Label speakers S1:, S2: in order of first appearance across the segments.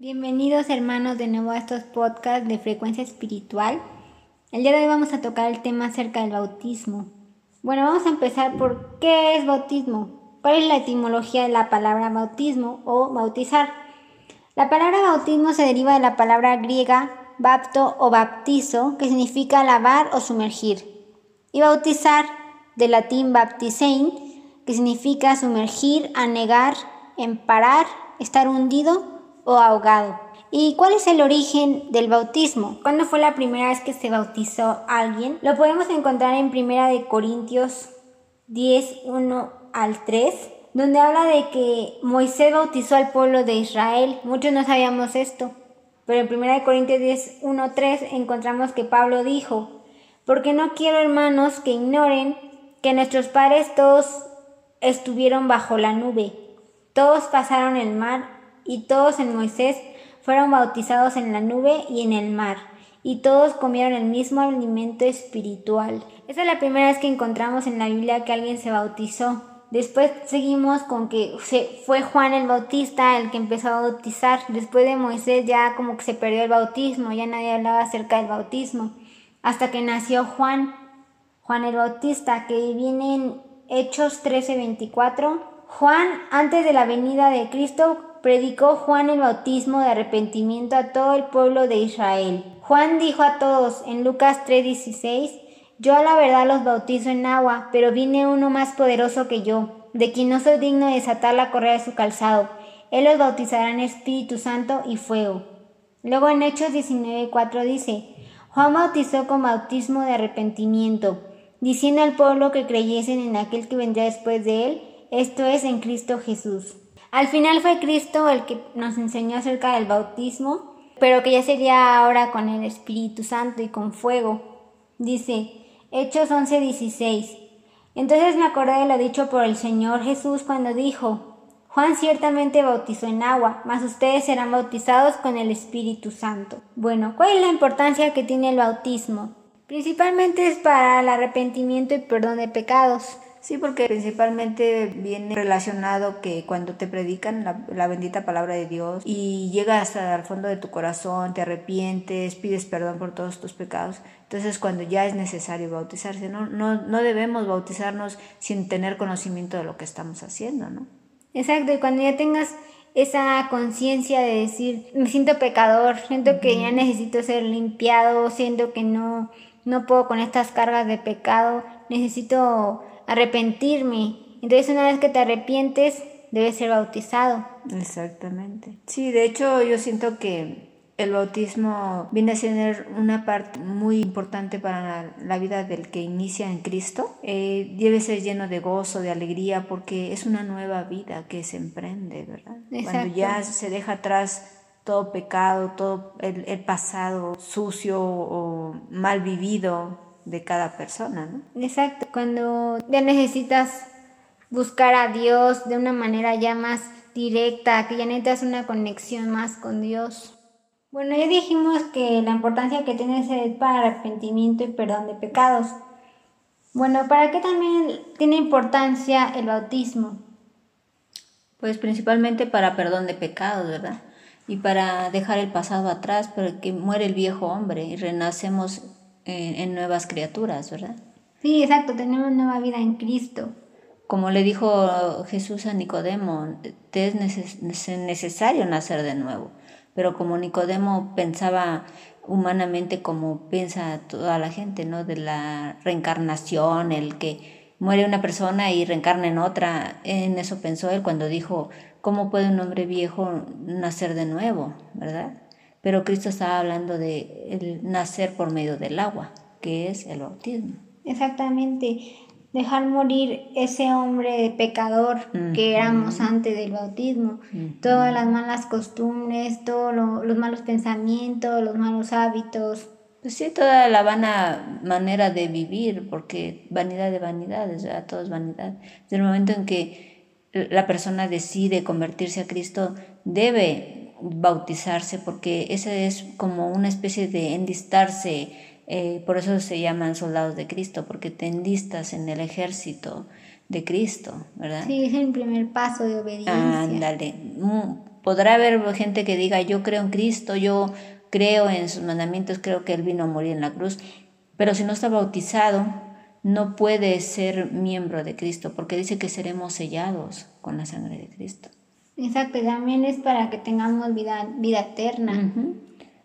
S1: Bienvenidos hermanos de nuevo a estos podcasts de frecuencia espiritual. El día de hoy vamos a tocar el tema acerca del bautismo. Bueno, vamos a empezar por qué es bautismo. ¿Cuál es la etimología de la palabra bautismo o bautizar? La palabra bautismo se deriva de la palabra griega bapto o baptizo, que significa lavar o sumergir, y bautizar, de latín baptisein, que significa sumergir, anegar, emparar, estar hundido o ahogado. ¿Y cuál es el origen del bautismo? ¿Cuándo fue la primera vez que se bautizó alguien? Lo podemos encontrar en Primera de Corintios 10, 1 al 3, donde habla de que Moisés bautizó al pueblo de Israel. Muchos no sabíamos esto, pero en Primera de Corintios 10, 1, 3 encontramos que Pablo dijo, porque no quiero hermanos que ignoren que nuestros padres todos estuvieron bajo la nube, todos pasaron el mar y todos en Moisés fueron bautizados en la nube y en el mar, y todos comieron el mismo alimento espiritual. Esa es la primera vez que encontramos en la Biblia que alguien se bautizó. Después seguimos con que fue Juan el Bautista el que empezó a bautizar. Después de Moisés ya como que se perdió el bautismo, ya nadie hablaba acerca del bautismo. Hasta que nació Juan, Juan el Bautista, que viene en Hechos 13:24. Juan, antes de la venida de Cristo, predicó Juan el bautismo de arrepentimiento a todo el pueblo de Israel. Juan dijo a todos en Lucas 3:16, Yo a la verdad los bautizo en agua, pero viene uno más poderoso que yo, de quien no soy digno de desatar la correa de su calzado. Él los bautizará en Espíritu Santo y fuego. Luego en Hechos 19:4 dice, Juan bautizó con bautismo de arrepentimiento, diciendo al pueblo que creyesen en aquel que vendría después de él, esto es en Cristo Jesús. Al final fue Cristo el que nos enseñó acerca del bautismo, pero que ya sería ahora con el Espíritu Santo y con fuego. Dice Hechos 11:16. Entonces me acordé de lo dicho por el Señor Jesús cuando dijo, Juan ciertamente bautizó en agua, mas ustedes serán bautizados con el Espíritu Santo. Bueno, ¿cuál es la importancia que tiene el bautismo? Principalmente es para el arrepentimiento y perdón de pecados.
S2: Sí, porque principalmente viene relacionado que cuando te predican la, bendita palabra de Dios y llega hasta el fondo de tu corazón, te arrepientes, pides perdón por todos tus pecados, entonces cuando ya es necesario bautizarse, no, no, no debemos bautizarnos sin tener conocimiento de lo que estamos haciendo, ¿no?
S1: Exacto, y cuando ya tengas esa conciencia de decir, me siento pecador, siento que ya necesito ser limpiado, siento que no, no puedo con estas cargas de pecado, necesito arrepentirme. Entonces una vez que te arrepientes, debes ser bautizado.
S2: Exactamente. Sí, de hecho yo siento que el bautismo viene a ser una parte muy importante para la vida del que inicia en Cristo. Eh, debe ser lleno de gozo, de alegría, porque es una nueva vida que se emprende, ¿verdad? Cuando ya se deja atrás todo pecado, todo el, el pasado sucio o mal vivido, de cada persona, ¿no?
S1: Exacto, cuando ya necesitas buscar a Dios de una manera ya más directa, que ya necesitas una conexión más con Dios. Bueno, ya dijimos que la importancia que tiene es para arrepentimiento y perdón de pecados. Bueno, ¿para qué también tiene importancia el bautismo?
S2: Pues principalmente para perdón de pecados, ¿verdad? Y para dejar el pasado atrás, para que muere el viejo hombre y renacemos en, nuevas criaturas, ¿verdad?
S1: Sí, exacto, tenemos nueva vida en Cristo.
S2: Como le dijo Jesús a Nicodemo, te es necesario nacer de nuevo. Pero como Nicodemo pensaba humanamente como piensa toda la gente, ¿no? De la reencarnación, el que muere una persona y reencarna en otra, en eso pensó él cuando dijo, ¿cómo puede un hombre viejo nacer de nuevo? ¿Verdad? Pero Cristo estaba hablando de el nacer por medio del agua, que es el bautismo.
S1: Exactamente, dejar morir ese hombre pecador que éramos antes del bautismo, todas las malas costumbres, todos los malos pensamientos, los malos hábitos.
S2: Pues sí, toda la vana manera de vivir, porque vanidad de vanidades, ya todo es vanidad. Desde el momento en que la persona decide convertirse a Cristo, debe bautizarse porque ese es como una especie de enlistarse, eh, por eso se llaman soldados de Cristo, porque te enlistas en el ejército de Cristo, ¿verdad?
S1: Sí, es el primer paso de obediencia.
S2: Ándale, podrá haber gente que diga, yo creo en Cristo, yo creo en sus mandamientos, creo que Él vino a morir en la cruz, pero si no está bautizado, no puede ser miembro de Cristo, porque dice que seremos sellados con la sangre de Cristo.
S1: Exacto, también es para que tengamos vida, vida eterna.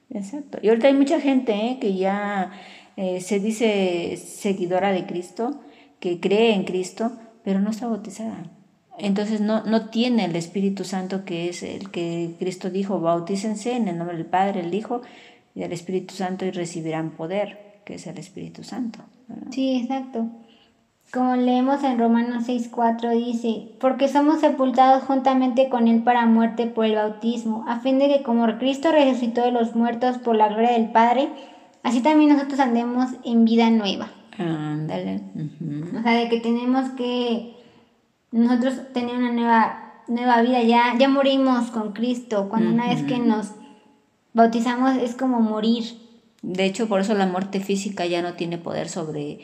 S2: Exacto. Y ahorita hay mucha gente ¿eh? que ya eh, se dice seguidora de Cristo, que cree en Cristo, pero no está bautizada. Entonces no, no tiene el Espíritu Santo que es el que Cristo dijo, bautícense en el nombre del Padre, el Hijo y del Espíritu Santo y recibirán poder, que es el Espíritu Santo.
S1: Sí, exacto. Como leemos en Romanos 6:4 dice, porque somos sepultados juntamente con Él para muerte por el bautismo, a fin de que como Cristo resucitó de los muertos por la gloria del Padre, así también nosotros andemos en vida nueva.
S2: Ándale.
S1: O sea, de que tenemos que nosotros tener una nueva, nueva vida, ya, ya morimos con Cristo, cuando una vez que nos bautizamos es como morir.
S2: De hecho, por eso la muerte física ya no tiene poder sobre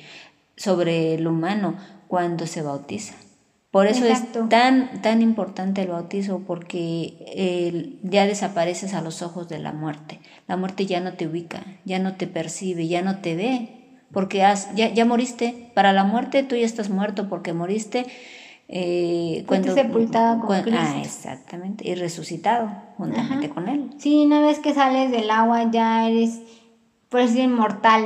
S2: sobre el humano cuando se bautiza. Por eso es tan, tan importante el bautizo, porque ya desapareces a los ojos de la muerte. La muerte ya no te ubica, ya no te percibe, ya no te ve, porque has, ya, ya moriste. Para la muerte tú ya estás muerto porque moriste.
S1: Eh, cuando, sepultado con Cristo.
S2: Ah, exactamente, y resucitado juntamente con Él.
S1: Sí, una vez que sales del agua ya eres decir inmortal,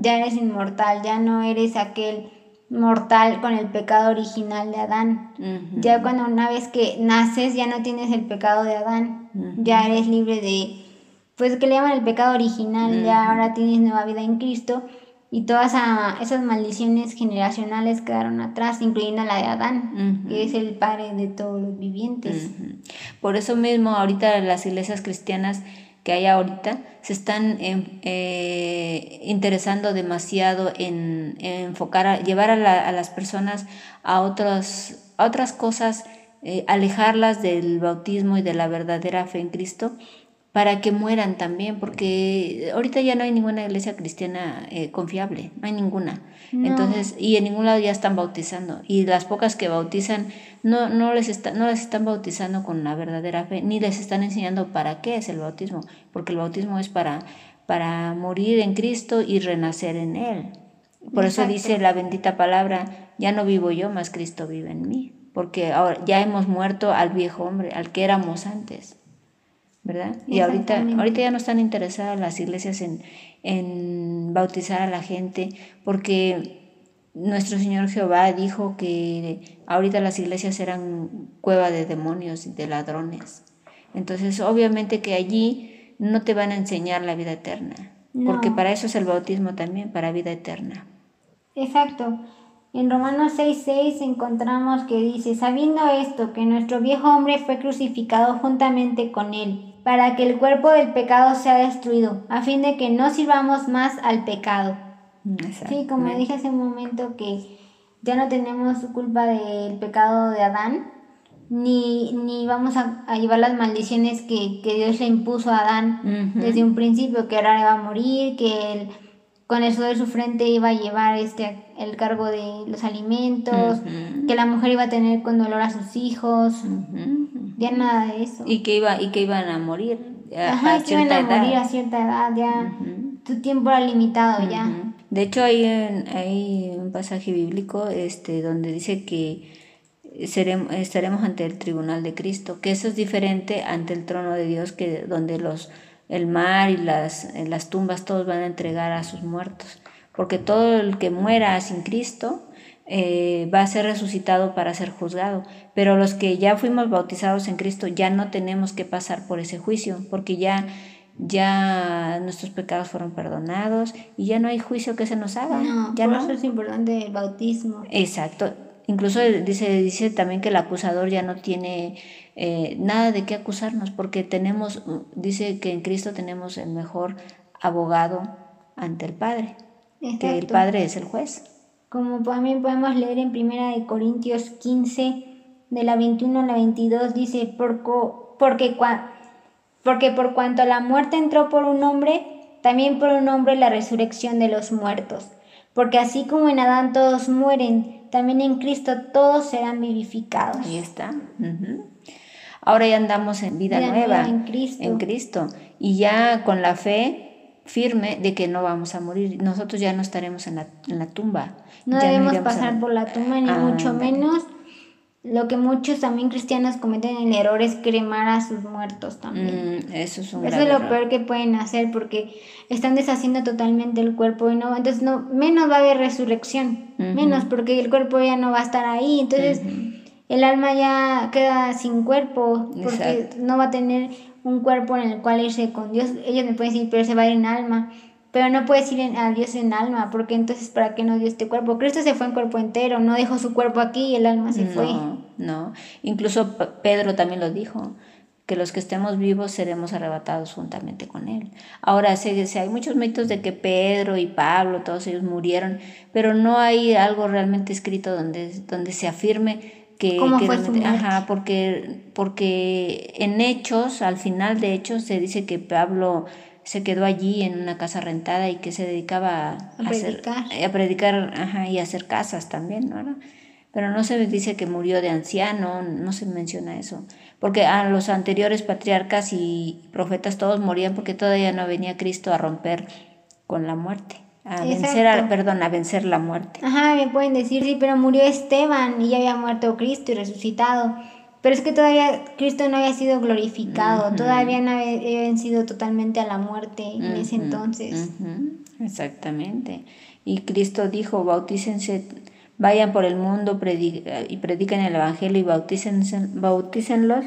S1: ya eres inmortal, ya no eres aquel mortal con el pecado original de Adán. Ya cuando una vez que naces ya no tienes el pecado de Adán, ya eres libre de, pues que le llaman el pecado original, ya ahora tienes nueva vida en Cristo. Y todas esas maldiciones generacionales quedaron atrás, incluyendo la de Adán, que es el padre de todos los vivientes.
S2: Por eso mismo ahorita las iglesias cristianas que hay ahorita se están eh, interesando demasiado en, enfocar, a, llevar a, las personas a, otras a otras cosas, eh, alejarlas del bautismo y de la verdadera fe en Cristo para que mueran también, porque ahorita ya no hay ninguna iglesia cristiana eh, confiable, no hay ninguna. Entonces, y en ningún lado ya están bautizando. Y las pocas que bautizan no, no, les está, no les están bautizando con la verdadera fe, ni les están enseñando para qué es el bautismo, porque el bautismo es para, para morir en Cristo y renacer en Él. Por eso dice la bendita palabra, ya no vivo yo, más Cristo vive en mí, porque ahora ya hemos muerto al viejo hombre, al que éramos antes. ¿Verdad? Y ahorita, ahorita ya no están interesadas las iglesias en, en bautizar a la gente, porque nuestro Señor Jehová dijo que ahorita las iglesias eran cueva de demonios y de ladrones. Entonces, obviamente que allí no te van a enseñar la vida eterna, porque para eso es el bautismo también, para vida eterna.
S1: Exacto. En Romanos 6:6 encontramos que dice, sabiendo esto, que nuestro viejo hombre fue crucificado juntamente con él para que el cuerpo del pecado sea destruido, a fin de que no sirvamos más al pecado. Sí, como dije hace un momento que ya no tenemos culpa del pecado de Adán, ni, ni vamos a, llevar las maldiciones que, Dios le impuso a Adán desde un principio, que ahora iba a morir, que él, con el sudor de su frente iba a llevar este, el cargo de los alimentos, que la mujer iba a tener con dolor a sus hijos. Ya nada de eso.
S2: Y que, iba, y que iban a morir
S1: a, Ajá, que iban a morir a cierta edad, ya. Tu tiempo era limitado ya.
S2: De hecho hay, hay un pasaje bíblico este, donde dice que seremos, estaremos ante el tribunal de Cristo, que eso es diferente ante el trono de Dios, que donde los el mar y las, las tumbas todos van a entregar a sus muertos, porque todo el que muera sin Cristo eh, va a ser resucitado para ser juzgado. Pero los que ya fuimos bautizados en Cristo ya no tenemos que pasar por ese juicio, porque ya, ya nuestros pecados fueron perdonados y ya no hay juicio que se nos haga.
S1: No,
S2: ya
S1: por eso es importante el bautismo.
S2: Exacto. Incluso dice, dice también que el acusador ya no tiene eh, nada de qué acusarnos, porque tenemos, dice que en Cristo tenemos el mejor abogado ante el Padre, que el Padre es el juez
S1: como también podemos leer en Primera de Corintios 15, de la 21 a la 22, dice, porque, porque por cuanto la muerte entró por un hombre, también por un hombre la resurrección de los muertos. Porque así como en Adán todos mueren, también en Cristo todos serán vivificados.
S2: Ahí está. Ahora ya andamos en vida,
S1: Vida
S2: nueva,
S1: en Cristo.
S2: en Cristo. Y ya con la fe firme de que no vamos a morir. Nosotros ya no estaremos en la, en la tumba.
S1: No
S2: Ya
S1: debemos
S2: a-
S1: pasar por la tumba, ni
S2: Ah,
S1: mucho menos. Lo que muchos también cristianos cometen el error es cremar a sus muertos también.
S2: Mm, eso es un
S1: Eso es lo
S2: error.
S1: peor que pueden hacer porque están deshaciendo totalmente el cuerpo y no, entonces no, menos va a haber resurrección, menos porque el cuerpo ya no va a estar ahí, entonces el alma ya queda sin cuerpo porque
S2: Exacto.
S1: no va a tener un cuerpo en el cual irse con Dios. Ellos me pueden decir, pero se va a ir en alma, pero no puedes ir a Dios en alma porque entonces para qué no dio este cuerpo. Cristo se fue en cuerpo entero, no dejó su cuerpo aquí y el alma se fue.
S2: No, no. Incluso Pedro también lo dijo, que los que estemos vivos seremos arrebatados juntamente con él. Ahora, se, se- hay muchos mitos de que Pedro y Pablo, todos ellos murieron, pero no hay algo realmente escrito donde, donde se afirme que...
S1: ¿Cómo
S2: que
S1: fue su
S2: realmente-
S1: muerte?
S2: Ajá, porque, porque en Hechos, al final de Hechos, se dice que Pablo se quedó allí en una casa rentada y que se dedicaba a,
S1: A
S2: hacer-
S1: predicar.
S2: a predicar ajá, y a hacer casas también, ¿verdad? Pero no se dice que murió de anciano, no se menciona eso. Porque a los anteriores patriarcas y profetas todos morían porque todavía no venía Cristo a romper con la muerte. A vencer, a- perdón, a vencer la muerte.
S1: Ajá, me pueden decir, sí, pero murió Esteban y ya había muerto Cristo y resucitado. Pero es que todavía Cristo no había sido glorificado, todavía no había, vencido totalmente a la muerte en ese entonces.
S2: exactamente. Y Cristo dijo, bautícense, vayan por el mundo predi- y prediquen el Evangelio y bautícense, bautícenlos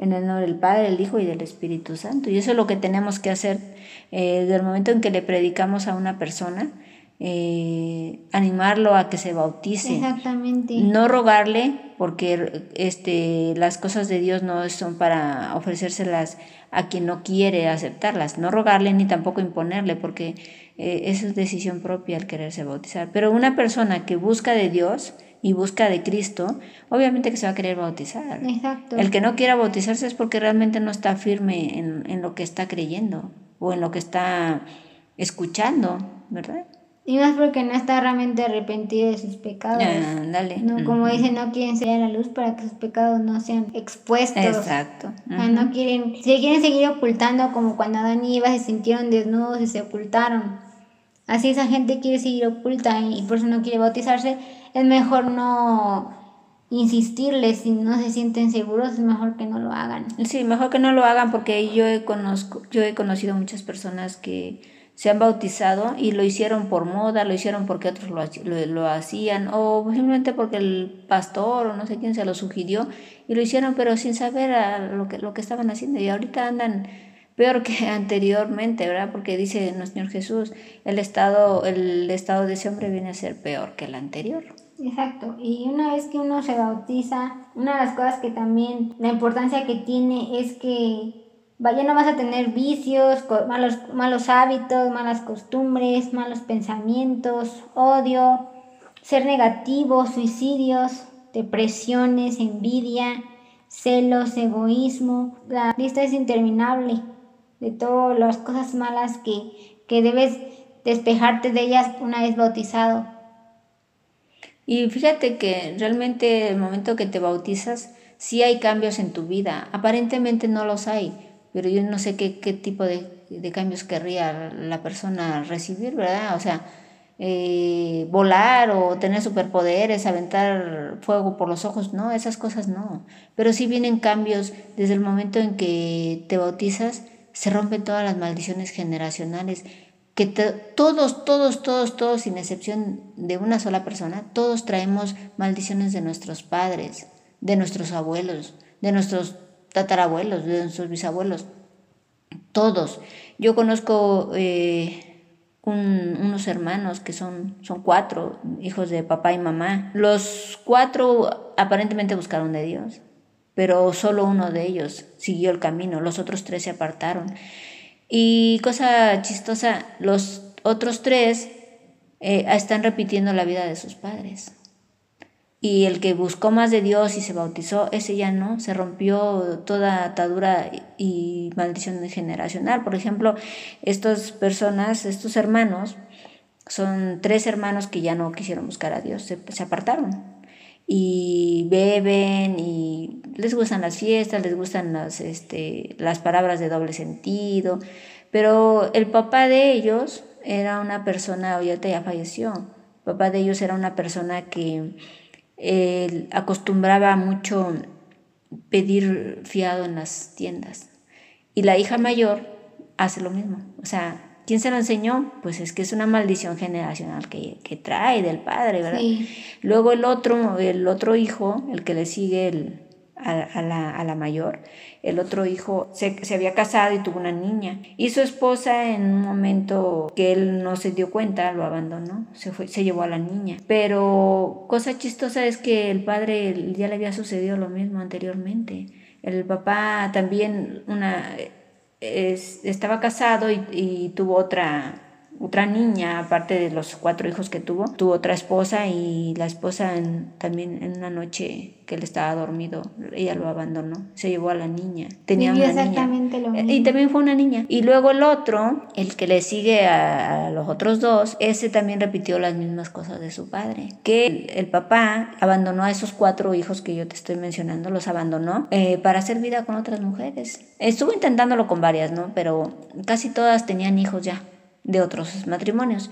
S2: en el nombre del Padre, del Hijo y del Espíritu Santo. Y eso es lo que tenemos que hacer eh, desde el momento en que le predicamos a una persona, eh, animarlo a que se bautice.
S1: Exactamente.
S2: No rogarle, porque este, las cosas de Dios no son para ofrecérselas a quien no quiere aceptarlas. No rogarle ni tampoco imponerle, porque eh, eso es decisión propia el quererse bautizar. Pero una persona que busca de Dios y busca de Cristo, obviamente que se va a querer bautizar.
S1: Exacto.
S2: El que no quiera bautizarse es porque realmente no está firme en, en lo que está creyendo o en lo que está escuchando, ¿verdad?
S1: Y más porque no está realmente arrepentido de sus pecados.
S2: Ah, dale.
S1: No, como dice, no quieren salir a la luz para que sus pecados no sean expuestos.
S2: Exacto.
S1: Ah, no quieren, se quieren seguir ocultando como cuando Adán y Eva se sintieron desnudos y se ocultaron. Así esa gente quiere seguir oculta y por eso no quiere bautizarse. Es mejor no insistirles si no se sienten seguros, es mejor que no lo hagan.
S2: Sí, mejor que no lo hagan porque yo he, conozco, yo he conocido muchas personas que se han bautizado y lo hicieron por moda, lo hicieron porque otros lo, lo, lo hacían o simplemente porque el pastor o no sé quién se lo sugirió y lo hicieron pero sin saber lo, que, lo que estaban haciendo y ahorita andan peor que anteriormente, ¿verdad? Porque dice nuestro Señor Jesús, el estado, el estado de ese hombre viene a ser peor que el anterior.
S1: Exacto, y una vez que uno se bautiza, una de las cosas que también, la importancia que tiene es que vaya no vas a tener vicios, malos, malos hábitos, malas costumbres, malos pensamientos, odio, ser negativo, suicidios, depresiones, envidia, celos, egoísmo. La lista es interminable de todas las cosas malas que, que debes despejarte de ellas una vez bautizado.
S2: Y fíjate que realmente el momento que te bautizas, sí hay cambios en tu vida. Aparentemente no los hay, pero yo no sé qué, qué tipo de, de cambios querría la persona recibir, ¿verdad? O sea, eh, volar o tener superpoderes, aventar fuego por los ojos, no, esas cosas no. Pero sí vienen cambios desde el momento en que te bautizas, se rompen todas las maldiciones generacionales que todos, todos, todos, todos, sin excepción de una sola persona, todos traemos maldiciones de nuestros padres, de nuestros abuelos, de nuestros tatarabuelos, de nuestros bisabuelos, todos. Yo conozco eh, un- unos hermanos que son, son cuatro, hijos de papá y mamá. Los cuatro aparentemente buscaron de Dios, pero solo uno de ellos siguió el camino, los otros tres se apartaron. Y cosa chistosa, los otros tres eh, están repitiendo la vida de sus padres. Y el que buscó más de Dios y se bautizó, ese ya no, se rompió toda atadura y maldición generacional. Por ejemplo, estas personas, estos hermanos, son tres hermanos que ya no quisieron buscar a Dios, se, se apartaron. Y beben y les gustan las fiestas, les gustan las, este, las palabras de doble sentido, pero el papá de ellos era una persona, ya ya falleció, el papá de ellos era una persona que acostumbraba mucho pedir fiado en las tiendas. Y la hija mayor hace lo mismo, o sea, ¿Quién se lo enseñó? Pues es que es una maldición generacional que, que trae del padre, ¿verdad? Luego el otro, el otro hijo, el que le sigue el, a, la, a, la, mayor, el otro hijo se, se, había casado y tuvo una niña. Y su esposa en un momento que él no se dio cuenta, lo abandonó, se, fue, se llevó a la niña. Pero cosa chistosa es que el padre ya le había sucedido lo mismo anteriormente. El papá también, una, estaba casado y, tuvo otra, otra niña, aparte de los cuatro hijos que tuvo, tuvo otra esposa y la esposa también en una noche que él estaba dormido, ella lo abandonó, se llevó a la niña. Tenía una exactamente niña. Lo mismo. Y también fue una niña. Y luego el otro, el que le sigue a, los otros dos, ese también repitió las mismas cosas de su padre. Que el, papá abandonó a esos cuatro hijos que yo te estoy mencionando, los abandonó eh, para hacer vida con otras mujeres. Estuvo intentándolo con varias, ¿no? Pero casi todas tenían hijos ya de otros matrimonios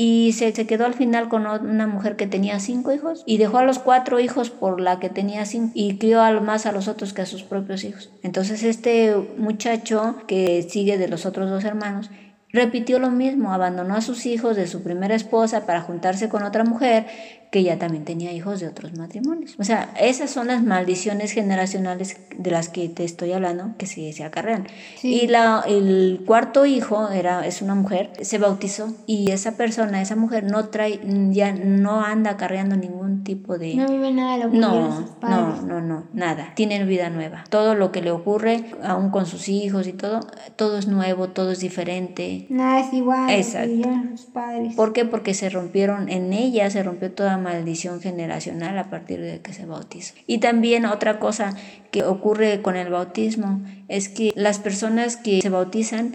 S2: y se, se, quedó al final con una mujer que tenía cinco hijos y dejó a los cuatro hijos por la que tenía cinco y crió a más a los otros que a sus propios hijos. Entonces este muchacho que sigue de los otros dos hermanos repitió lo mismo, abandonó a sus hijos de su primera esposa para juntarse con otra mujer que ya también tenía hijos de otros matrimonios. O sea, esas son las maldiciones generacionales de las que te estoy hablando que se, se acarrean. Y la, el cuarto hijo era, es una mujer, se bautizó y esa persona, esa mujer no trae, ya no anda acarreando ningún tipo de...
S1: No vive nada de lo que
S2: no, no, no, no, nada. Tiene vida nueva. Todo lo que le ocurre, aún con sus hijos y todo, todo es nuevo, todo es diferente.
S1: Nada es igual.
S2: Exacto. Padres. ¿Por qué? Porque se rompieron en ella, se rompió toda maldición generacional a partir de que se bautiza. Y también otra cosa que ocurre con el bautismo es que las personas que se bautizan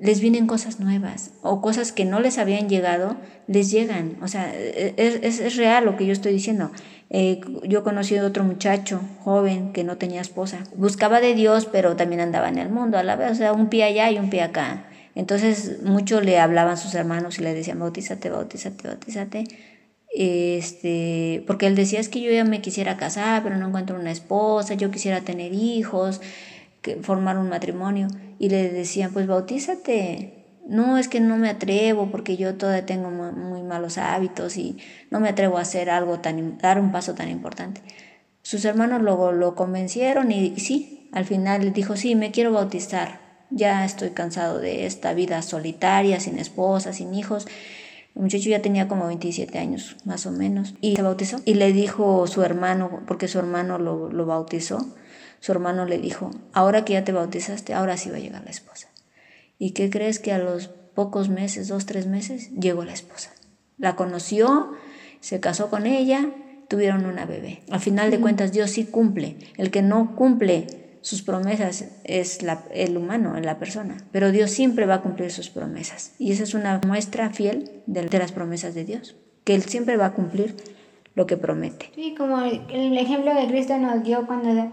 S2: les vienen cosas nuevas o cosas que no les habían llegado, les llegan. O sea, es, es, real lo que yo estoy diciendo. Eh, yo conocí a otro muchacho joven que no tenía esposa. Buscaba de Dios, pero también andaba en el mundo a la vez. O sea, un pie allá y un pie acá. Entonces, mucho le hablaban sus hermanos y le decían, bautízate, bautízate, bautízate este, porque él decía es que yo ya me quisiera casar, pero no encuentro una esposa, yo quisiera tener hijos, que, formar un matrimonio, y le decían, pues bautízate. No, es que no me atrevo porque yo todavía tengo muy malos hábitos y no me atrevo a hacer algo tan, dar un paso tan importante. Sus hermanos luego lo convencieron y, y sí, al final le dijo, sí, me quiero bautizar. Ya estoy cansado de esta vida solitaria, sin esposa, sin hijos el muchacho ya tenía como 27 años, más o menos, y se bautizó. Y le dijo su hermano, porque su hermano lo, lo bautizó, su hermano le dijo, ahora que ya te bautizaste, ahora sí va a llegar la esposa. ¿Y qué crees que a los pocos meses, dos, tres meses, llegó la esposa? La conoció, se casó con ella, tuvieron una bebé. Al final de cuentas, Dios sí cumple. El que no cumple sus promesas es la, el humano, la persona, pero Dios siempre va a cumplir sus promesas. Y esa es una muestra fiel de, las promesas de Dios, que Él siempre va a cumplir lo que promete.
S1: Sí, como el, ejemplo que Cristo nos dio cuando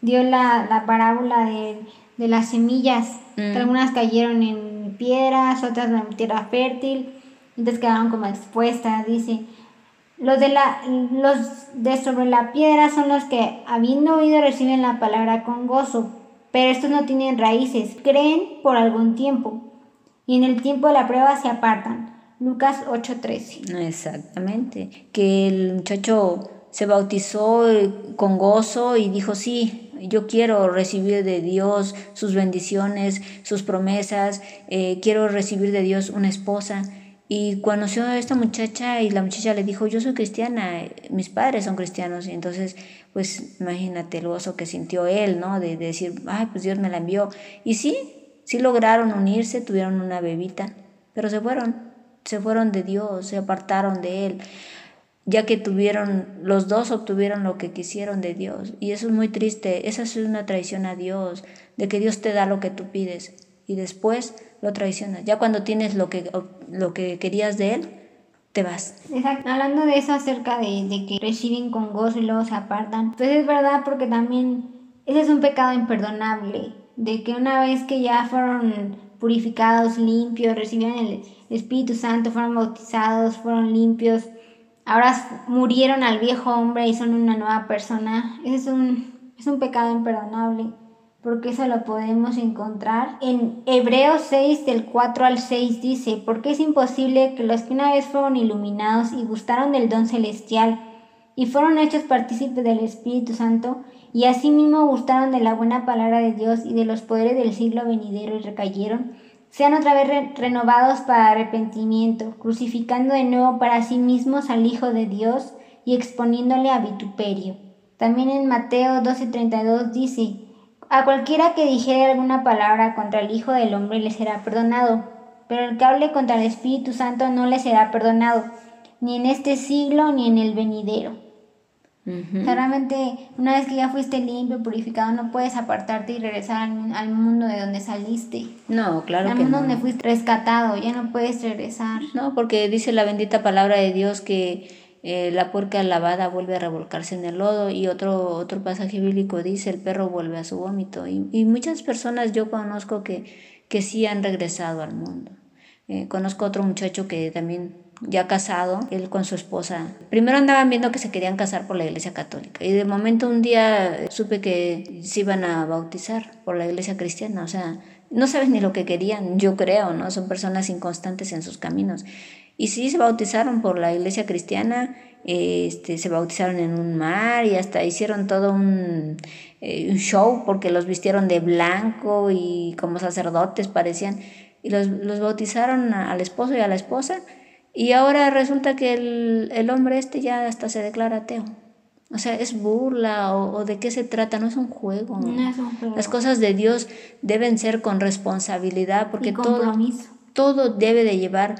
S1: dio la, la parábola de, de, las semillas, que mm. algunas cayeron en piedras, otras en tierra fértil, entonces quedaron como expuestas, dice los de, la, los de sobre la piedra son los que, habiendo oído, reciben la palabra con gozo, pero estos no tienen raíces, creen por algún tiempo, y en el tiempo de la prueba se apartan. Lucas 8:13.
S2: Exactamente, que el muchacho se bautizó con gozo y dijo, sí, yo quiero recibir de Dios sus bendiciones, sus promesas, eh, quiero recibir de Dios una esposa. Y conoció a esta muchacha y la muchacha le dijo, yo soy cristiana, mis padres son cristianos. Y entonces, pues imagínate el gozo que sintió él, ¿no? De, decir, ay, pues Dios me la envió. Y sí, sí lograron unirse, tuvieron una bebita, pero se fueron, se fueron de Dios, se apartaron de Él, ya que tuvieron, los dos obtuvieron lo que quisieron de Dios. Y eso es muy triste, esa es una traición a Dios, de que Dios te da lo que tú pides y después lo traicionas. Ya cuando tienes lo que, lo que querías de él, te vas.
S1: Exacto. Hablando de eso acerca de, de, que reciben con gozo y luego se apartan, pues es verdad porque también ese es un pecado imperdonable, de que una vez que ya fueron purificados, limpios, recibieron el Espíritu Santo, fueron bautizados, fueron limpios, ahora murieron al viejo hombre y son una nueva persona. Ese es un, es un pecado imperdonable porque eso lo podemos encontrar en Hebreos 6 del 4 al 6 dice, porque es imposible que los que una vez fueron iluminados y gustaron del don celestial y fueron hechos partícipes del Espíritu Santo y asimismo gustaron de la buena palabra de Dios y de los poderes del siglo venidero y recayeron, sean otra vez renovados para arrepentimiento, crucificando de nuevo para sí mismos al Hijo de Dios y exponiéndole a vituperio. También en Mateo 12:32 dice, a cualquiera que dijere alguna palabra contra el Hijo del Hombre le será perdonado, pero el que hable contra el Espíritu Santo no le será perdonado, ni en este siglo ni en el venidero. Realmente, una vez que ya fuiste limpio, purificado, no puedes apartarte y regresar al, mundo de donde saliste.
S2: No, claro
S1: al mundo donde fuiste rescatado, ya no puedes regresar.
S2: No, porque dice la bendita palabra de Dios que eh, la puerca lavada vuelve a revolcarse en el lodo y otro, otro pasaje bíblico dice el perro vuelve a su vómito y, y muchas personas yo conozco que, que sí han regresado al mundo. Eh, conozco otro muchacho que también ya casado, él con su esposa. Primero andaban viendo que se querían casar por la iglesia católica y de momento un día supe que se iban a bautizar por la iglesia cristiana, o sea, no sabes ni lo que querían, yo creo, ¿no? Son personas inconstantes en sus caminos. Y sí se bautizaron por la iglesia cristiana, este, se bautizaron en un mar y hasta hicieron todo un, eh, un, show porque los vistieron de blanco y como sacerdotes parecían. Y los, los bautizaron al esposo y a la esposa. Y ahora resulta que el, el hombre este ya hasta se declara ateo. O sea, es burla o, de qué se trata, no es un juego.
S1: No es un juego.
S2: Las cosas de Dios deben ser con responsabilidad porque
S1: y
S2: todo, todo debe de llevar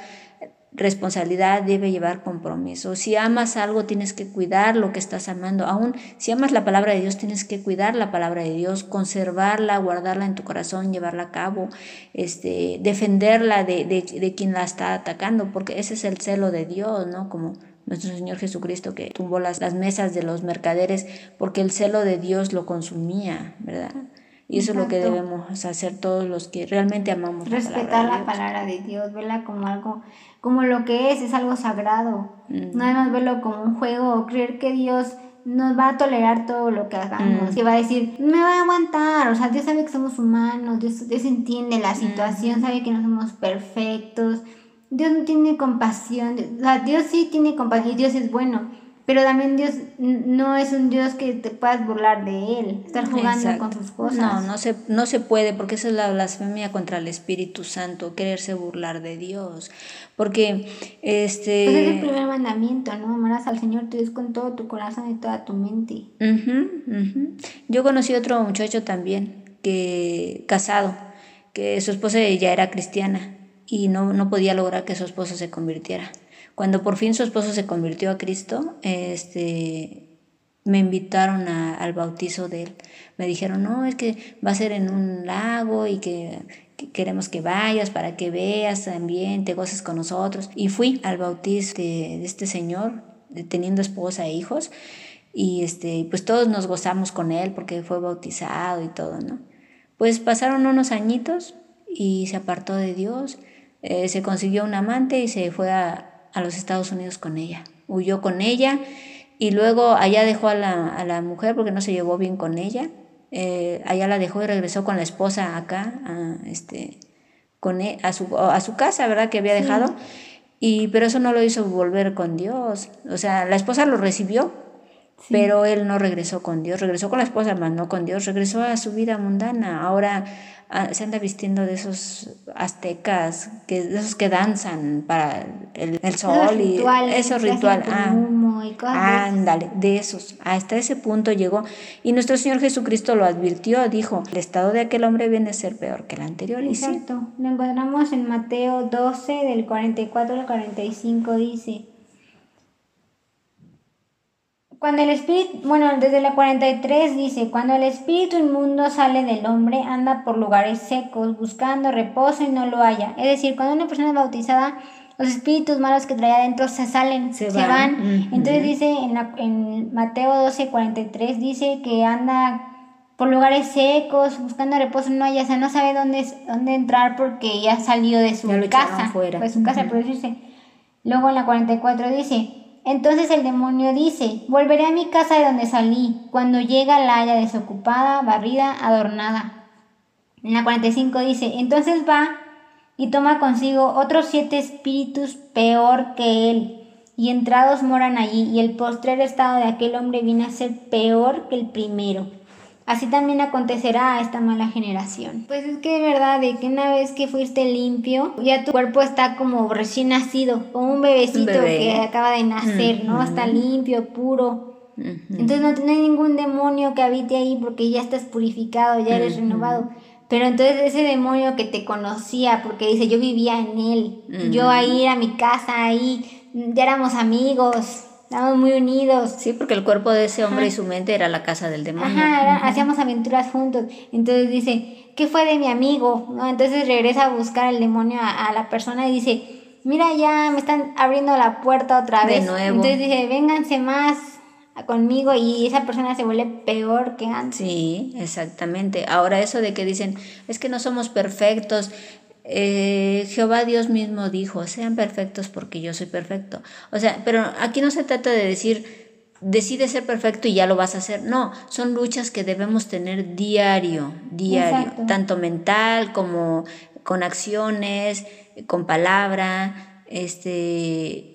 S2: responsabilidad debe llevar compromiso. Si amas algo, tienes que cuidar lo que estás amando. Aún si amas la palabra de Dios, tienes que cuidar la palabra de Dios, conservarla, guardarla en tu corazón, llevarla a cabo, este, defenderla de, de, de quien la está atacando, porque ese es el celo de Dios, ¿no? Como nuestro Señor Jesucristo que tumbó las, las mesas de los mercaderes porque el celo de Dios lo consumía, ¿verdad? Y eso es lo que debemos hacer todos los que realmente amamos.
S1: Respetar la palabra de Dios, verla como algo como lo que es, es algo sagrado. No debemos verlo como un juego o creer que Dios nos va a tolerar todo lo que hagamos. Que va a decir, me va a aguantar. O sea, Dios sabe que somos humanos, Dios, Dios entiende la situación, sabe que no somos perfectos. Dios no tiene compasión. O sea, Dios sí tiene compasión y Dios es bueno. Pero también Dios no es un Dios que te puedas burlar de Él, estar jugando con sus cosas.
S2: No, no se, no se puede, porque esa es la blasfemia contra el Espíritu Santo, quererse burlar de Dios. Porque este.
S1: Pues es el primer mandamiento, ¿no? Amarás al Señor tu Dios con todo tu corazón y toda tu mente.
S2: Yo conocí otro muchacho también, que casado, que su esposa ya era cristiana y no, no podía lograr que su esposo se convirtiera. Cuando por fin su esposo se convirtió a Cristo, este, me invitaron al bautizo de él. Me dijeron, no, es que va a ser en un lago y que, queremos que vayas para que veas también, te goces con nosotros. Y fui al bautizo de, este señor, teniendo esposa e hijos, y este, pues todos nos gozamos con él porque fue bautizado y todo, ¿no? Pues pasaron unos añitos y se apartó de Dios, eh, se consiguió un amante y se fue a, a los Estados Unidos con ella. Huyó con ella y luego allá dejó a la, a la mujer porque no se llevó bien con ella. Eh, allá la dejó y regresó con la esposa acá, a, este, con e, a, su, a su casa, ¿verdad? Que había dejado. Y, pero eso no lo hizo volver con Dios. O sea, la esposa lo recibió, pero él no regresó con Dios. Regresó con la esposa, más no con Dios. Regresó a su vida mundana. Ahora Ah, se anda vistiendo de esos aztecas, que, de esos que danzan para el, el sol y eso ritual. Ah, ándale, de esos. Hasta ese punto llegó. Y nuestro Señor Jesucristo lo advirtió, dijo, el estado de aquel hombre viene a ser peor que el anterior.
S1: Exacto. Lo encontramos en Mateo 12, del 44 al 45, dice. Cuando el espíritu, bueno, desde la 43 dice, cuando el espíritu inmundo sale del hombre, anda por lugares secos, buscando reposo y no lo haya. Es decir, cuando una persona es bautizada, los espíritus malos que traía adentro se salen, se, van. Entonces dice en, la, en Mateo 12, 43, dice que anda por lugares secos, buscando reposo, no haya, o sea, no sabe dónde, dónde entrar porque ya salió de su casa, fuera. de su casa, dice, luego en la 44 dice, entonces el demonio dice, volveré a mi casa de donde salí, cuando llega la haya desocupada, barrida, adornada. En la 45 dice, entonces va y toma consigo otros siete espíritus peor que él, y entrados moran allí, y el postrer estado de aquel hombre viene a ser peor que el primero. Así también acontecerá a esta mala generación. Pues es que es verdad, de que una vez que fuiste limpio, ya tu cuerpo está como recién nacido, como un bebecito que acaba de nacer, ¿no? Está limpio, puro. Entonces no, no, hay ningún demonio que habite ahí porque ya estás purificado, ya eres renovado. Pero entonces ese demonio que te conocía, porque dice, yo vivía en él, yo ahí era mi casa, ahí ya éramos amigos, estábamos muy unidos.
S2: Sí, porque el cuerpo de ese hombre y su mente era la casa del demonio.
S1: Ajá, hacíamos aventuras juntos. Entonces dice, ¿qué fue de mi amigo? ¿No? Entonces regresa a buscar al demonio a, a, la persona y dice, mira, ya me están abriendo la puerta otra vez. De nuevo. Entonces dice, vénganse más, conmigo y esa persona se vuelve peor que antes.
S2: Sí, exactamente. Ahora eso de que dicen, es que no somos perfectos. Eh, Jehová Dios mismo dijo, sean perfectos porque yo soy perfecto. O sea, pero aquí no se trata de decir, decide ser perfecto y ya lo vas a hacer. No, son luchas que debemos tener diario, diario, tanto mental como con acciones, con palabra, este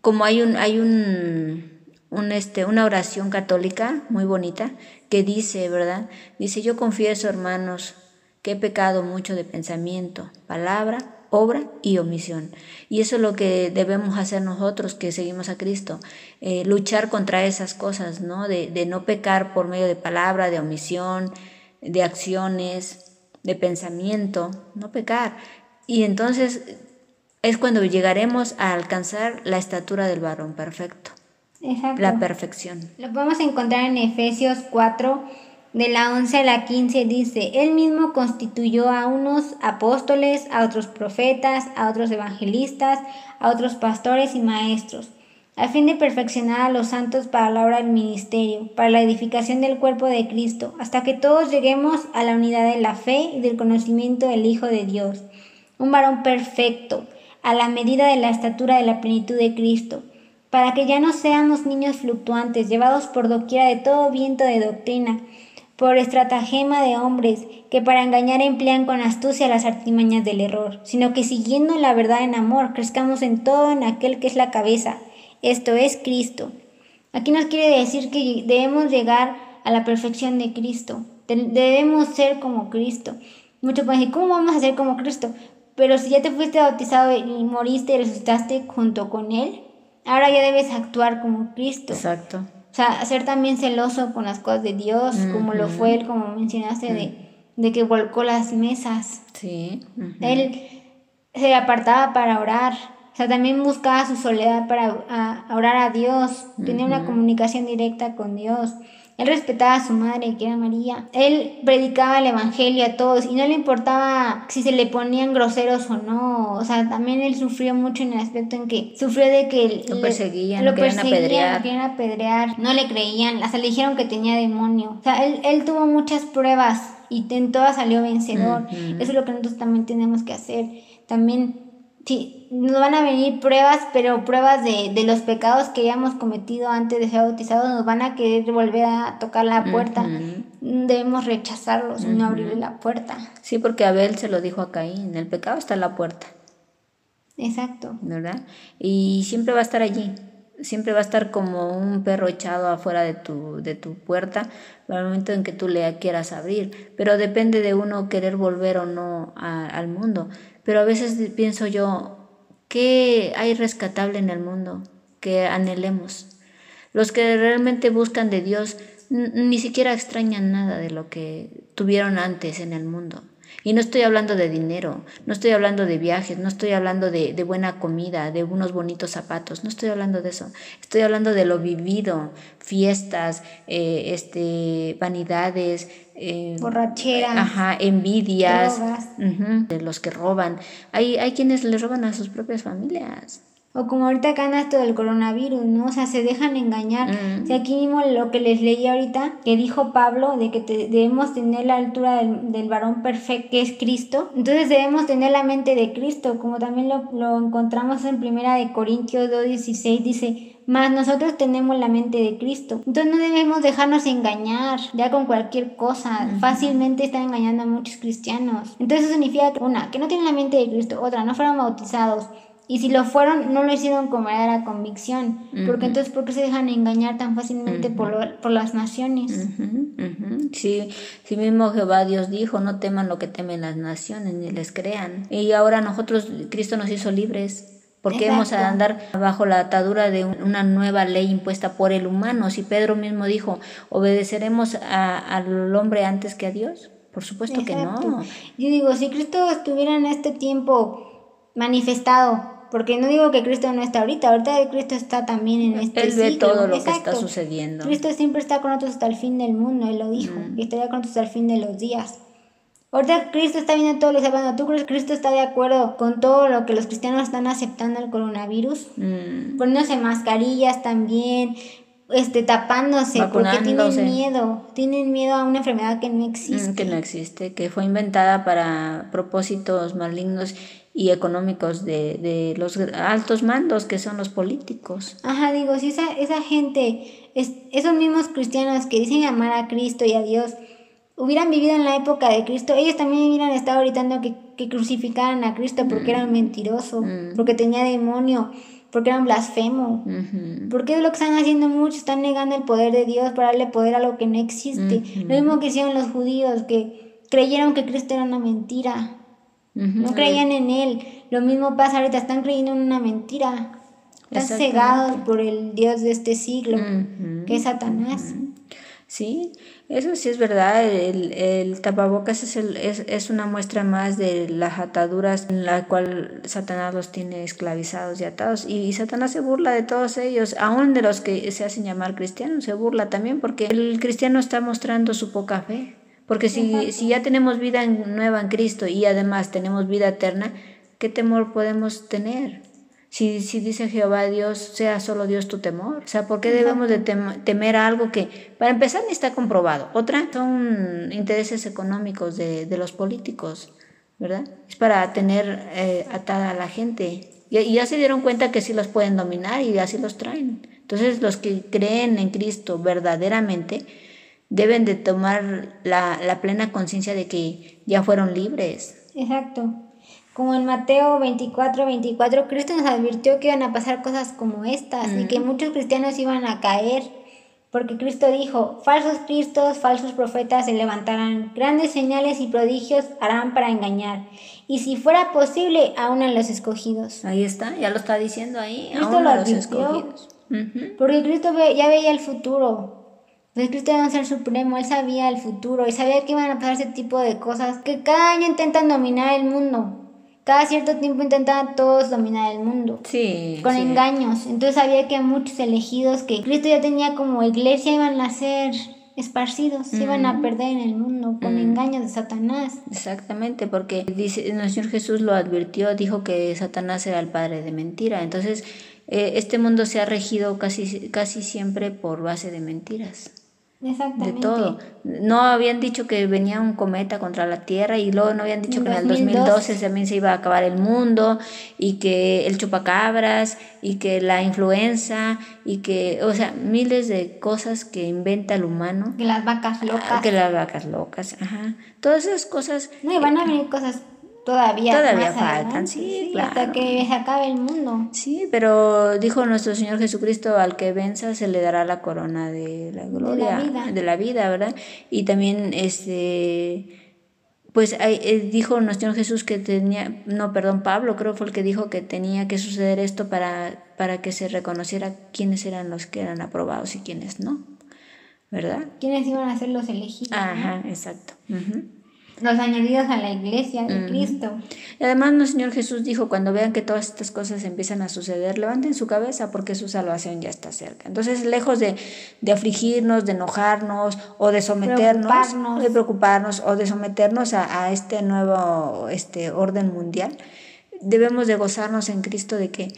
S2: como hay un hay un este, una oración católica muy bonita que dice, ¿verdad? Dice, yo confieso, hermanos, que he pecado mucho de pensamiento, palabra, obra y omisión. Y eso es lo que debemos hacer nosotros que seguimos a Cristo, eh, luchar contra esas cosas, ¿no? De, de no pecar por medio de palabra, de omisión, de acciones, de pensamiento, no pecar. Y entonces es cuando llegaremos a alcanzar la estatura del varón perfecto. La perfección.
S1: Lo podemos encontrar en Efesios 4, de la 11 a la 15, dice, Él mismo constituyó a unos apóstoles, a otros profetas, a otros evangelistas, a otros pastores y maestros, a fin de perfeccionar a los santos para la obra del ministerio, para la edificación del cuerpo de Cristo, hasta que todos lleguemos a la unidad de la fe y del conocimiento del Hijo de Dios, un varón perfecto, a la medida de la estatura de la plenitud de Cristo para que ya no seamos niños fluctuantes, llevados por doquiera de todo viento de doctrina, por estratagema de hombres, que para engañar emplean con astucia las artimañas del error, sino que siguiendo la verdad en amor, crezcamos en todo en aquel que es la cabeza, esto es Cristo. Aquí nos quiere decir que debemos llegar a la perfección de Cristo, debemos ser como Cristo. Muchos pueden decir, ¿cómo vamos a ser como Cristo? Pero si ya te fuiste bautizado y moriste y resucitaste junto con Él, ahora ya debes actuar como Cristo.
S2: Exacto.
S1: O sea, ser también celoso con las cosas de Dios, como lo fue él, como mencionaste, de, de, que volcó las mesas.
S2: Sí.
S1: Él se apartaba para orar. O sea, también buscaba su soledad para orar a Dios. Tenía una comunicación directa con Dios. Él respetaba a su madre, que era María. Él predicaba el Evangelio a todos y no le importaba si se le ponían groseros o no. O sea, también él sufrió mucho en el aspecto en que sufrió de que
S2: lo perseguían, lo, querían apedrear.
S1: Lo querían apedrear, no le creían, hasta le dijeron que tenía demonio. O sea, él, él tuvo muchas pruebas y en todas salió vencedor. Eso es lo que nosotros también tenemos que hacer. También Sí, nos van a venir pruebas, pero pruebas de, de los pecados que hayamos cometido antes de ser bautizados, nos van a querer volver a tocar la puerta. Debemos rechazarlos y no abrirle la puerta.
S2: Sí, porque Abel se lo dijo a Caín, el pecado está en la puerta.
S1: Exacto.
S2: ¿Verdad? Y siempre va a estar allí. Siempre va a estar como un perro echado afuera de tu, de tu puerta al momento en que tú le quieras abrir. Pero depende de uno querer volver o no al mundo. Pero a veces pienso yo, ¿qué hay rescatable en el mundo que anhelemos? Los que realmente buscan de Dios ni siquiera extrañan nada de lo que tuvieron antes en el mundo. Y no estoy hablando de dinero, no estoy hablando de viajes, no estoy hablando de, buena comida, de unos bonitos zapatos, no estoy hablando de eso. Estoy hablando de lo vivido, fiestas, eh, este, vanidades,
S1: eh, borracheras,
S2: ajá, envidias, de los que roban. Hay, hay quienes le roban a sus propias familias.
S1: O como ahorita acá anda esto del coronavirus, ¿no? O sea, se dejan engañar. Mm. aquí mismo lo que les leí ahorita, que dijo Pablo, de que debemos tener la altura del, varón perfecto, que es Cristo. Entonces debemos tener la mente de Cristo, como también lo, lo encontramos en primera de Corintios 2.16, dice, mas nosotros tenemos la mente de Cristo. Entonces no debemos dejarnos engañar ya con cualquier cosa. Fácilmente están engañando a muchos cristianos. Entonces eso significa que una, que no tienen la mente de Cristo, otra, no fueron bautizados, y si lo fueron, no lo hicieron con la convicción. Porque entonces, ¿por qué se dejan engañar tan fácilmente por, por, las naciones?
S2: Sí, sí mismo Jehová Dios dijo, no teman lo que temen las naciones, ni les crean. Y ahora nosotros, Cristo nos hizo libres. Porque hemos de andar bajo la atadura de una nueva ley impuesta por el humano? Si Pedro mismo dijo, ¿obedeceremos al hombre antes que a Dios? Por supuesto que no.
S1: Yo digo, si Cristo estuviera en este tiempo manifestado porque no digo que Cristo no está ahorita, ahorita Cristo está también en este
S2: Él ve todo lo que está sucediendo.
S1: Cristo siempre está con nosotros hasta el fin del mundo, Él lo dijo, y estaría con nosotros hasta el fin de los días. Ahorita Cristo está viendo todo lo que está ¿Tú crees que Cristo está de acuerdo con todo lo que los cristianos están aceptando el coronavirus? Mm. Poniéndose mascarillas también, este, tapándose porque tienen miedo, tienen miedo a una enfermedad que no existe. Mm,
S2: que no existe, que fue inventada para propósitos malignos y económicos de, de, los altos mandos que son los políticos.
S1: Ajá, digo, si esa, esa gente, es, esos mismos cristianos que dicen amar a Cristo y a Dios, hubieran vivido en la época de Cristo, ellos también hubieran estado gritando que, que crucificaran a Cristo porque era un mentiroso, mm. porque tenía demonio, porque era un blasfemo. Porque es lo que están haciendo muchos, están negando el poder de Dios para darle poder a lo que no existe. Lo mismo que hicieron los judíos, que creyeron que Cristo era una mentira. No creían en él. Lo mismo pasa ahorita, están creyendo en una mentira. Están cegados por el Dios de este siglo, que es Satanás.
S2: Sí, eso sí es verdad. El, el tapabocas es, el, es, es, una muestra más de las ataduras en la cual Satanás los tiene esclavizados y atados. Y, Satanás se burla de todos ellos, aún de los que se hacen llamar cristianos, se burla también porque el cristiano está mostrando su poca fe. Porque si, si ya tenemos vida nueva en Cristo y además tenemos vida eterna, ¿qué temor podemos tener? Si, si dice Jehová Dios, sea solo Dios tu temor. O sea, ¿por qué debemos de temer a algo que, para empezar, ni está comprobado? Otra son intereses económicos de, de los políticos, ¿verdad? Es para tener eh, atada a la gente. Y, y, ya se dieron cuenta que sí los pueden dominar y así los traen. Entonces, los que creen en Cristo verdaderamente, deben de tomar la, la plena conciencia de que ya fueron libres.
S1: Exacto. Como en Mateo 24, 24, Cristo nos advirtió que iban a pasar cosas como estas y que muchos cristianos iban a caer, porque Cristo dijo, falsos cristos, falsos profetas se levantarán, grandes señales y prodigios harán para engañar, y si fuera posible, aún a los escogidos.
S2: Ahí está, ya lo está diciendo ahí, aún a los escogidos.
S1: Porque Cristo ya veía el futuro, pues Cristo era un ser supremo, él sabía el futuro y sabía que iban a pasar ese tipo de cosas, que cada año intentan dominar el mundo. Cada cierto tiempo intentan todos dominar el mundo.
S2: Sí.
S1: Con engaños. Entonces sabía que muchos elegidos que Cristo ya tenía como iglesia iban a ser esparcidos, se iban a perder en el mundo con engaños de Satanás.
S2: Exactamente, porque dice, el Señor Jesús lo advirtió, dijo que Satanás era el padre de mentira. Entonces, eh, este mundo se ha regido casi, casi siempre por base de mentiras de todo. No habían dicho que venía un cometa contra la Tierra y luego no habían dicho que en el 2012 también se iba a acabar el mundo y que el chupacabras y que la influenza y que, o sea, miles de cosas que inventa el humano.
S1: Que las vacas locas.
S2: Que las vacas locas, ajá. Todas esas cosas.
S1: No, y van a venir cosas Todavía,
S2: Todavía faltan, sí, claro.
S1: Hasta que se acabe el mundo.
S2: Sí, pero dijo nuestro Señor Jesucristo, al que venza se le dará la corona de la gloria, de la vida, de la vida ¿verdad? Y también, este, pues eh, dijo nuestro Señor Jesús que tenía, no, perdón, Pablo creo fue el que dijo que tenía que suceder esto para, para que se reconociera quiénes eran los que eran aprobados y quiénes no, ¿verdad?
S1: ¿Quiénes iban a ser los elegidos?
S2: Ajá, exacto.
S1: Los añadidos a la iglesia de Cristo.
S2: Y además, el Señor Jesús dijo, cuando vean que todas estas cosas empiezan a suceder, levanten su cabeza porque su salvación ya está cerca. Entonces, lejos de, de afligirnos, de enojarnos o de someternos, preocuparnos. de preocuparnos o de someternos a, a, este nuevo este orden mundial, debemos de gozarnos en Cristo de que,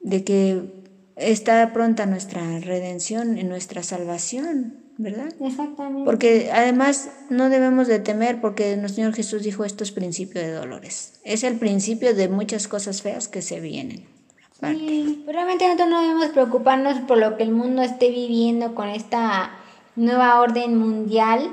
S2: de que está pronta nuestra redención y nuestra salvación. ¿Verdad?
S1: Exactamente.
S2: Porque además no debemos de temer porque nuestro Señor Jesús dijo esto es principio de dolores. Es el principio de muchas cosas feas que se vienen.
S1: Sí, pero realmente nosotros no debemos preocuparnos por lo que el mundo esté viviendo con esta nueva orden mundial,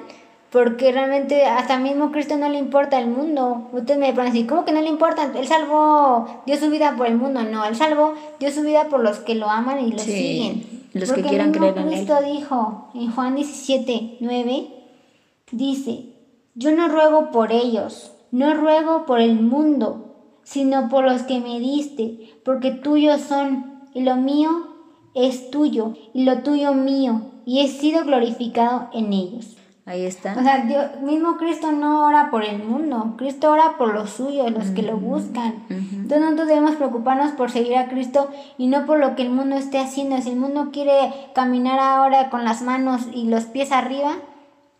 S1: porque realmente hasta mismo Cristo no le importa el mundo. Ustedes me preguntan así, ¿cómo que no le importa? Él salvó, dio su vida por el mundo. No, él salvó, dio su vida por los que lo aman y lo siguen.
S2: Los que quieran creer en
S1: Cristo dijo en Juan 17, 9, dice, yo no ruego por ellos, no ruego por el mundo, sino por los que me diste, porque tuyos son, y lo mío es tuyo, y lo tuyo mío, y he sido glorificado en ellos.
S2: Ahí está.
S1: O sea, Dios, mismo Cristo no ora por el mundo, Cristo ora por los suyos, los que lo buscan. Entonces nosotros debemos preocuparnos por seguir a Cristo y no por lo que el mundo esté haciendo. Si el mundo quiere caminar ahora con las manos y los pies arriba,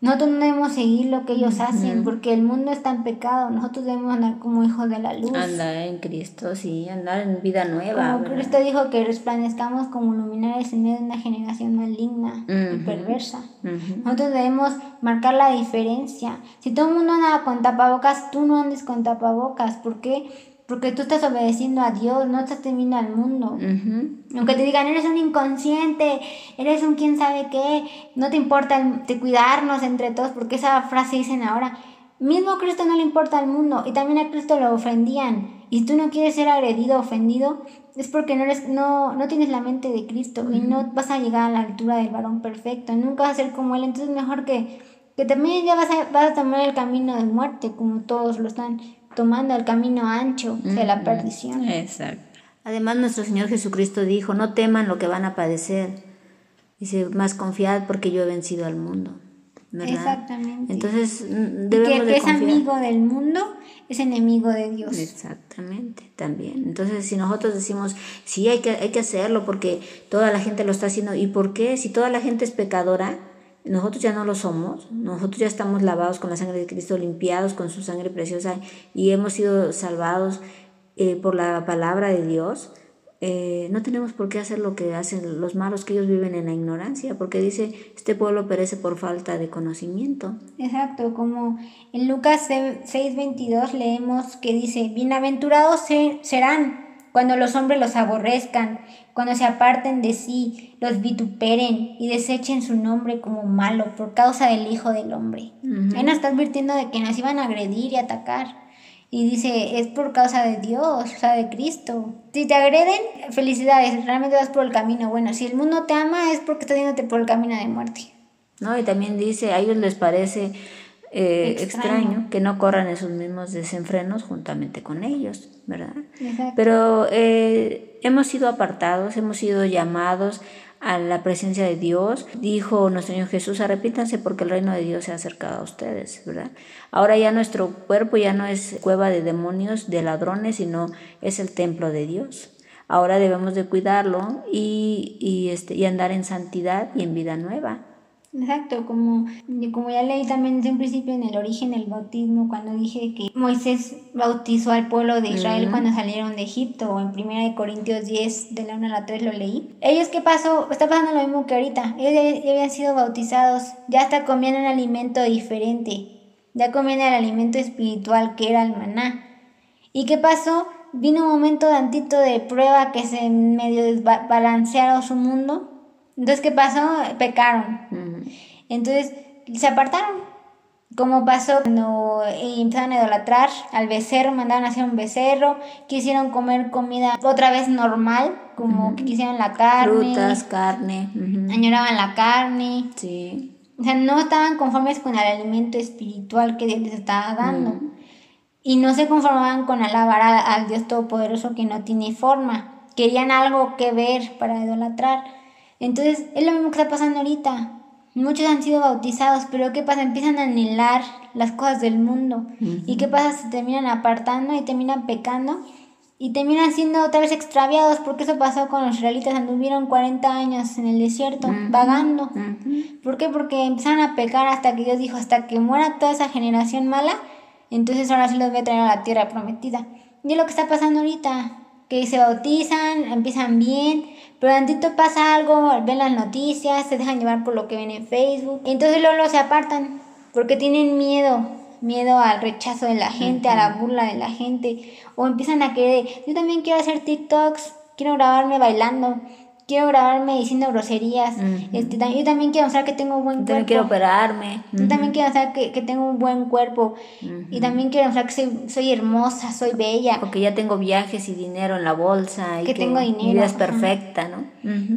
S1: nosotros no debemos seguir lo que ellos hacen, porque el mundo está en pecado. Nosotros debemos andar como hijos de la luz.
S2: Andar en Cristo, sí, andar en vida nueva.
S1: Como Cristo dijo que resplandezcamos como luminares en medio de una generación maligna y perversa. Nosotros debemos marcar la diferencia. Si todo el mundo anda con tapabocas, tú no andes con tapabocas. ¿Por qué? Porque tú estás obedeciendo a Dios, no estás temiendo al mundo. Aunque te digan, eres un inconsciente, eres un quién sabe qué, no te importa el, cuidarnos entre todos, porque esa frase dicen ahora. Mismo a Cristo no le importa al mundo y también a Cristo lo ofendían. Y si tú no quieres ser agredido ofendido, es porque no, eres, no, no tienes la mente de Cristo y no vas a llegar a la altura del varón perfecto. Nunca vas a ser como Él. Entonces, mejor que, que también ya vas a, vas a tomar el camino de muerte, como todos lo están tomando el camino ancho de la perdición.
S2: Exacto. Además, nuestro Señor Jesucristo dijo, no teman lo que van a padecer. Dice, más confiad porque yo he vencido al mundo. ¿verdad?
S1: Exactamente.
S2: Entonces, debemos
S1: que
S2: de
S1: es amigo del mundo es enemigo de Dios.
S2: Exactamente, también. Entonces, si nosotros decimos, sí, hay que, hay que hacerlo porque toda la gente lo está haciendo, ¿y por qué? Si toda la gente es pecadora, nosotros ya no lo somos, nosotros ya estamos lavados con la sangre de Cristo, limpiados con su sangre preciosa y hemos sido salvados eh, por la palabra de Dios. Eh, no tenemos por qué hacer lo que hacen los malos, que ellos viven en la ignorancia, porque dice, este pueblo perece por falta de conocimiento.
S1: Exacto, como en Lucas 6:22 leemos que dice, bienaventurados serán cuando los hombres los aborrezcan, cuando se aparten de sí, los vituperen y desechen su nombre como malo por causa del Hijo del Hombre. Ahí nos está advirtiendo de que nos iban a agredir y atacar. Y dice, es por causa de Dios, o sea, de Cristo. Si te agreden, felicidades, realmente vas por el camino bueno. Si el mundo te ama, es porque está yéndote por el camino de muerte.
S2: No, y también dice, a ellos les parece eh, extraño. que no corran esos mismos desenfrenos juntamente con ellos, ¿verdad? Pero eh, hemos sido apartados, hemos sido llamados a la presencia de Dios. Dijo nuestro Señor Jesús, arrepítanse porque el reino de Dios se ha acercado a ustedes, ¿verdad? Ahora ya nuestro cuerpo ya no es cueva de demonios, de ladrones, sino es el templo de Dios. Ahora debemos de cuidarlo y, y, este, y andar en santidad y en vida nueva.
S1: Exacto, como, como ya leí también desde un principio en el origen del bautismo, cuando dije que Moisés bautizó al pueblo de Israel cuando salieron de Egipto, o en 1 Corintios 10, de la 1 a la 3 lo leí. Ellos, ¿qué pasó? Está pasando lo mismo que ahorita. Ellos ya, habían sido bautizados, ya hasta comían un alimento diferente, ya comían el alimento espiritual que era el maná. ¿Y qué pasó? Vino un momento tantito de prueba que se medio desbalancearon su mundo entonces, ¿qué pasó? Pecaron. Entonces, se apartaron. Como pasó cuando empezaron a idolatrar al becerro, mandaron a hacer un becerro, quisieron comer comida otra vez normal, como que quisieron la carne.
S2: Frutas, carne.
S1: Añoraban la carne.
S2: Sí.
S1: O sea, no estaban conformes con el alimento espiritual que Dios les estaba dando. Y no se conformaban con alabar al Dios Todopoderoso que no tiene forma. Querían algo que ver para idolatrar. Entonces, es lo mismo que está pasando ahorita. Muchos han sido bautizados, pero ¿qué pasa? Empiezan a anhelar las cosas del mundo. ¿Y qué pasa? Se terminan apartando y terminan pecando y terminan siendo otra vez extraviados, porque eso pasó con los israelitas, anduvieron 40 años en el desierto, vagando. ¿Por qué? Porque empezaron a pecar hasta que Dios dijo, hasta que muera toda esa generación mala, entonces ahora sí los voy a traer a la tierra prometida. Y es lo que está pasando ahorita, que se bautizan, empiezan bien, pero tantito pasa algo, ven las noticias, se dejan llevar por lo que ven en Facebook, entonces luego se apartan, porque tienen miedo, miedo al rechazo de la gente, a la burla de la gente, o empiezan a querer, yo también quiero hacer TikToks, quiero grabarme bailando, quiero grabarme diciendo groserías. este, yo también quiero mostrar que tengo un buen cuerpo.
S2: También quiero operarme.
S1: Yo también quiero mostrar que, que, tengo un buen cuerpo. Y también quiero mostrar que soy, soy, hermosa, soy bella.
S2: Porque ya tengo viajes y dinero en la bolsa. Y
S1: que, tengo dinero. Mi
S2: vida es perfecta, ¿no?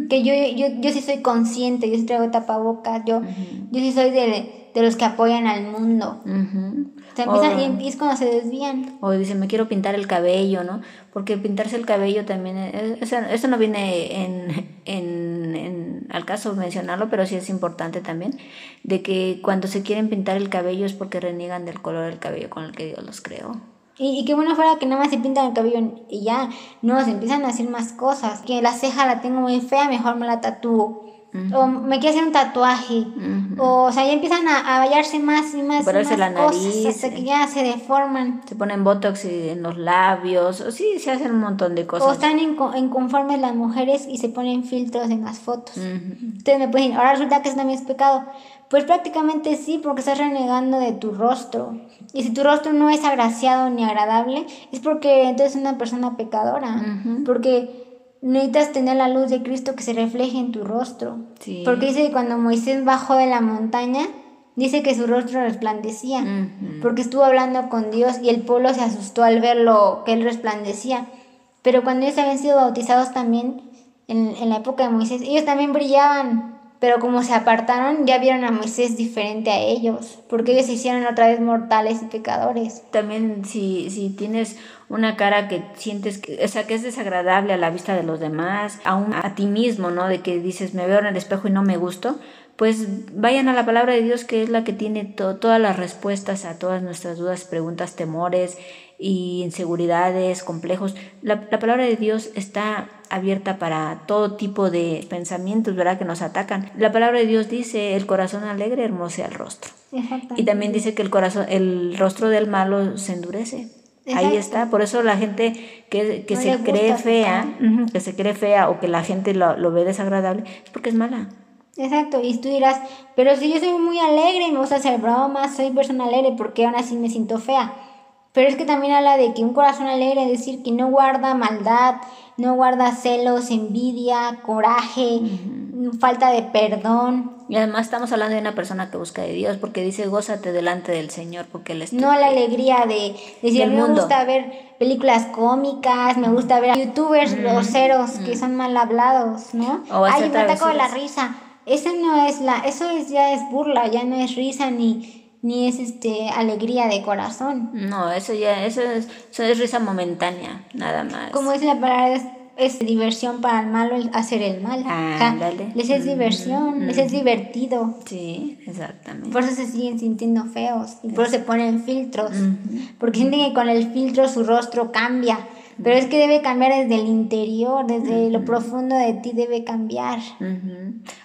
S1: Que yo, yo, yo sí soy consciente, yo sí traigo tapabocas, yo, yo sí soy de, de los que apoyan al mundo. Se empiezan, y es cuando se desvían.
S2: O dicen, me quiero pintar el cabello, ¿no? Porque pintarse el cabello también, eso, eso no viene en, en, en, al caso mencionarlo, pero sí es importante también, de que cuando se quieren pintar el cabello es porque reniegan del color del cabello con el que Dios los creó.
S1: Y, y qué bueno fuera que nada más se pintan el cabello y ya, no, se empiezan a hacer más cosas. Que la ceja la tengo muy fea, mejor me la tatúo o me quiero hacer un tatuaje, o, o sea, ya empiezan a, a más y más, más la cosas nariz, hasta que ya se deforman.
S2: Se ponen botox en los labios, o sí, se hacen un montón de cosas.
S1: O están inconformes las mujeres y se ponen filtros en las fotos. Ustedes me pueden ahora resulta que eso también es pecado. Pues prácticamente sí, porque estás renegando de tu rostro. Y si tu rostro no es agraciado ni agradable, es porque entonces es una persona pecadora. Porque necesitas tener la luz de Cristo que se refleje en tu rostro. Porque dice que cuando Moisés bajó de la montaña, dice que su rostro resplandecía, porque estuvo hablando con Dios y el pueblo se asustó al ver lo que él resplandecía. Pero cuando ellos habían sido bautizados también, en, en la época de Moisés, ellos también brillaban, pero como se apartaron, ya vieron a Moisés diferente a ellos, porque ellos se hicieron otra vez mortales y pecadores.
S2: También si, si tienes una cara que sientes que, o sea, que es desagradable a la vista de los demás, aún a ti mismo, ¿no? De que dices, me veo en el espejo y no me gusto, pues vayan a la palabra de Dios que es la que tiene todas las respuestas a todas nuestras dudas, preguntas, temores y inseguridades, complejos. La, la, palabra de Dios está abierta para todo tipo de pensamientos, ¿verdad? Que nos atacan. La palabra de Dios dice, el corazón alegre hermosea el rostro. Y también dice que el corazón, el rostro del malo se endurece. Ahí está, por eso la gente que, que se cree fea, que se cree fea o que la gente lo, lo ve desagradable, es porque es mala.
S1: Exacto, y tú dirás, pero si yo soy muy alegre y me gusta hacer bromas, soy persona alegre, porque aún así me siento fea? Pero es que también habla de que un corazón alegre es decir que no guarda maldad, no guarda celos, envidia, coraje, falta de perdón.
S2: Y además estamos hablando de una persona que busca de Dios, porque dice, gózate delante del Señor, porque Él es
S1: No la alegría de decir, me gusta ver películas cómicas, me gusta ver youtubers groseros que son mal hablados, ¿no? Ay, me ataco la risa. Eso no es la, eso es, ya es burla, ya no es risa ni ni es este alegría de corazón.
S2: No, eso ya, eso es, eso es risa momentánea, nada más.
S1: Como dice la palabra, es, diversión para el malo hacer el mal. Ah, les es diversión, les es divertido.
S2: Sí, exactamente.
S1: Por eso se siguen sintiendo feos y por eso se ponen filtros. Porque sienten que con el filtro su rostro cambia. Pero es que debe cambiar desde el interior, desde lo profundo de ti debe cambiar.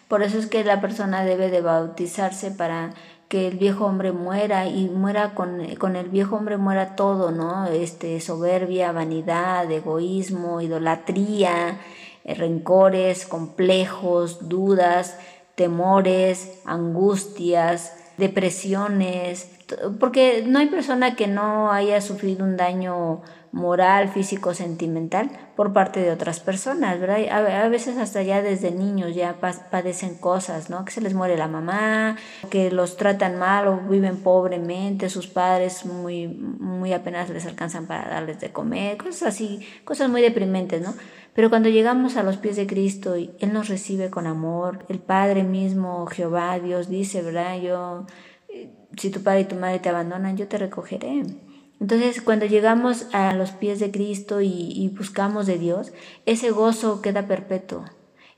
S2: Por eso es que la persona debe de bautizarse para que el viejo hombre muera y muera con, con, el viejo hombre muera todo, ¿no? Este, soberbia, vanidad, egoísmo, idolatría, eh, rencores, complejos, dudas, temores, angustias, depresiones, porque no hay persona que no haya sufrido un daño moral, físico, sentimental por parte de otras personas, ¿verdad? A, veces hasta ya desde niños ya padecen cosas, ¿no? Que se les muere la mamá, que los tratan mal o viven pobremente, sus padres muy, muy apenas les alcanzan para darles de comer, cosas así, cosas muy deprimentes, ¿no? Pero cuando llegamos a los pies de Cristo y Él nos recibe con amor, el Padre mismo, Jehová, Dios dice, ¿verdad? Yo, eh, si tu padre y tu madre te abandonan, yo te recogeré. Entonces, cuando llegamos a los pies de Cristo y, buscamos de Dios, ese gozo queda perpetuo.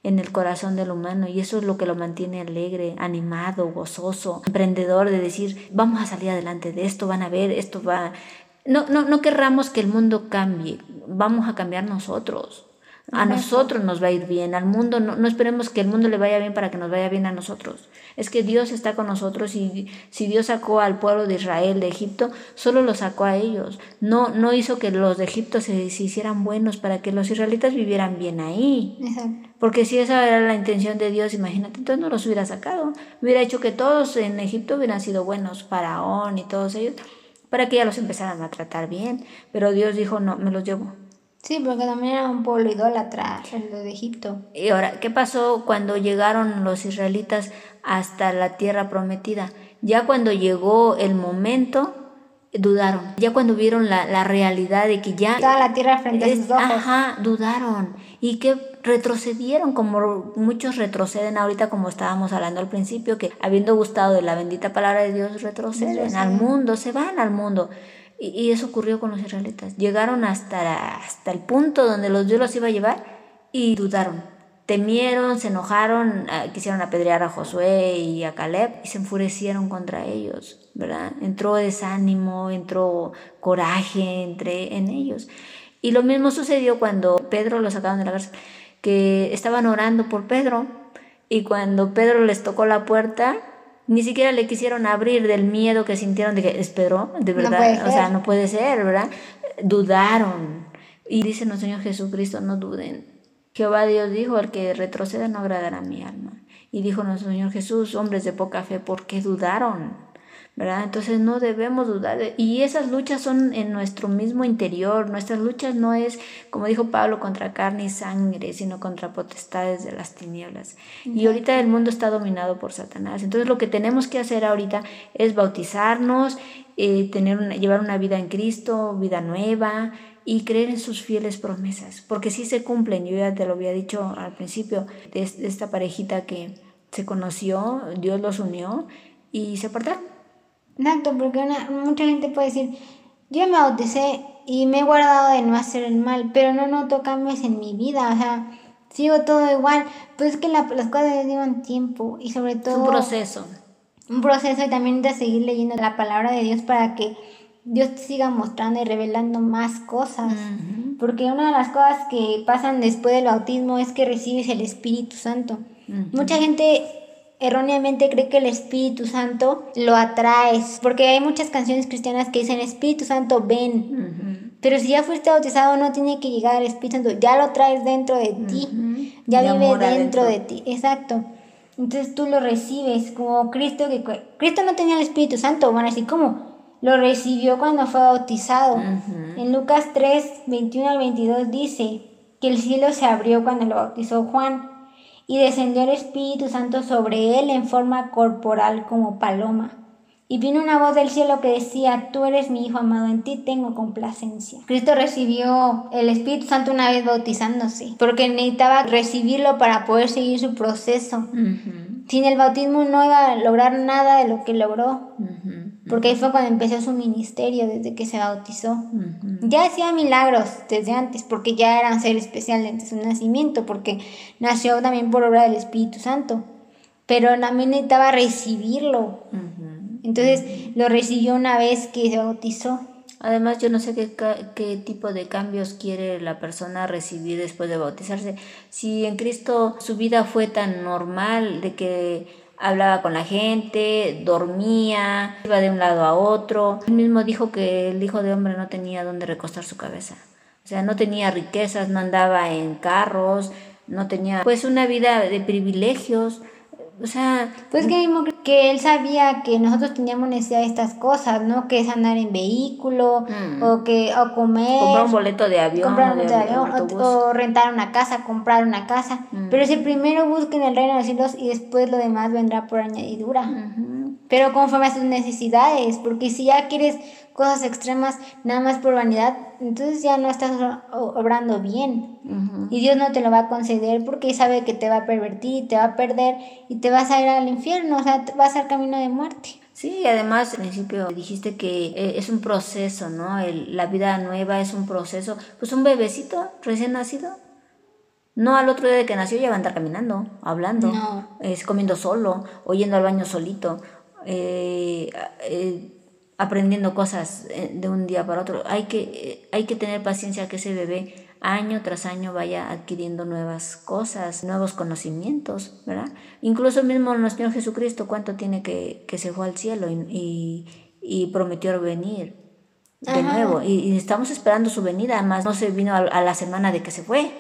S2: en el corazón del humano y eso es lo que lo mantiene alegre, animado, gozoso, emprendedor de decir, vamos a salir adelante de esto, van a ver, esto va... No, no, no querramos que el mundo cambie, vamos a cambiar nosotros. A nosotros nos va a ir bien, al mundo, no, no, esperemos que el mundo le vaya bien para que nos vaya bien a nosotros. Es que Dios está con nosotros y si Dios sacó al pueblo de Israel de Egipto, solo lo sacó a ellos. No, no hizo que los de Egipto se, se hicieran buenos para que los israelitas vivieran bien ahí. Porque si esa era la intención de Dios, imagínate, entonces no los hubiera sacado. Hubiera hecho que todos en Egipto hubieran sido buenos, Faraón y todos ellos, para que ya los empezaran a tratar bien. Pero Dios dijo, no, me los llevo
S1: Sí, porque también era un pueblo idólatra, el de Egipto.
S2: Y ahora, ¿qué pasó cuando llegaron los israelitas hasta la tierra prometida? Ya cuando llegó el momento, dudaron. Ya cuando vieron la, la realidad de que ya...
S1: Toda la tierra frente a sus ojos.
S2: Ajá, dudaron. Y que retrocedieron, como muchos retroceden ahorita, como estábamos hablando al principio, que habiendo gustado de la bendita palabra de Dios, retroceden al mundo, se van al mundo. Y, eso ocurrió con los israelitas. Llegaron hasta, hasta el punto donde los Dios los iba a llevar y dudaron. Temieron, se enojaron, ah, quisieron apedrear a Josué y a Caleb y se enfurecieron contra ellos, ¿verdad? Entró desánimo, entró coraje entre, en ellos. Y lo mismo sucedió cuando Pedro lo sacaron de la cárcel, que estaban orando por Pedro y cuando Pedro les tocó la puerta, ni siquiera le quisieron abrir del miedo que sintieron de que es Pedro, de verdad, o sea, no puede ser, ¿verdad? Dudaron. Y dice nuestro Señor Jesucristo, no duden. Jehová Dios dijo, el que retroceda no agradará a mi alma. Y dijo nuestro Señor Jesús, hombres de poca fe, ¿por qué dudaron? ¿Verdad? Entonces no debemos dudar. Y esas luchas son en nuestro mismo interior. Nuestras luchas no es, como dijo Pablo, contra carne y sangre, sino contra potestades de las tinieblas. Y ahorita el mundo está dominado por Satanás. Entonces lo que tenemos que hacer ahorita es bautizarnos, eh, tener llevar una vida en Cristo, vida nueva y creer en sus fieles promesas. Porque si se cumplen, yo ya te lo había dicho al principio, de esta parejita que se conoció, Dios los unió y se apartaron
S1: Exacto, porque mucha gente puede decir, yo me bauticé y me he guardado de no hacer el mal, pero no noto cambios en mi vida, o sea, sigo todo igual. Pues es que las cosas llevan tiempo y sobre todo...
S2: un proceso.
S1: Un proceso y también de seguir leyendo la palabra de Dios para que Dios te siga mostrando y revelando más cosas. Porque una de las cosas que pasan después del bautismo es que recibes el Espíritu Santo. Mucha gente erróneamente cree que el Espíritu Santo lo atraes, porque hay muchas canciones cristianas que dicen Espíritu Santo ven, pero si ya fuiste bautizado no tiene que llegar el Espíritu Santo, ya lo traes dentro de ti, ya vive dentro, de ti, exacto. Entonces tú lo recibes como Cristo, que Cristo no tenía el Espíritu Santo, bueno, así como lo recibió cuando fue bautizado. En Lucas 3, 21 al 22 dice que el cielo se abrió cuando lo bautizó Juan y descendió el Espíritu Santo sobre él en forma corporal como paloma. Y vino una voz del cielo que decía, tú eres mi Hijo amado, en ti tengo complacencia. Cristo recibió el Espíritu Santo una vez bautizándose, porque necesitaba recibirlo para poder seguir su proceso. Sin el bautismo no iba a lograr nada de lo que logró porque ahí fue cuando empezó su ministerio, desde que se bautizó. Ya hacía milagros desde antes, porque ya era un ser especial desde su nacimiento, porque nació también por obra del Espíritu Santo, pero también necesitaba recibirlo. Entonces lo recibió una vez que se bautizó.
S2: Además, yo no sé qué, qué tipo de cambios quiere la persona recibir después de bautizarse. Si en Cristo su vida fue tan normal de que hablaba con la gente, dormía, iba de un lado a otro. Él mismo dijo que el hijo de hombre no tenía dónde recostar su cabeza. O sea, no tenía riquezas, no andaba en carros, no tenía pues una vida de privilegios. O sea,
S1: pues que que él sabía que nosotros teníamos necesidad de estas cosas, ¿no? Que es andar en vehículo mm. o que o comer,
S2: comprar un boleto de avión,
S1: comprar un boleto de, avión o, rentar una casa, comprar una casa. Mm. Pero si primero busquen el reino de los cielos y después lo demás vendrá por añadidura. Pero conforme a sus necesidades, porque si ya quieres cosas extremas nada más por vanidad, entonces ya no estás obrando bien. Y Dios no te lo va a conceder porque sabe que te va a pervertir, te va a perder y te vas a ir al infierno, o sea, vas al camino de muerte.
S2: Sí, además al principio dijiste que eh, es un proceso, ¿no? la vida nueva es un proceso. Pues un bebecito recién nacido No al otro día de que nació ya va a andar caminando, hablando, es comiendo solo, o yendo al baño solito, eh, eh, aprendiendo cosas eh, de un día para otro. Hay que, hay que tener paciencia que ese bebé año tras año vaya adquiriendo nuevas cosas, nuevos conocimientos, ¿verdad? Incluso mismo nuestro Señor Jesucristo, ¿cuánto tiene que, que se fue al cielo y, y, prometió venir de nuevo? Y, estamos esperando su venida, además no se vino a, la semana de que se fue,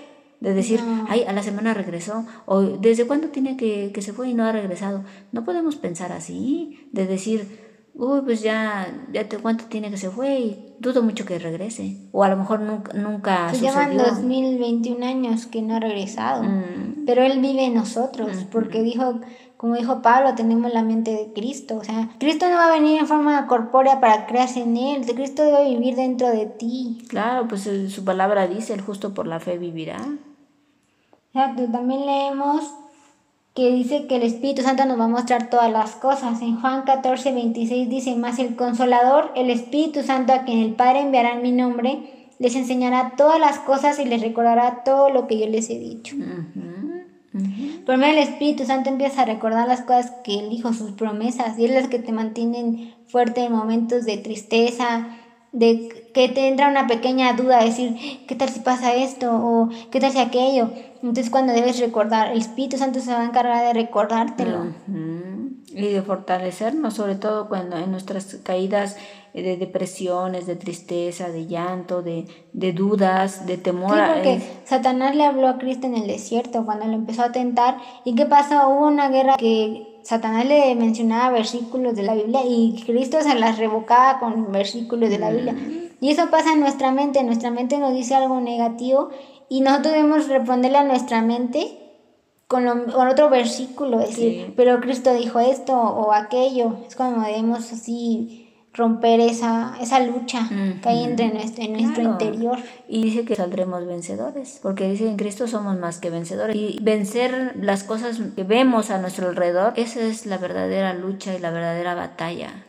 S2: de decir, ay, a la semana regresó, o desde cuándo tiene que, que se fue y no ha regresado. No podemos pensar así, de decir, uy, pues ya, ya te cuánto tiene que se fue y dudo mucho que regrese. O a lo mejor nunca, nunca
S1: Se llevan 2021 años que no ha regresado. Mm. Pero Él vive en nosotros, porque dijo, como dijo Pablo, tenemos la mente de Cristo. O sea, Cristo no va a venir en forma corpórea para crearse en Él. Cristo debe vivir dentro de ti.
S2: Claro, pues su palabra dice, el justo por la fe vivirá.
S1: Exacto, también leemos que dice que el Espíritu Santo nos va a mostrar todas las cosas. En Juan 14, 26 dice, más el consolador, el Espíritu Santo a quien el Padre enviará en mi nombre, les enseñará todas las cosas y les recordará todo lo que yo les he dicho. Por medio del Espíritu Santo empieza a recordar las cosas que Él dijo, sus promesas, y es las que te mantienen fuerte en momentos de tristeza, de que te entra una pequeña duda, decir, ¿qué tal si pasa esto? o ¿qué tal si aquello? Entonces cuando debes recordar, el Espíritu Santo se va a encargar de recordártelo.
S2: Y de fortalecernos, sobre todo cuando en nuestras caídas de depresiones, de tristeza, de llanto, de, de dudas, de temor.
S1: Sí, porque Satanás le habló a Cristo en el desierto cuando lo empezó a tentar. ¿Y qué pasó? Hubo una guerra que Satanás le mencionaba versículos de la Biblia y Cristo se las revocaba con versículos de la Biblia. Y eso pasa en nuestra mente, nuestra mente nos dice algo negativo y nosotros debemos responderle a nuestra mente con, otro versículo, decir, pero Cristo dijo esto o aquello. Es como debemos así romper esa, esa lucha que hay entre nuestro, en nuestro interior.
S2: Y dice que saldremos vencedores, porque dice en Cristo somos más que vencedores. Y vencer las cosas que vemos a nuestro alrededor, esa es la verdadera lucha y la verdadera batalla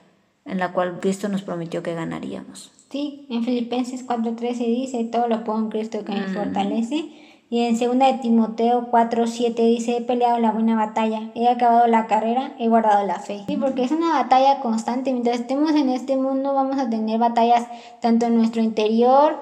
S2: en la cual Cristo nos prometió que ganaríamos.
S1: Sí, en Filipenses 4:13 dice, todo lo pongo en Cristo que me fortalece. Y en 2 de Timoteo 4.7 dice, he peleado la buena batalla, he acabado la carrera, he guardado la fe. Sí, porque es una batalla constante. Mientras estemos en este mundo vamos a tener batallas tanto en nuestro interior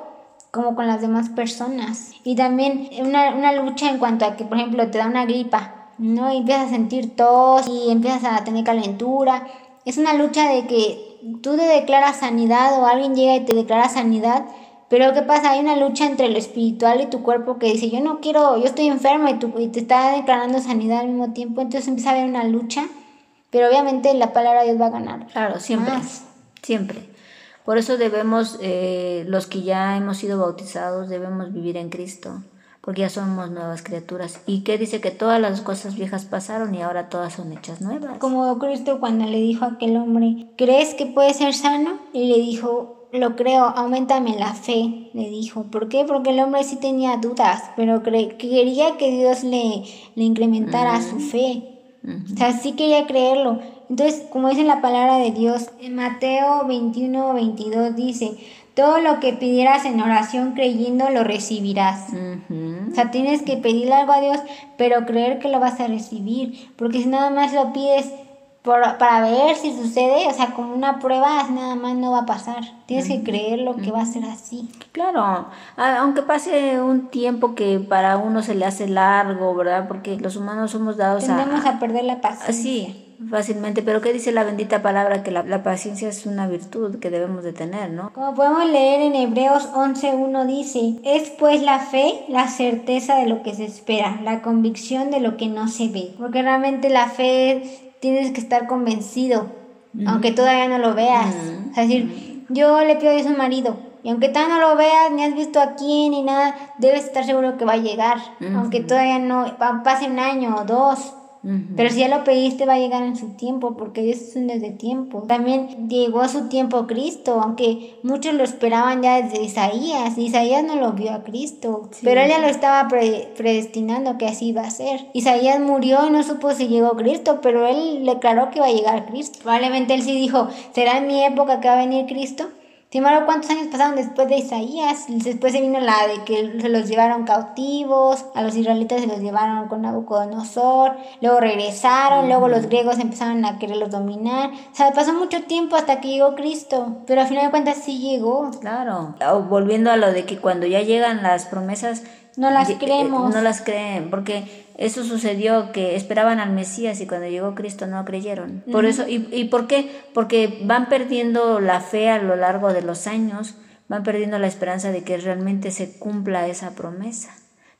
S1: como con las demás personas. Y también una, una lucha en cuanto a que, por ejemplo, te da una gripa, ¿no? Y empiezas a sentir tos y empiezas a tener calentura. Es una lucha de que tú te declaras sanidad o alguien llega y te declara sanidad pero ¿qué pasa? Hay una lucha entre lo espiritual y tu cuerpo que dice, yo no quiero, yo estoy enfermo y, y te está declarando sanidad al mismo tiempo, entonces empieza a haber una lucha, pero obviamente la palabra de Dios va a ganar.
S2: Claro, siempre, siempre. Por eso debemos, eh, los que ya hemos sido bautizados, debemos vivir en Cristo, porque ya somos nuevas criaturas. ¿Y qué dice? Que todas las cosas viejas pasaron y ahora todas son hechas nuevas.
S1: Como Cristo cuando le dijo a aquel hombre, ¿crees que puede ser sano? Y le dijo, lo creo, aumentame la fe, le dijo. ¿Por qué? Porque el hombre sí tenía dudas, pero quería que Dios le, le incrementara su fe. O sea, sí quería creerlo. Entonces, como dice la palabra de Dios, en Mateo 21, 22 dice, todo lo que pidieras en oración creyendo lo recibirás. O sea, tienes que pedirle algo a Dios, pero creer que lo vas a recibir. Porque si nada más lo pides para ver si sucede, o sea, como una prueba, nada más no va a pasar. Tienes que creer lo que va a ser así.
S2: Claro, aunque pase un tiempo que para uno se le hace largo, ¿verdad? Porque los humanos somos dados
S1: a... Tendemos a perder la paciencia.
S2: Sí, fácilmente, pero ¿qué dice la bendita palabra? Que la, la, paciencia es una virtud que debemos de tener, ¿no?
S1: Como podemos leer en Hebreos 11.1 dice, es pues la fe la certeza de lo que se espera, la convicción de lo que no se ve, porque realmente la fe tienes que estar convencido, aunque todavía no lo veas. Es decir, yo le pido a Dios un marido, y aunque todavía no lo veas, ni has visto a quién ni nada, debes estar seguro que va a llegar, aunque todavía no pase un año o dos. Pero si ya lo pediste va a llegar en su tiempo, porque Dios es un desde tiempo. También llegó a su tiempo Cristo, aunque muchos lo esperaban ya desde Isaías. Isaías no lo vio a Cristo, pero él ya lo estaba predestinando que así iba a ser. Isaías murió y no supo si llegó Cristo, pero él declaró que iba a llegar Cristo. Probablemente él sí dijo, ¿será en mi época que va a venir Cristo? Sin embargo, ¿cuántos años pasaron después de Isaías? Después se vino la de que se los llevaron cautivos, a los israelitas se los llevaron con Nabucodonosor, luego regresaron, luego los griegos empezaron a quererlos dominar. O sea, pasó mucho tiempo hasta que llegó Cristo, pero al final de cuentas sí llegó.
S2: Claro. volviendo a lo de que cuando ya llegan las promesas,
S1: no las creemos.
S2: No las creen, porque eso sucedió que esperaban al Mesías y cuando llegó Cristo no creyeron. Por eso, y, ¿y por qué? Porque van perdiendo la fe a lo largo de los años, van perdiendo la esperanza de que realmente se cumpla esa promesa.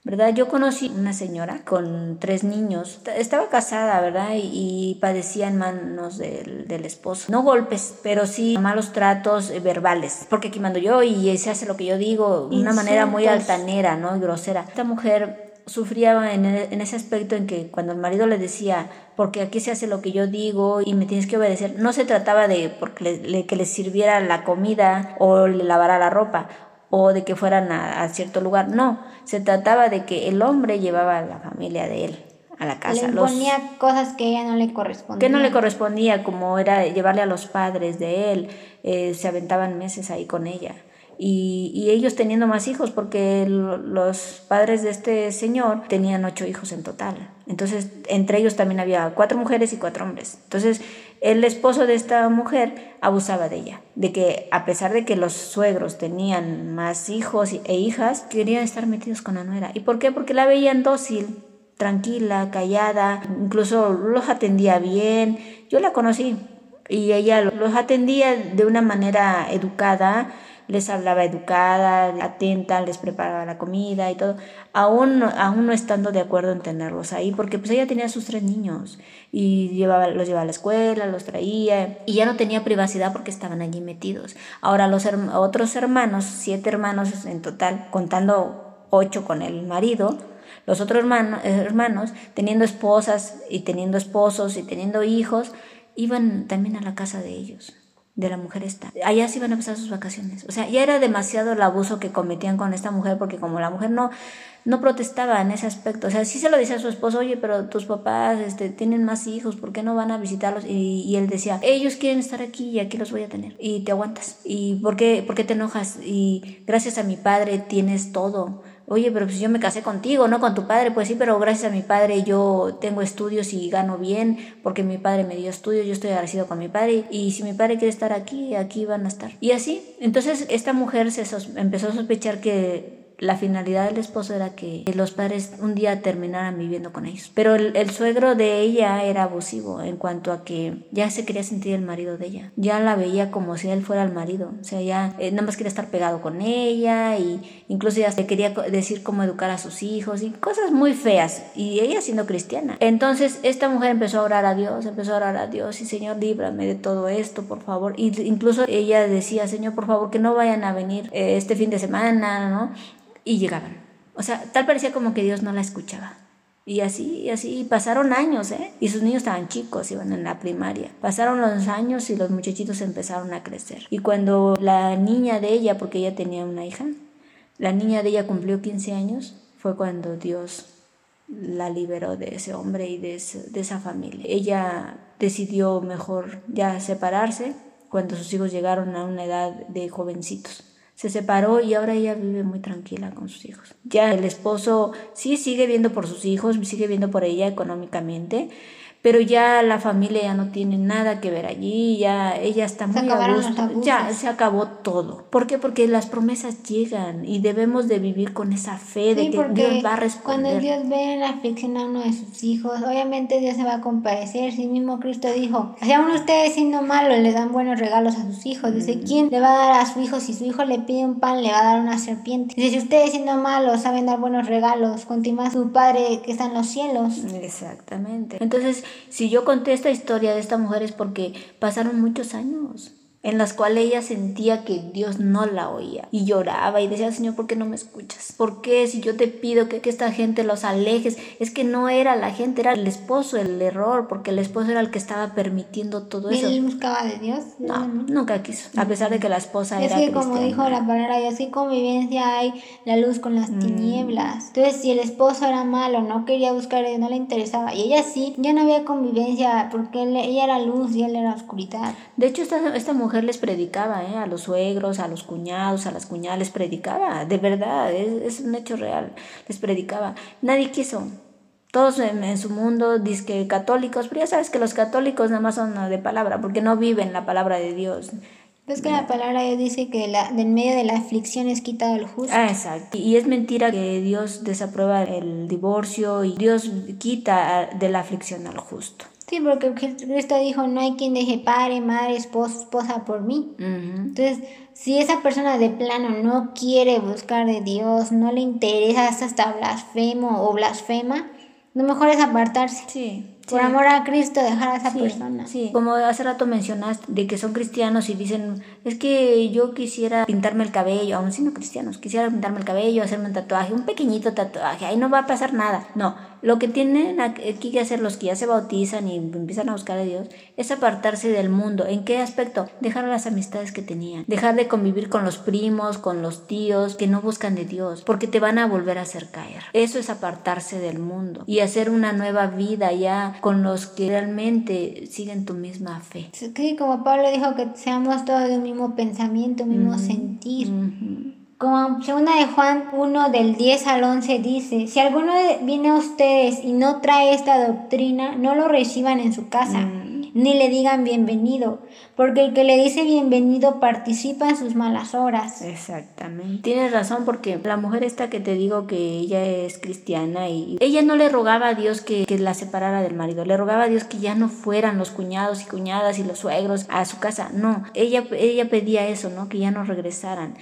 S2: ¿Verdad? Yo conocí una señora con tres niños, estaba casada, ¿verdad? Y, padecía en manos del, del, esposo. No golpes, pero sí malos tratos eh, verbales. Porque aquí mando yo y se hace lo que yo digo, de una manera muy altanera, ¿no? Y grosera. Esta mujer sufría en, en, ese aspecto en que cuando el marido le decía, porque aquí se hace lo que yo digo y me tienes que obedecer, no se trataba de porque le, que le sirviera la comida o le lavara la ropa o de que fueran a, cierto lugar, no, se trataba de que el hombre llevaba a la familia de él a la casa.
S1: Le ponía cosas que ella no le correspondían.
S2: Que no le correspondía, como era llevarle a los padres de él, eh, se aventaban meses ahí con ella y, ellos teniendo más hijos, porque los padres de este señor tenían ocho hijos en total. Entonces, entre ellos también había cuatro mujeres y cuatro hombres. Entonces, el esposo de esta mujer abusaba de ella, de que a pesar de que los suegros tenían más hijos e hijas, querían estar metidos con la nuera. ¿Y por qué? Porque la veían dócil, tranquila, callada, incluso los atendía bien. Yo la conocí y ella los atendía de una manera educada les hablaba educada, atenta, les preparaba la comida y todo, aún, aún no estando de acuerdo en tenerlos ahí, porque pues ella tenía sus tres niños y llevaba, los llevaba a la escuela, los traía y ya no tenía privacidad porque estaban allí metidos. Ahora los otros hermanos, siete hermanos en total, contando ocho con el marido, los otros hermanos, hermanos, teniendo esposas y teniendo esposos y teniendo hijos, iban también a la casa de ellos de la mujer esta. Allá sí iban a pasar sus vacaciones. O sea, ya era demasiado el abuso que cometían con esta mujer porque como la mujer no, no protestaba en ese aspecto. O sea, sí se lo decía a su esposo, oye, pero tus papás este, tienen más hijos, ¿por qué no van a visitarlos? Y, y, él decía, ellos quieren estar aquí y aquí los voy a tener. Y te aguantas. ¿Y por qué, por qué te enojas? Y gracias a mi padre tienes todo oye, pero pues yo me casé contigo, no con tu padre, pues sí, pero gracias a mi padre yo tengo estudios y gano bien, porque mi padre me dio estudios, yo estoy agradecido con mi padre, y si mi padre quiere estar aquí, aquí van a estar. Y así, entonces esta mujer se empezó a sospechar que la finalidad del esposo era que los padres un día terminaran viviendo con ellos. Pero el, suegro de ella era abusivo en cuanto a que ya se quería sentir el marido de ella. Ya la veía como si él fuera el marido. O sea, ya eh, nada más quería estar pegado con ella y incluso ya se quería decir cómo educar a sus hijos y cosas muy feas. Y ella siendo cristiana. Entonces esta mujer empezó a orar a Dios, empezó a orar a Dios y Señor, líbrame de todo esto, por favor. Y incluso ella decía, Señor, por favor, que no vayan a venir eh, este fin de semana, ¿no? Y llegaban. O sea, tal parecía como que Dios no la escuchaba. Y así, y así, pasaron años, ¿eh? Y sus niños estaban chicos, iban en la primaria. Pasaron los años y los muchachitos empezaron a crecer. Y cuando la niña de ella, porque ella tenía una hija, la niña de ella cumplió 15 años, fue cuando Dios la liberó de ese hombre y de, de esa familia. Ella decidió mejor ya separarse cuando sus hijos llegaron a una edad de jovencitos se separó y ahora ella vive muy tranquila con sus hijos. Ya el esposo sí sigue viendo por sus hijos, sigue viendo por ella económicamente, pero ya la familia ya no tiene nada que ver allí, ya ella está muy a gusto, ya se acabó todo. ¿Por qué? Porque las promesas llegan y debemos de vivir con esa fe de que Dios va a responder.
S1: Cuando Dios ve la aflicción a uno de sus hijos, obviamente Dios se va a compadecer. Si mismo Cristo dijo, si aún ustedes siendo malos le dan buenos regalos a sus hijos, dice, mm. ¿quién le va a dar a su hijo? Si su hijo le pide un pan, le va a dar una serpiente. Dice, si ustedes siendo malos saben dar buenos regalos, continúa su Padre que está en los cielos.
S2: Exactamente. Entonces, si yo conté esta historia de esta mujer es porque pasaron muchos años en las cuales ella sentía que Dios no la oía y lloraba y decía, Señor, ¿por qué no me escuchas? ¿Por qué si yo te pido que, que, esta gente los alejes? Es que no era la gente, era el esposo el error, porque el esposo era el que estaba permitiendo todo eso.
S1: ¿Y él buscaba de Dios?
S2: No, nunca quiso, a pesar de que la esposa
S1: es
S2: era
S1: que como dijo la palabra, y así convivencia hay la luz con las mm. tinieblas. Entonces, si el esposo era malo, no quería buscar, no le interesaba, y ella sí, ya no había convivencia porque ella era luz y él era oscuridad.
S2: De hecho, esta, esta mujer mujer les predicaba, ¿eh? a los suegros, a los cuñados, a las cuñadas, les predicaba, de verdad, es, un hecho real, les predicaba. Nadie quiso. Todos en, su mundo dicen católicos, pero ya sabes que los católicos nada más son de palabra, porque no viven la palabra de Dios.
S1: Es que la palabra de Dios dice que la, del medio de la aflicción es quitado el justo.
S2: Ah, exacto. Y es mentira que Dios desaprueba el divorcio y Dios quita de la aflicción al justo.
S1: Sí, porque Cristo dijo, no hay quien deje padre, madre, esposo, esposa por mí. Entonces, si esa persona de plano no quiere buscar de Dios, no le interesa hasta blasfemo o blasfema, lo mejor es apartarse.
S2: Sí.
S1: Por amor a Cristo, dejar a esa persona.
S2: Sí, como hace rato mencionaste, de que son cristianos y dicen, es que yo quisiera pintarme el cabello, aún siendo cristianos, quisiera pintarme el cabello, hacerme un tatuaje, un pequeñito tatuaje, ahí no va a pasar nada. No, lo que tienen aquí que hacer los que ya se bautizan y empiezan a buscar a Dios es apartarse del mundo. ¿En qué aspecto? Dejar las amistades que tenían, dejar de convivir con los primos, con los tíos que no buscan de Dios, porque te van a volver a hacer caer. Eso es apartarse del mundo y hacer una nueva vida ya con los que realmente siguen tu misma fe.
S1: Sí, como Pablo dijo que seamos todos de un mismo pensamiento, mismo sentir. Como segunda de Juan 1 del 10 al 11 dice, si alguno viene a ustedes y no trae esta doctrina, no lo reciban en su casa, mm. Ni le digan bienvenido, porque el que le dice bienvenido participa en sus malas horas.
S2: Exactamente. Tienes razón porque la mujer esta que te digo que ella es cristiana y ella no le rogaba a Dios que, que la separara del marido, le rogaba a Dios que ya no fueran los cuñados y cuñadas y los suegros a su casa, no, ella, ella pedía eso, ¿no? Que ya no regresaran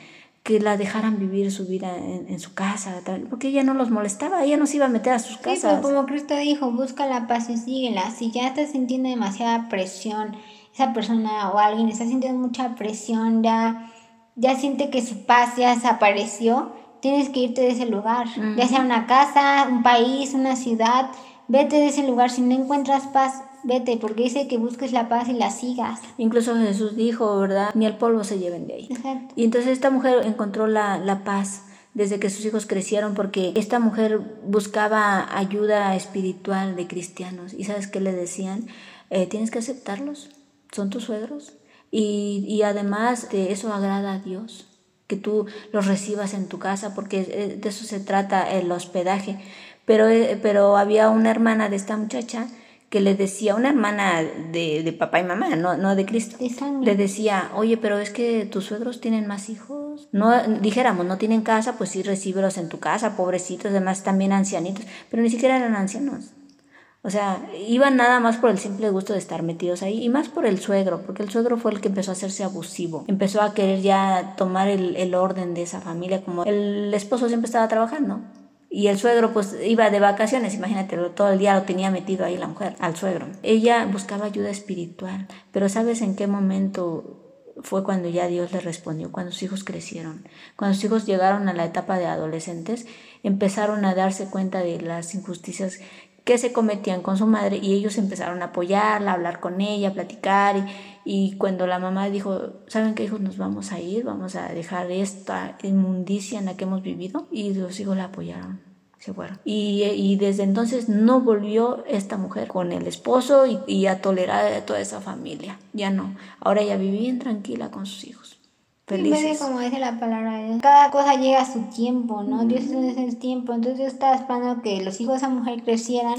S2: que la dejaran vivir su vida en, su casa, porque ella no los molestaba, ella no se iba a meter a sus casas.
S1: Sí, como Cristo dijo, busca la paz y síguela. Si ya estás sintiendo demasiada presión, esa persona o alguien está sintiendo mucha presión, ya, ya siente que su paz ya desapareció, tienes que irte de ese lugar, ya sea una casa, un país, una ciudad, vete de ese lugar. Si no encuentras paz, vete, porque dice que busques la paz y la sigas.
S2: Incluso Jesús dijo, ¿verdad? Ni el polvo se lleven de ahí.
S1: Exacto.
S2: Y entonces esta mujer encontró la, la paz desde que sus hijos crecieron porque esta mujer buscaba ayuda espiritual de cristianos. ¿Y sabes qué le decían? Eh, tienes que aceptarlos, son tus suegros. Y, y además de eso agrada a Dios que tú los recibas en tu casa, porque de eso se trata el hospedaje. Pero, eh, pero había una hermana de esta muchacha que le decía, una hermana de, de papá y mamá, no, no de Cristo, le decía, oye, pero es que tus suegros tienen más hijos. No, dijéramos, no tienen casa, pues sí, recíbelos en tu casa, pobrecitos, además también ancianitos, pero ni siquiera eran ancianos. O sea, iban nada más por el simple gusto de estar metidos ahí y más por el suegro, porque el suegro fue el que empezó a hacerse abusivo, empezó a querer ya tomar el, el orden de esa familia, como el esposo siempre estaba trabajando y el suegro pues iba de vacaciones, imagínate, todo el día lo tenía metido ahí la mujer, al suegro. Ella buscaba ayuda espiritual, pero ¿sabes en qué momento fue cuando ya Dios le respondió, cuando sus hijos crecieron, cuando sus hijos llegaron a la etapa de adolescentes, empezaron a darse cuenta de las injusticias que se cometían con su madre y ellos empezaron a apoyarla, a hablar con ella, a platicar y, cuando la mamá dijo, ¿saben qué hijos nos vamos a ir? Vamos a dejar esta inmundicia en la que hemos vivido. Y los hijos la apoyaron, se fueron. Y, y desde entonces no volvió esta mujer con el esposo y, a tolerar toda esa familia. Ya no. Ahora ella vive bien tranquila con sus hijos.
S1: Felices. como dice la palabra de Dios, cada cosa llega a su tiempo, ¿no? Dios es el tiempo. Entonces yo estaba esperando que los hijos de esa mujer crecieran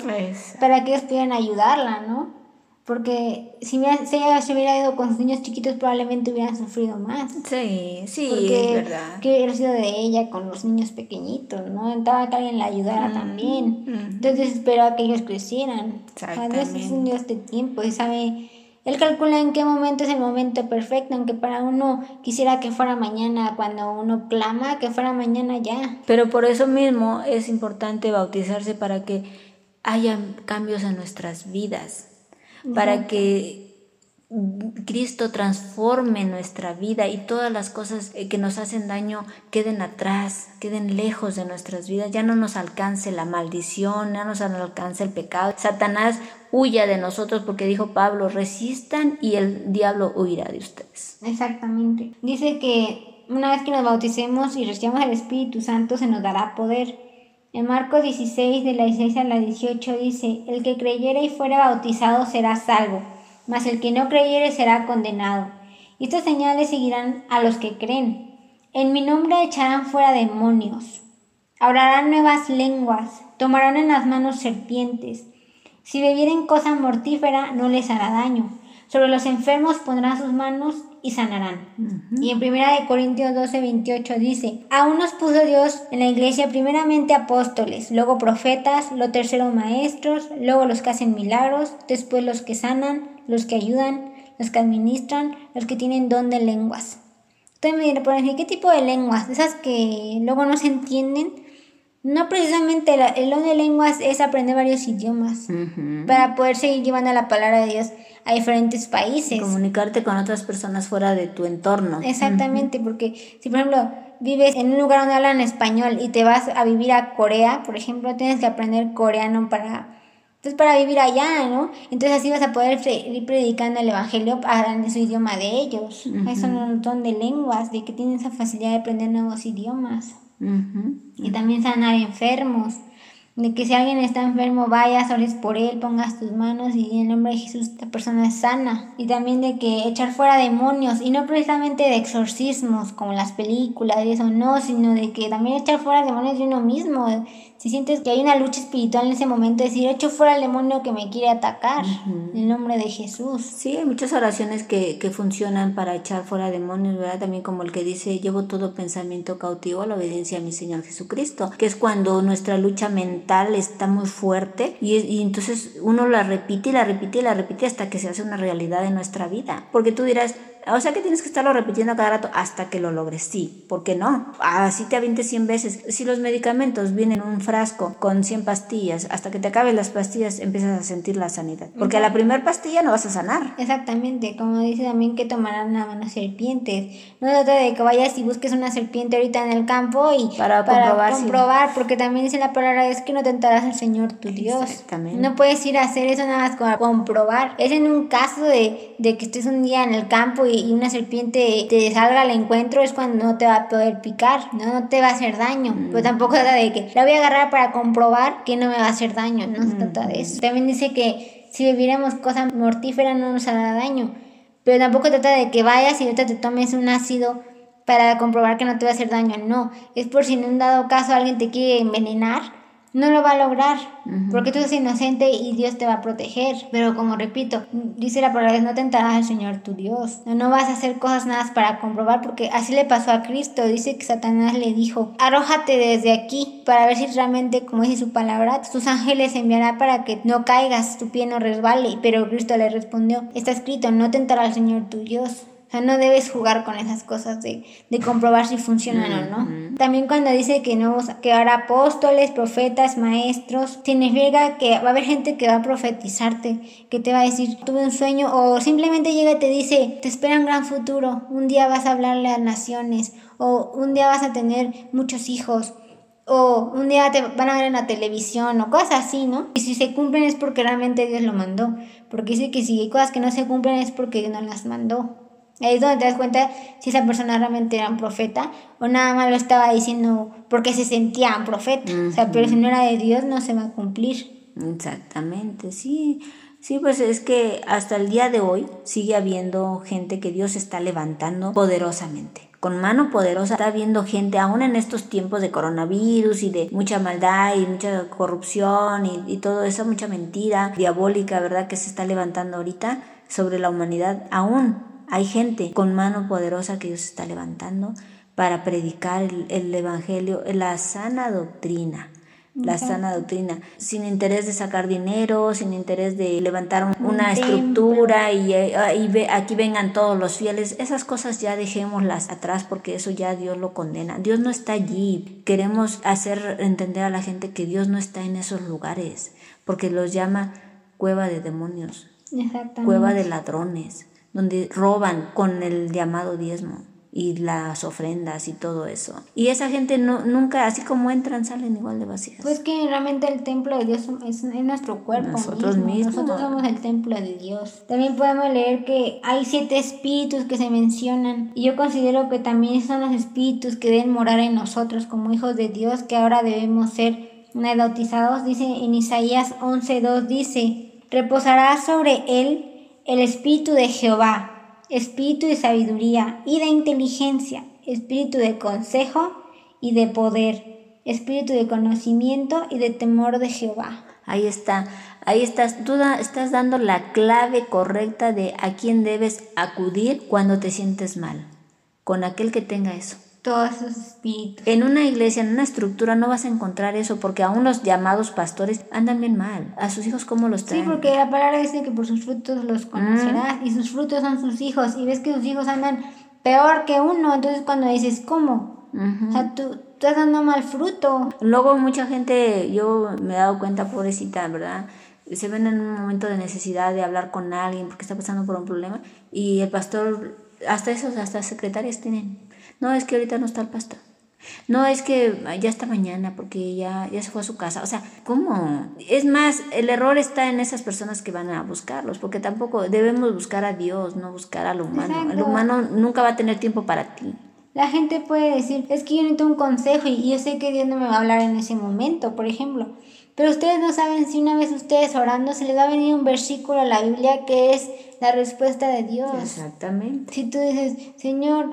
S1: para que ellos pudieran ayudarla, ¿no? Porque si, ella se hubiera ido con sus niños chiquitos, probablemente hubieran sufrido más.
S2: Sí, sí, es verdad.
S1: Que hubiera sido de ella con los niños pequeñitos, ¿no? Estaba que alguien la ayudara mm, también. Mm. Entonces esperaba que ellos crecieran. Exactamente. Dios es un Dios de tiempo y sabe. Él calcula en qué momento es el momento perfecto, aunque para uno quisiera que fuera mañana, cuando uno clama, que fuera mañana ya.
S2: Pero por eso mismo es importante bautizarse para que haya cambios en nuestras vidas para que Cristo transforme nuestra vida y todas las cosas eh, que nos hacen daño queden atrás, queden lejos de nuestras vidas, ya no nos alcance la maldición, ya no nos alcance el pecado. Satanás huya de nosotros porque dijo Pablo, resistan y el diablo huirá de ustedes.
S1: Exactamente. Dice que una vez que nos bauticemos y recibamos el Espíritu Santo se nos dará poder. En Marcos 16, de la 16 a la 18 dice, El que creyere y fuera bautizado será salvo, mas el que no creyere será condenado. Y estas señales seguirán a los que creen. En mi nombre echarán fuera demonios. Hablarán nuevas lenguas. Tomarán en las manos serpientes. Si bebieren cosa mortífera no les hará daño. Sobre los enfermos pondrán sus manos y sanarán. Y en 1 Corintios 12, 28 dice, aún nos puso Dios en la iglesia primeramente apóstoles, luego profetas, lo tercero maestros, luego los que hacen milagros, después los que sanan, los que ayudan, los que administran, los que tienen don de lenguas. Entonces me dirán, ¿qué tipo de lenguas? Esas que luego no se entienden. No precisamente el don de lenguas es aprender varios idiomas para poder seguir llevando la palabra de Dios a diferentes países.
S2: Comunicarte con otras personas fuera de tu entorno.
S1: Exactamente, porque si por ejemplo vives en un lugar donde hablan español y te vas a vivir a Corea, por ejemplo, tienes que aprender coreano para entonces para vivir allá, ¿no? Entonces así vas a poder ir predicando el evangelio en su idioma de ellos. Eso un montón de lenguas, de que tienen esa facilidad de aprender nuevos idiomas. Y también sanar enfermos de que si alguien está enfermo vayas, ores por él, pongas tus manos y en nombre de Jesús esta persona es sana. Y también de que echar fuera demonios y no precisamente de exorcismos como las películas y eso no, sino de que también echar fuera demonios de uno mismo, si sientes que hay una lucha espiritual en ese momento, decir, echo fuera el demonio que me quiere atacar, en el nombre de Jesús.
S2: Sí, hay muchas oraciones que, que funcionan para echar fuera demonios, ¿verdad? También como el que dice, llevo todo pensamiento cautivo a la obediencia a mi Señor Jesucristo, que es cuando nuestra lucha mental está muy fuerte y, y entonces uno la repite y la repite y la repite hasta que se hace una realidad en nuestra vida. Porque tú dirás, o sea que tienes que estarlo repitiendo cada rato hasta que lo logres. Sí, ¿por qué no? Así te avientes 100 veces. Si los medicamentos vienen en un frasco con 100 pastillas, hasta que te acabes las pastillas empiezas a sentir la sanidad. Porque a la primera pastilla no vas a sanar.
S1: Exactamente, como dice también que tomarán a mano serpientes. No trata de que vayas y busques una serpiente ahorita en el campo y
S2: para, comprobar,
S1: comprobar porque también dice la palabra es que no tentarás al Señor tu Dios. Exactamente. No puedes ir a hacer eso nada más para comprobar. Es en un caso de, de que estés un día en el campo y y una serpiente te salga al encuentro es cuando no te va a poder picar, no, no te va a hacer daño. Mm. Pero tampoco trata de que la voy a agarrar para comprobar que no me va a hacer daño, no se trata de eso. También dice que si bebiéramos cosas mortíferas no nos hará daño. Pero tampoco trata de que vayas y ahorita te tomes un ácido para comprobar que no te va a hacer daño. No, es por si en un dado caso alguien te quiere envenenar no lo va a lograr, porque tú eres inocente y Dios te va a proteger. Pero como repito, dice la palabra, no tentarás al Señor tu Dios. No, no vas a hacer cosas nada para comprobar, porque así le pasó a Cristo. Dice que Satanás le dijo, arrójate desde aquí para ver si realmente, como dice su palabra, tus ángeles enviará para que no caigas, tu pie no resbale. Pero Cristo le respondió, está escrito, no tentará al Señor tu Dios. O sea, no debes jugar con esas cosas de, de comprobar si funcionan o no. También cuando dice que no que habrá apóstoles, profetas, maestros, significa que va a haber gente que va a profetizarte, que te va a decir, tuve un sueño, o simplemente llega y te dice, te espera un gran futuro, un día vas a hablarle a naciones, o un día vas a tener muchos hijos, o un día te van a ver en la televisión o cosas así, ¿no? Y si se cumplen es porque realmente Dios lo mandó, porque dice que si hay cosas que no se cumplen es porque Dios no las mandó. Ahí es donde te das cuenta si esa persona realmente era un profeta o nada más lo estaba diciendo porque se sentía un profeta. O sea, pero si no era de Dios no se va a cumplir.
S2: Exactamente, sí. Sí, pues es que hasta el día de hoy sigue habiendo gente que Dios está levantando poderosamente. Con mano poderosa está habiendo gente, aún en estos tiempos de coronavirus y de mucha maldad y mucha corrupción y, y todo eso, mucha mentira diabólica, ¿verdad? Que se está levantando ahorita sobre la humanidad. Aún hay gente con mano poderosa que Dios está levantando para predicar el, Evangelio, la sana doctrina la sana doctrina, sin interés de sacar dinero, sin interés de levantar una estructura y, y, aquí vengan todos los fieles, esas cosas ya dejémoslas atrás porque eso ya Dios lo condena. Dios no está allí. Queremos hacer entender a la gente que Dios no está en esos lugares porque los llama cueva de demonios, cueva de ladrones donde roban con el llamado diezmo y las ofrendas y todo eso. Y esa gente no, nunca, así como entran, salen igual de vacías.
S1: Pues que realmente el templo de Dios es, nuestro cuerpo.
S2: Nosotros mismos.
S1: Nosotros somos el templo de Dios. También podemos leer que hay siete espíritus que se mencionan. Y yo considero que también son los espíritus que deben morar en nosotros como hijos de Dios, que ahora debemos ser bautizados. Dice en Isaías 11.2, dice, reposará sobre él el espíritu de Jehová, espíritu de sabiduría y de inteligencia, espíritu de consejo y de poder, espíritu de conocimiento y de temor de Jehová.
S2: Ahí está, ahí estás, tú estás dando la clave correcta de a quién debes acudir cuando te sientes mal, con aquel que tenga eso
S1: todos esos espíritus.
S2: En una iglesia, en una estructura, no vas a encontrar eso porque aún los llamados pastores andan bien mal. ¿A sus hijos cómo los traen?
S1: Sí, porque la palabra dice que por sus frutos los conocerás y sus frutos son sus hijos y ves que sus hijos andan peor que uno. Entonces, cuando dices, ¿cómo? O sea, tú, tú estás dando mal fruto.
S2: Luego, mucha gente, yo me he dado cuenta, pobrecita, ¿verdad? Se ven en un momento de necesidad de hablar con alguien porque está pasando por un problema y el pastor, hasta esos, hasta secretarias tienen no, es que ahorita no está el pastor. No, es que ya está mañana porque ya, ya se fue a su casa. O sea, ¿cómo? Es más, el error está en esas personas que van a buscarlos, porque tampoco debemos buscar a Dios, no buscar al humano. El humano nunca va a tener tiempo para ti.
S1: La gente puede decir, es que yo necesito un consejo y yo sé que Dios no me va a hablar en ese momento, por ejemplo. Pero ustedes no saben si una vez ustedes orando se les va a venir un versículo a la Biblia que es la respuesta de Dios.
S2: Exactamente.
S1: Si tú dices, Señor,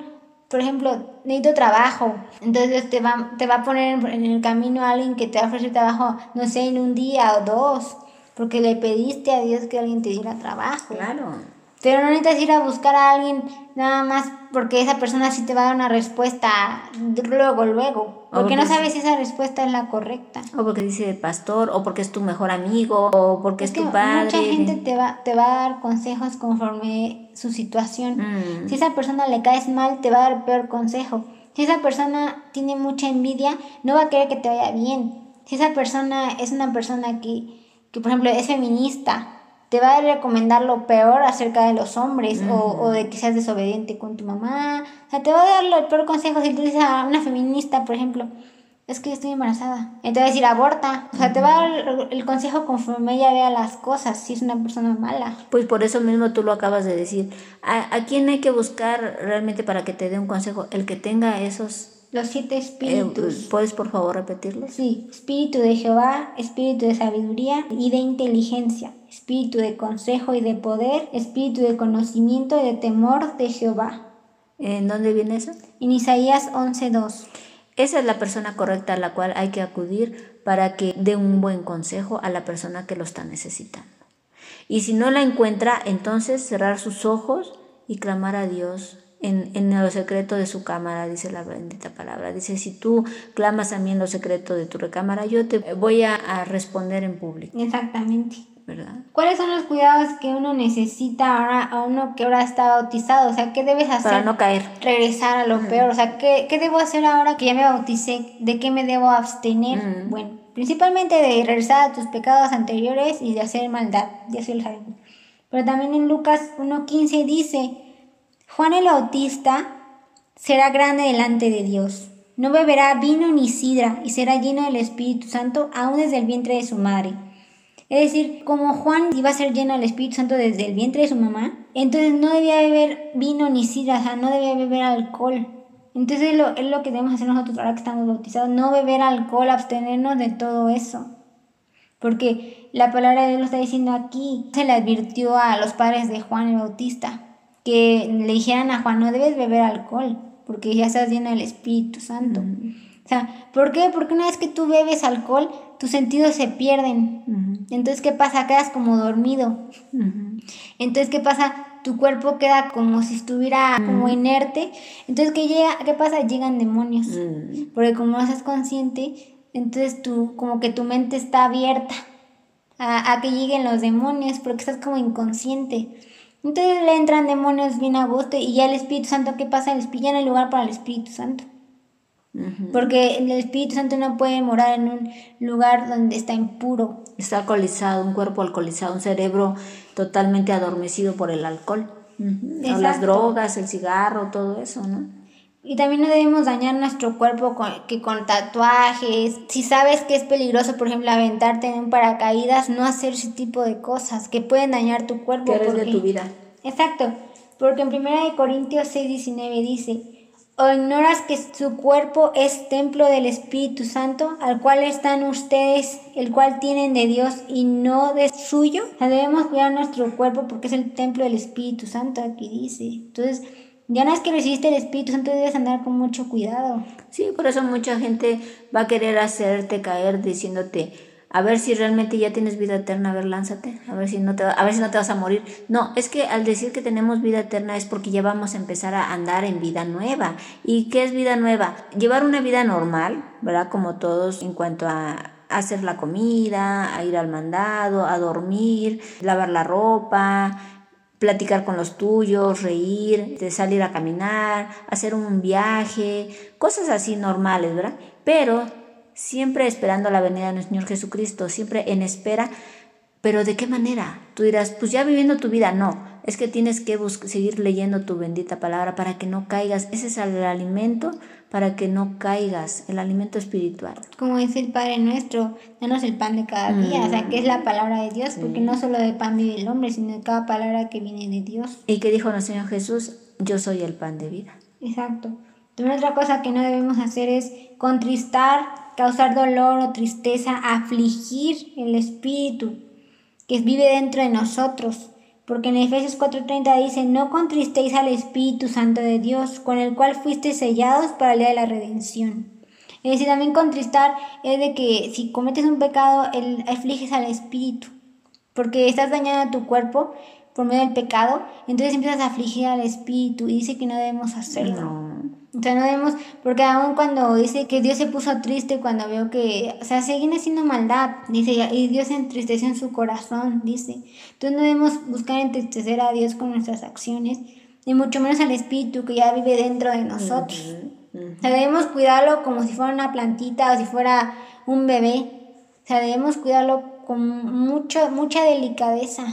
S1: por ejemplo, necesito trabajo, entonces te va, te va a poner en el camino a alguien que te va a ofrecer trabajo, no sé, en un día o dos, porque le pediste a Dios que alguien te diera trabajo.
S2: Claro.
S1: Pero no necesitas ir a buscar a alguien nada más porque esa persona sí te va a dar una respuesta luego, luego. Porque no sabes si esa respuesta es la correcta.
S2: O porque dice pastor, o porque es tu mejor amigo, o porque es, tu padre.
S1: Mucha gente te va, te va a dar consejos conforme su situación. Mm. Si a esa persona le caes mal, te va a dar peor consejo. Si esa persona tiene mucha envidia, no va a querer que te vaya bien. Si esa persona es una persona que, que por ejemplo, es feminista, te va a recomendar lo peor acerca de los hombres o, de que seas desobediente con tu mamá. O sea, te va a dar el peor consejo si tú dices a una feminista, por ejemplo, es que estoy embarazada. Entonces va a decir aborta. O sea, te va a dar el consejo conforme ella vea las cosas, si es una persona mala.
S2: Pues por eso mismo tú lo acabas de decir. ¿A, a quién hay que buscar realmente para que te dé un consejo? El que tenga esos
S1: los siete espíritus.
S2: Eh, ¿Puedes por favor repetirlo?
S1: Sí. Espíritu de Jehová, espíritu de sabiduría y de inteligencia, espíritu de consejo y de poder, espíritu de conocimiento y de temor de Jehová.
S2: ¿En dónde viene eso?
S1: En Isaías 11.2.
S2: Esa es la persona correcta a la cual hay que acudir para que dé un buen consejo a la persona que lo está necesitando. Y si no la encuentra, entonces cerrar sus ojos y clamar a Dios en, en lo secreto de su cámara, dice la bendita palabra. Dice, si tú clamas a mí en lo secreto de tu recámara, yo te voy a, responder en público.
S1: Exactamente. ¿Verdad? ¿Cuáles son los cuidados que uno necesita ahora a uno que ahora está bautizado? O sea, ¿qué debes hacer?
S2: Para no caer.
S1: Regresar a lo peor. O sea, ¿qué, ¿qué, debo hacer ahora que ya me bauticé? ¿De qué me debo abstener? Bueno, principalmente de regresar a tus pecados anteriores y de hacer maldad. Ya. Pero también en Lucas 1.15 dice Juan el Bautista será grande delante de Dios. No beberá vino ni sidra y será lleno del Espíritu Santo aún desde el vientre de su madre. Es decir, como Juan iba a ser lleno del Espíritu Santo desde el vientre de su mamá, entonces no debía beber vino ni sidra, o sea, no debía beber alcohol. Entonces lo, es lo que debemos hacer nosotros ahora que estamos bautizados, no beber alcohol, abstenernos de todo eso. Porque la palabra de Dios lo está diciendo aquí, se le advirtió a los padres de Juan el Bautista que le dijeran a Juan, no debes beber alcohol, porque ya estás lleno del Espíritu Santo. O sea, ¿por qué? Porque una vez que tú bebes alcohol, tus sentidos se pierden. Entonces, ¿qué pasa? Quedas como dormido. Entonces, ¿qué pasa? Tu cuerpo queda como si estuviera como inerte. Entonces, ¿qué, llega? ¿qué pasa? Llegan demonios. Porque como no estás consciente, entonces tú, como que tu mente está abierta a, a que lleguen los demonios, porque estás como inconsciente. Entonces le entran demonios bien a gusto y ya el Espíritu Santo, ¿qué pasa? El ya no hay lugar para el Espíritu Santo. Porque el Espíritu Santo no puede morar en un lugar donde está impuro.
S2: Está alcoholizado, un cuerpo alcoholizado, un cerebro totalmente adormecido por el alcohol. las drogas, el cigarro, todo eso, ¿no?
S1: Y también no debemos dañar nuestro cuerpo con, que con tatuajes. Si sabes que es peligroso, por ejemplo, aventarte en un paracaídas, no hacer ese tipo de cosas que pueden dañar tu cuerpo.
S2: Que de tu vida.
S1: Exacto. Porque en 1 Corintios 6, 19 dice, ¿O ignoras que su cuerpo es templo del Espíritu Santo, al cual están ustedes, el cual tienen de Dios y no de suyo? Debemos cuidar nuestro cuerpo porque es el templo del Espíritu Santo, aquí dice. Entonces, ya no es que recibiste el Espíritu Santo, debes andar con mucho cuidado.
S2: Sí, por eso mucha gente va a querer hacerte caer diciéndote, a ver si realmente ya tienes vida eterna, a ver, lánzate, a ver si no te, a ver si no te vas a morir. No, es que al decir que tenemos vida eterna es porque ya vamos a empezar a andar en vida nueva. ¿Y qué es vida nueva? Llevar una vida normal, ¿verdad? Como todos en cuanto a hacer la comida, a ir al mandado, a dormir, lavar la ropa, platicar con los tuyos, reír, salir a caminar, hacer un viaje, cosas así normales, ¿verdad? Pero siempre esperando la venida de nuestro Señor Jesucristo, siempre en espera, pero ¿de qué manera? Tú dirás, pues ya viviendo tu vida, no, es que tienes que seguir leyendo tu bendita palabra para que no caigas, ese es el alimento para que no caigas, el alimento espiritual.
S1: Como dice el Padre nuestro, danos el pan de cada día, o sea, que es la palabra de Dios, porque no solo de pan vive el hombre, sino de cada palabra que viene de Dios.
S2: Y que dijo nuestro Señor Jesús, yo soy el pan de vida.
S1: Exacto. También otra cosa que no debemos hacer es contristar causar dolor o tristeza, afligir el espíritu que vive dentro de nosotros. Porque en Efesios 4:30 dice, no contristéis al Espíritu Santo de Dios, con el cual fuiste sellados para el día de la redención. Es decir, también contristar es de que si cometes un pecado, el, afliges al Espíritu, porque estás dañando a tu cuerpo por medio del pecado, entonces empiezas a afligir al Espíritu y dice que no debemos hacerlo. O sea, no debemos, porque aún cuando dice que Dios se puso triste cuando veo que, o sea, siguen haciendo maldad, dice, y Dios entristeció en su corazón, dice. Entonces no debemos buscar entristecer a Dios con nuestras acciones, y mucho menos al Espíritu que ya vive dentro de nosotros. O sea, debemos cuidarlo como si fuera una plantita o si fuera un bebé. O sea, debemos cuidarlo con mucho, mucha delicadeza.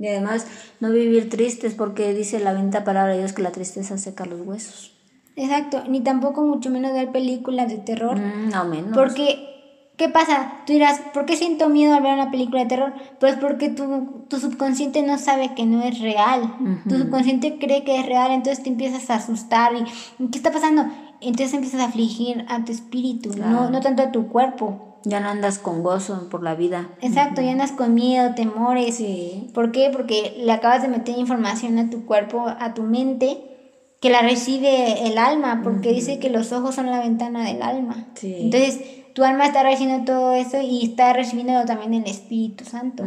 S2: Y además no vivir tristes porque dice la venta palabra de Dios que la tristeza seca los huesos.
S1: Exacto, ni tampoco mucho menos ver películas de terror.
S2: Mm, no menos.
S1: Porque, ¿qué pasa? Tú dirás, ¿por qué siento miedo al ver una película de terror? Pues porque tu, tu subconsciente no sabe que no es real. Tu subconsciente cree que es real, entonces te empiezas a asustar y ¿qué está pasando? Entonces empiezas a afligir a tu espíritu, no, no tanto a tu cuerpo.
S2: Ya no andas con gozo por la vida.
S1: Exacto, ya andas con miedo, temores. Sí. ¿Por qué? Porque le acabas de meter información a tu cuerpo, a tu mente que la recibe el alma, porque dice que los ojos son la ventana del alma. Entonces, tu alma está recibiendo todo eso y está recibiendo también el Espíritu Santo.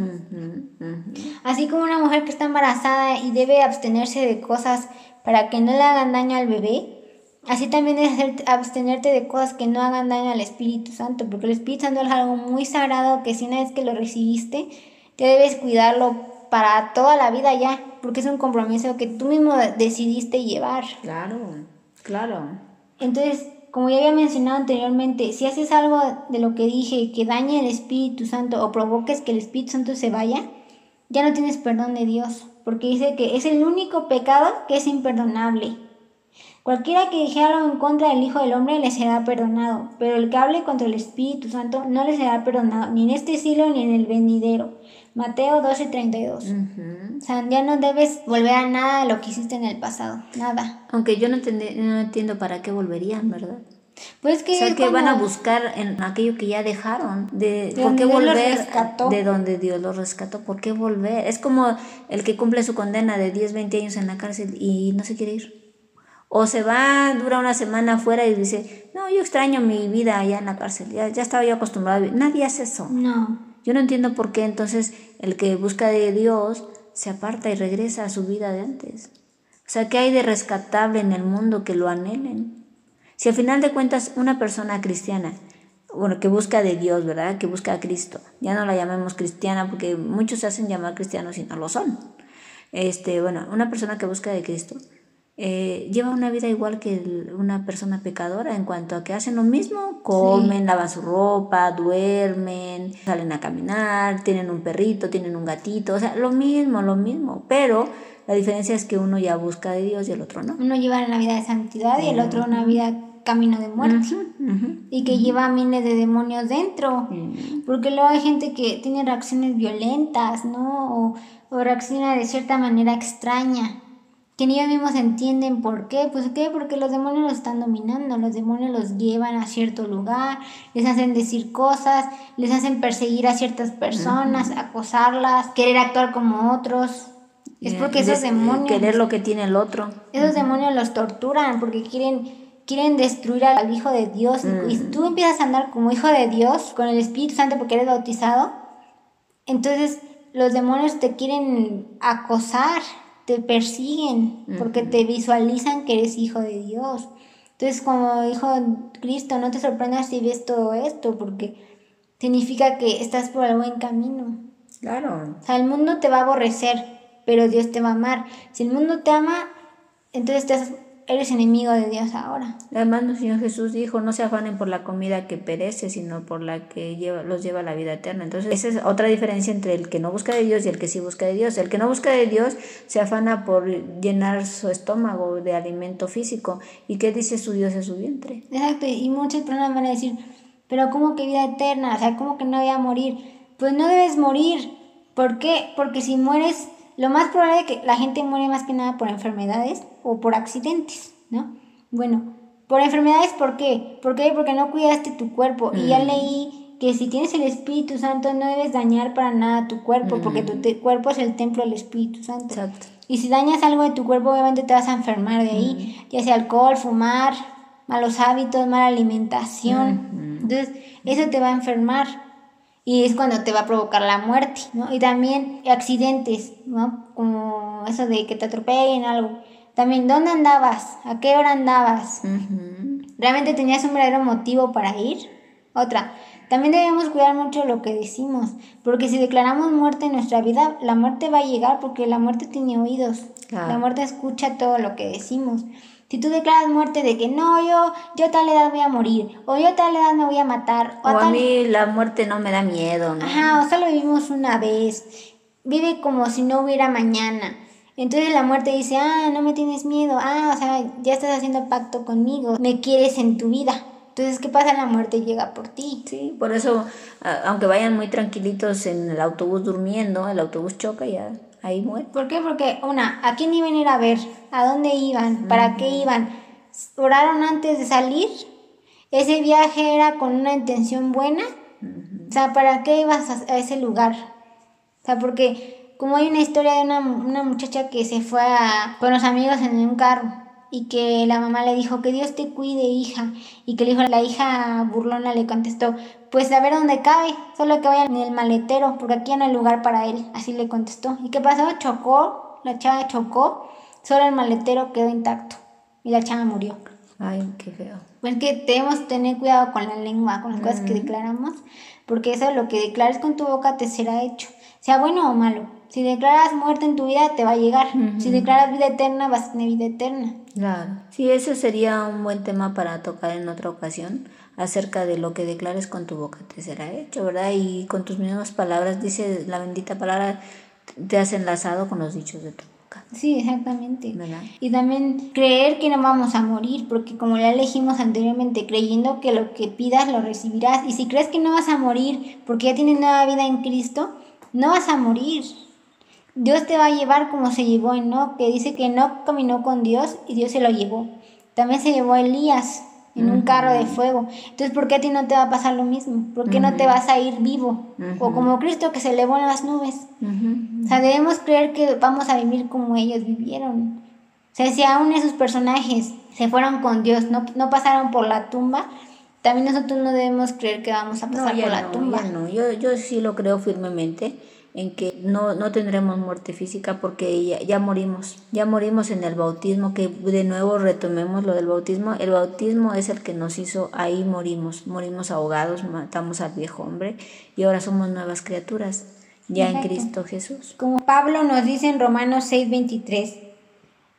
S1: Así como una mujer que está embarazada y debe abstenerse de cosas para que no le hagan daño al bebé, así también debes abstenerte de cosas que no hagan daño al Espíritu Santo, porque el Espíritu Santo es algo muy sagrado que si una vez que lo recibiste, te debes cuidarlo para toda la vida ya, porque es un compromiso que tú mismo decidiste llevar.
S2: Claro, claro.
S1: Entonces, como ya había mencionado anteriormente, si haces algo de lo que dije que dañe el Espíritu Santo o provoques que el Espíritu Santo se vaya, ya no tienes perdón de Dios, porque dice que es el único pecado que es imperdonable. Cualquiera que dijera algo en contra del Hijo del Hombre le será perdonado, pero el que hable contra el Espíritu Santo no le será perdonado, ni en este siglo ni en el venidero. Mateo 12, 32. O sea, ya no debes volver a nada de lo que hiciste en el pasado, nada.
S2: Aunque yo no, no entiendo para qué volverían, ¿verdad?
S1: Pues que
S2: o sea, que van a buscar en aquello que ya dejaron, de, ¿por qué volver de donde Dios los rescató, ¿por qué volver? Es como el que cumple su condena de 10, 20 años en la cárcel y no se quiere ir. O se va, dura una semana afuera y dice, no, yo extraño mi vida allá en la cárcel, ya, ya estaba yo acostumbrado a vivir. Nadie hace eso.
S1: No.
S2: Yo no entiendo por qué entonces el que busca de Dios se aparta y regresa a su vida de antes. O sea, ¿qué hay de rescatable en el mundo que lo anhelen? Si al final de cuentas una persona cristiana, bueno, que busca de Dios, ¿verdad? Que busca a Cristo, ya no la llamemos cristiana porque muchos se hacen llamar cristianos y no lo son. Este, bueno, una persona que busca de Cristo, eh, lleva una vida igual que una persona pecadora en cuanto a que hacen lo mismo, comen, lavan su ropa, duermen, salen a caminar, tienen un perrito, tienen un gatito, o sea, lo mismo, lo mismo, pero la diferencia es que uno ya busca de Dios y el otro no.
S1: Uno lleva una vida de santidad y el otro una vida camino de muerte. Y que lleva miles de demonios dentro, porque luego hay gente que tiene reacciones violentas, ¿no? O, o reacciona de cierta manera extraña que ni ellos mismos entienden por qué. Pues qué, porque los demonios los están dominando, los demonios los llevan a cierto lugar, les hacen decir cosas, les hacen perseguir a ciertas personas, acosarlas, querer actuar como otros. Es porque esos demonios...
S2: Querer lo que tiene el otro.
S1: Esos demonios los torturan porque quieren quieren destruir al Hijo de Dios. Y tú empiezas a andar como Hijo de Dios, con el Espíritu Santo porque eres bautizado, entonces los demonios te quieren acosar, te persiguen, porque te visualizan que eres Hijo de Dios. Entonces, como Hijo de Cristo, no te sorprendas si ves todo esto, porque significa que estás por el buen camino.
S2: Claro.
S1: O sea, el mundo te va a aborrecer, pero Dios te va a amar. Si el mundo te ama, entonces estás eres enemigo de Dios ahora.
S2: Además, el Señor Jesús dijo, no se afanen por la comida que perece, sino por la que lleva, los lleva a la vida eterna. Entonces, esa es otra diferencia entre el que no busca de Dios y el que sí busca de Dios. El que no busca de Dios se afana por llenar su estómago de alimento físico. ¿Y qué dice su Dios en su vientre?
S1: Exacto, y muchas personas van a decir, pero ¿cómo que vida eterna? O sea, ¿cómo que no voy a morir? Pues no debes morir. ¿Por qué? Porque si mueres lo más probable es que la gente muere más que nada por enfermedades o por accidentes, ¿no? Bueno, por enfermedades, ¿por qué? ¿Por qué? Porque no cuidaste tu cuerpo. Y ya mm. leí que si tienes el Espíritu Santo no debes dañar para nada tu cuerpo, porque tu mm. cuerpo es el templo del Espíritu Santo. Exacto. Y si dañas algo de tu cuerpo, obviamente te vas a enfermar de ahí, mm. ya sea alcohol, fumar, malos hábitos, mala alimentación. Entonces, eso te va a enfermar y es cuando te va a provocar la muerte, ¿no? Y también accidentes, ¿no? Como eso de que te atropellen algo. También, ¿dónde andabas? ¿A qué hora andabas? ¿Realmente tenías un verdadero motivo para ir? Otra, también debemos cuidar mucho lo que decimos, porque si declaramos muerte en nuestra vida, la muerte va a llegar porque la muerte tiene oídos. La muerte escucha todo lo que decimos. Si tú declaras muerte de que no, yo, yo a tal edad voy a morir, o yo a tal edad me voy a matar,
S2: o, a, mí la muerte no me da miedo, ¿no?
S1: Ajá, o solo vivimos una vez, vive como si no hubiera mañana. Entonces la muerte dice, ah, no me tienes miedo, ah, o sea, ya estás haciendo pacto conmigo, me quieres en tu vida. Entonces, ¿qué pasa? La muerte llega por ti.
S2: Sí, por eso, aunque vayan muy tranquilitos en el autobús durmiendo, el autobús choca y ya ahí muere.
S1: ¿Por qué? Porque, una, ¿a quién iban a ir a ver? ¿A dónde iban? ¿Para qué iban? ¿Oraron antes de salir? ¿Ese viaje era con una intención buena? O sea, ¿para qué ibas a, ese lugar? O sea, porque como hay una historia de una, una muchacha que se fue a, con los amigos en un carro y que la mamá le dijo que Dios te cuide hija y que le dijo la hija burlona le contestó pues a ver dónde cabe solo que vaya en el maletero porque aquí no hay lugar para él así le contestó. Y qué pasó chocó la chava chocó solo el maletero quedó intacto y la chava murió.
S2: Ay qué feo.
S1: Pues que debemos tener cuidado con la lengua con las cosas que declaramos porque eso lo que declares con tu boca te será hecho sea bueno o malo si declaras muerte en tu vida, te va a llegar. Si declaras vida eterna, vas a tener vida eterna.
S2: Claro. Sí, ese sería un buen tema para tocar en otra ocasión, acerca de lo que declares con tu boca te será hecho, ¿verdad? Y con tus mismas palabras, dice la bendita palabra, te has enlazado con los dichos de tu boca.
S1: Sí, exactamente. ¿verdad? Y también creer que no vamos a morir, porque como ya elegimos anteriormente, creyendo que lo que pidas lo recibirás. Y si crees que no vas a morir porque ya tienes nueva vida en Cristo, no vas a morir. Dios te va a llevar como se llevó Enoch, que dice que Enoch caminó con Dios y Dios se lo llevó. También se llevó a Elías en un carro de fuego. Entonces, ¿por qué a ti no te va a pasar lo mismo? ¿Por qué no te vas a ir vivo? O como Cristo que se elevó en las nubes. O sea, debemos creer que vamos a vivir como ellos vivieron. O sea, si aún esos personajes se fueron con Dios, no, no pasaron por la tumba, también nosotros no debemos creer que vamos a pasar por la tumba.
S2: no. Yo, yo sí lo creo firmemente en que no, no tendremos muerte física porque ya, ya, morimos, ya morimos en el bautismo, que de nuevo retomemos lo del bautismo, el bautismo es el que nos hizo, ahí morimos, morimos ahogados, matamos al viejo hombre y ahora somos nuevas criaturas, ya en Cristo Jesús.
S1: Como Pablo nos dice en Romanos 6:23,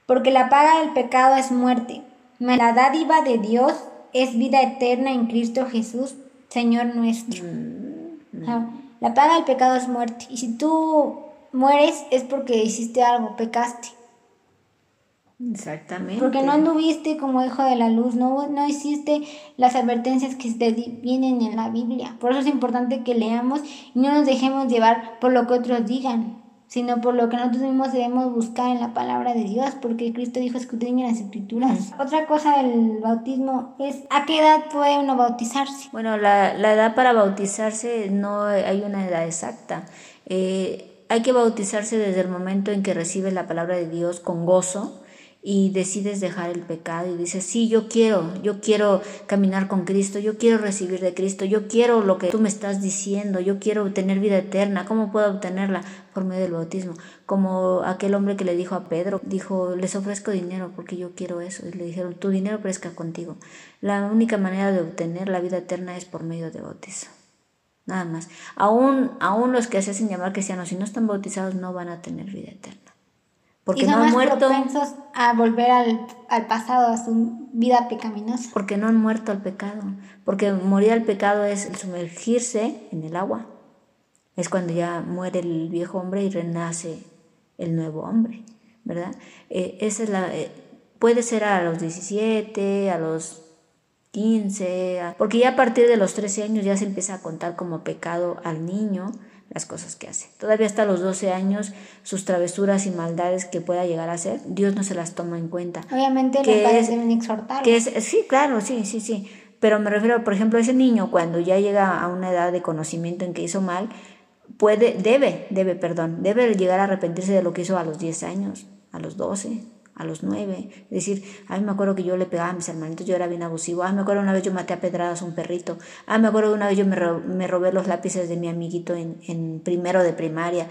S1: porque la paga del pecado es muerte, mas la dádiva de Dios es vida eterna en Cristo Jesús, Señor nuestro. Mm, la paga del pecado es muerte. Y si tú mueres es porque hiciste algo, pecaste.
S2: Exactamente.
S1: Porque no anduviste como hijo de la luz, no, no hiciste las advertencias que te vienen en la Biblia. Por eso es importante que leamos y no nos dejemos llevar por lo que otros digan. Sino por lo que nosotros mismos debemos buscar en la palabra de Dios, porque Cristo dijo escudriñen las escrituras. Otra cosa del bautismo es a qué edad puede uno bautizarse.
S2: Bueno, la, la edad para bautizarse no hay una edad exacta. Eh, hay que bautizarse desde el momento en que recibes la palabra de Dios con gozo y decides dejar el pecado y dices, sí, yo quiero, yo quiero caminar con Cristo, yo quiero recibir de Cristo, yo quiero lo que tú me estás diciendo, yo quiero tener vida eterna, ¿cómo puedo obtenerla? Por medio del bautismo. Como aquel hombre que le dijo a Pedro, dijo, les ofrezco dinero porque yo quiero eso. Y le dijeron, tu dinero presta contigo. La única manera de obtener la vida eterna es por medio de bautizo. Nada más. Aún, aún los que se hacen llamar cristianos, si no están bautizados, no van a tener vida eterna
S1: porque no han muerto. propensos a volver al, al, pasado, a su vida pecaminosa.
S2: Porque no han muerto al pecado. Porque morir al pecado es sumergirse en el agua. Es cuando ya muere el viejo hombre y renace el nuevo hombre, ¿verdad? Eh, esa es la, eh, puede ser a los 17, a los 15, porque ya a partir de los 13 años ya se empieza a contar como pecado al niño las cosas que hace. Todavía hasta los 12 años, sus travesuras y maldades que pueda llegar a hacer, Dios no se las toma en cuenta.
S1: Obviamente los padres deben exhortar.
S2: Que es, sí, claro, sí, sí, sí. Pero me refiero, por ejemplo, a ese niño cuando ya llega a una edad de conocimiento en que hizo mal, puede, debe, debe, perdón, debe llegar a arrepentirse de lo que hizo a los 10 años, a los 12, a los nueve. Es decir, ay, me acuerdo que yo le pegaba a mis hermanitos, yo era bien abusivo. Ay, me acuerdo una vez yo maté a pedradas a un perrito. Ay, me acuerdo una vez yo me, me robé los lápices de mi amiguito en, en primero de primaria.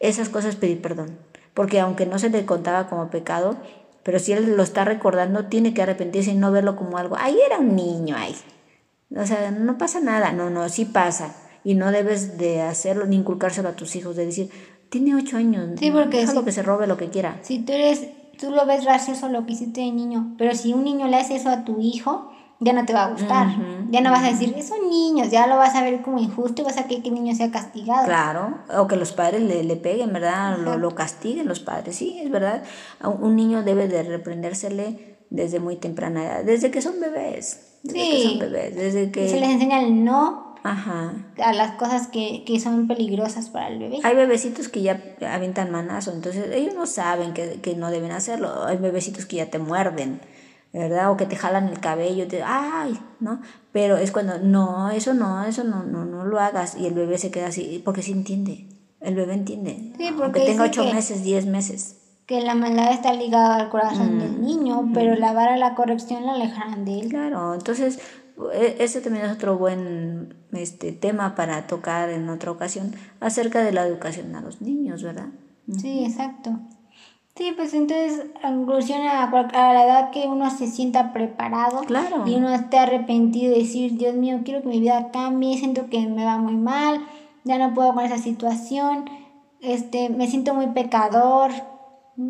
S2: Esas cosas pedir perdón. Porque aunque no se le contaba como pecado, pero si él lo está recordando, tiene que arrepentirse y no verlo como algo. Ay, era un niño, ay. O sea, no pasa nada. No, no, sí pasa. Y no debes de hacerlo ni inculcárselo a tus hijos, de decir, tiene ocho años.
S1: Sí, porque
S2: déjalo que se robe lo que quiera.
S1: Si tú eres tú lo ves gracioso lo que hiciste de niño, pero si un niño le hace eso a tu hijo, ya no te va a gustar. ya no vas a decir, son niños, ya lo vas a ver como injusto y vas a querer que el niño sea castigado.
S2: Claro, o que los padres le, le peguen, ¿verdad? Lo, lo, castiguen los padres, sí, es verdad. Un niño debe de reprendérsele desde muy temprana edad, desde que son bebés. Desde sí. que son bebés, desde que...
S1: Se les enseña el no Ajá. a las cosas que, que, son peligrosas para el bebé.
S2: Hay bebecitos que ya avientan manazo, entonces ellos no saben que, que, no deben hacerlo. Hay bebecitos que ya te muerden, ¿verdad? O que te jalan el cabello, te, ¡ay! ¿No? Pero es cuando, no, eso no, eso no, no, no lo hagas. Y el bebé se queda así, porque sí entiende. El bebé entiende. Sí, porque aunque tenga ocho meses, diez meses.
S1: Que la maldad está ligada al corazón del mm, niño, pero la vara la corrección la alejarán de él.
S2: Claro, entonces ese también es otro buen este, tema para tocar en otra ocasión acerca de la educación a los niños, ¿verdad?
S1: Sí, exacto. Sí, pues entonces, en conclusión, a, la edad que uno se sienta preparado
S2: claro.
S1: y uno esté arrepentido de decir, Dios mío, quiero que mi vida cambie, siento que me va muy mal, ya no puedo con esa situación, este, me siento muy pecador,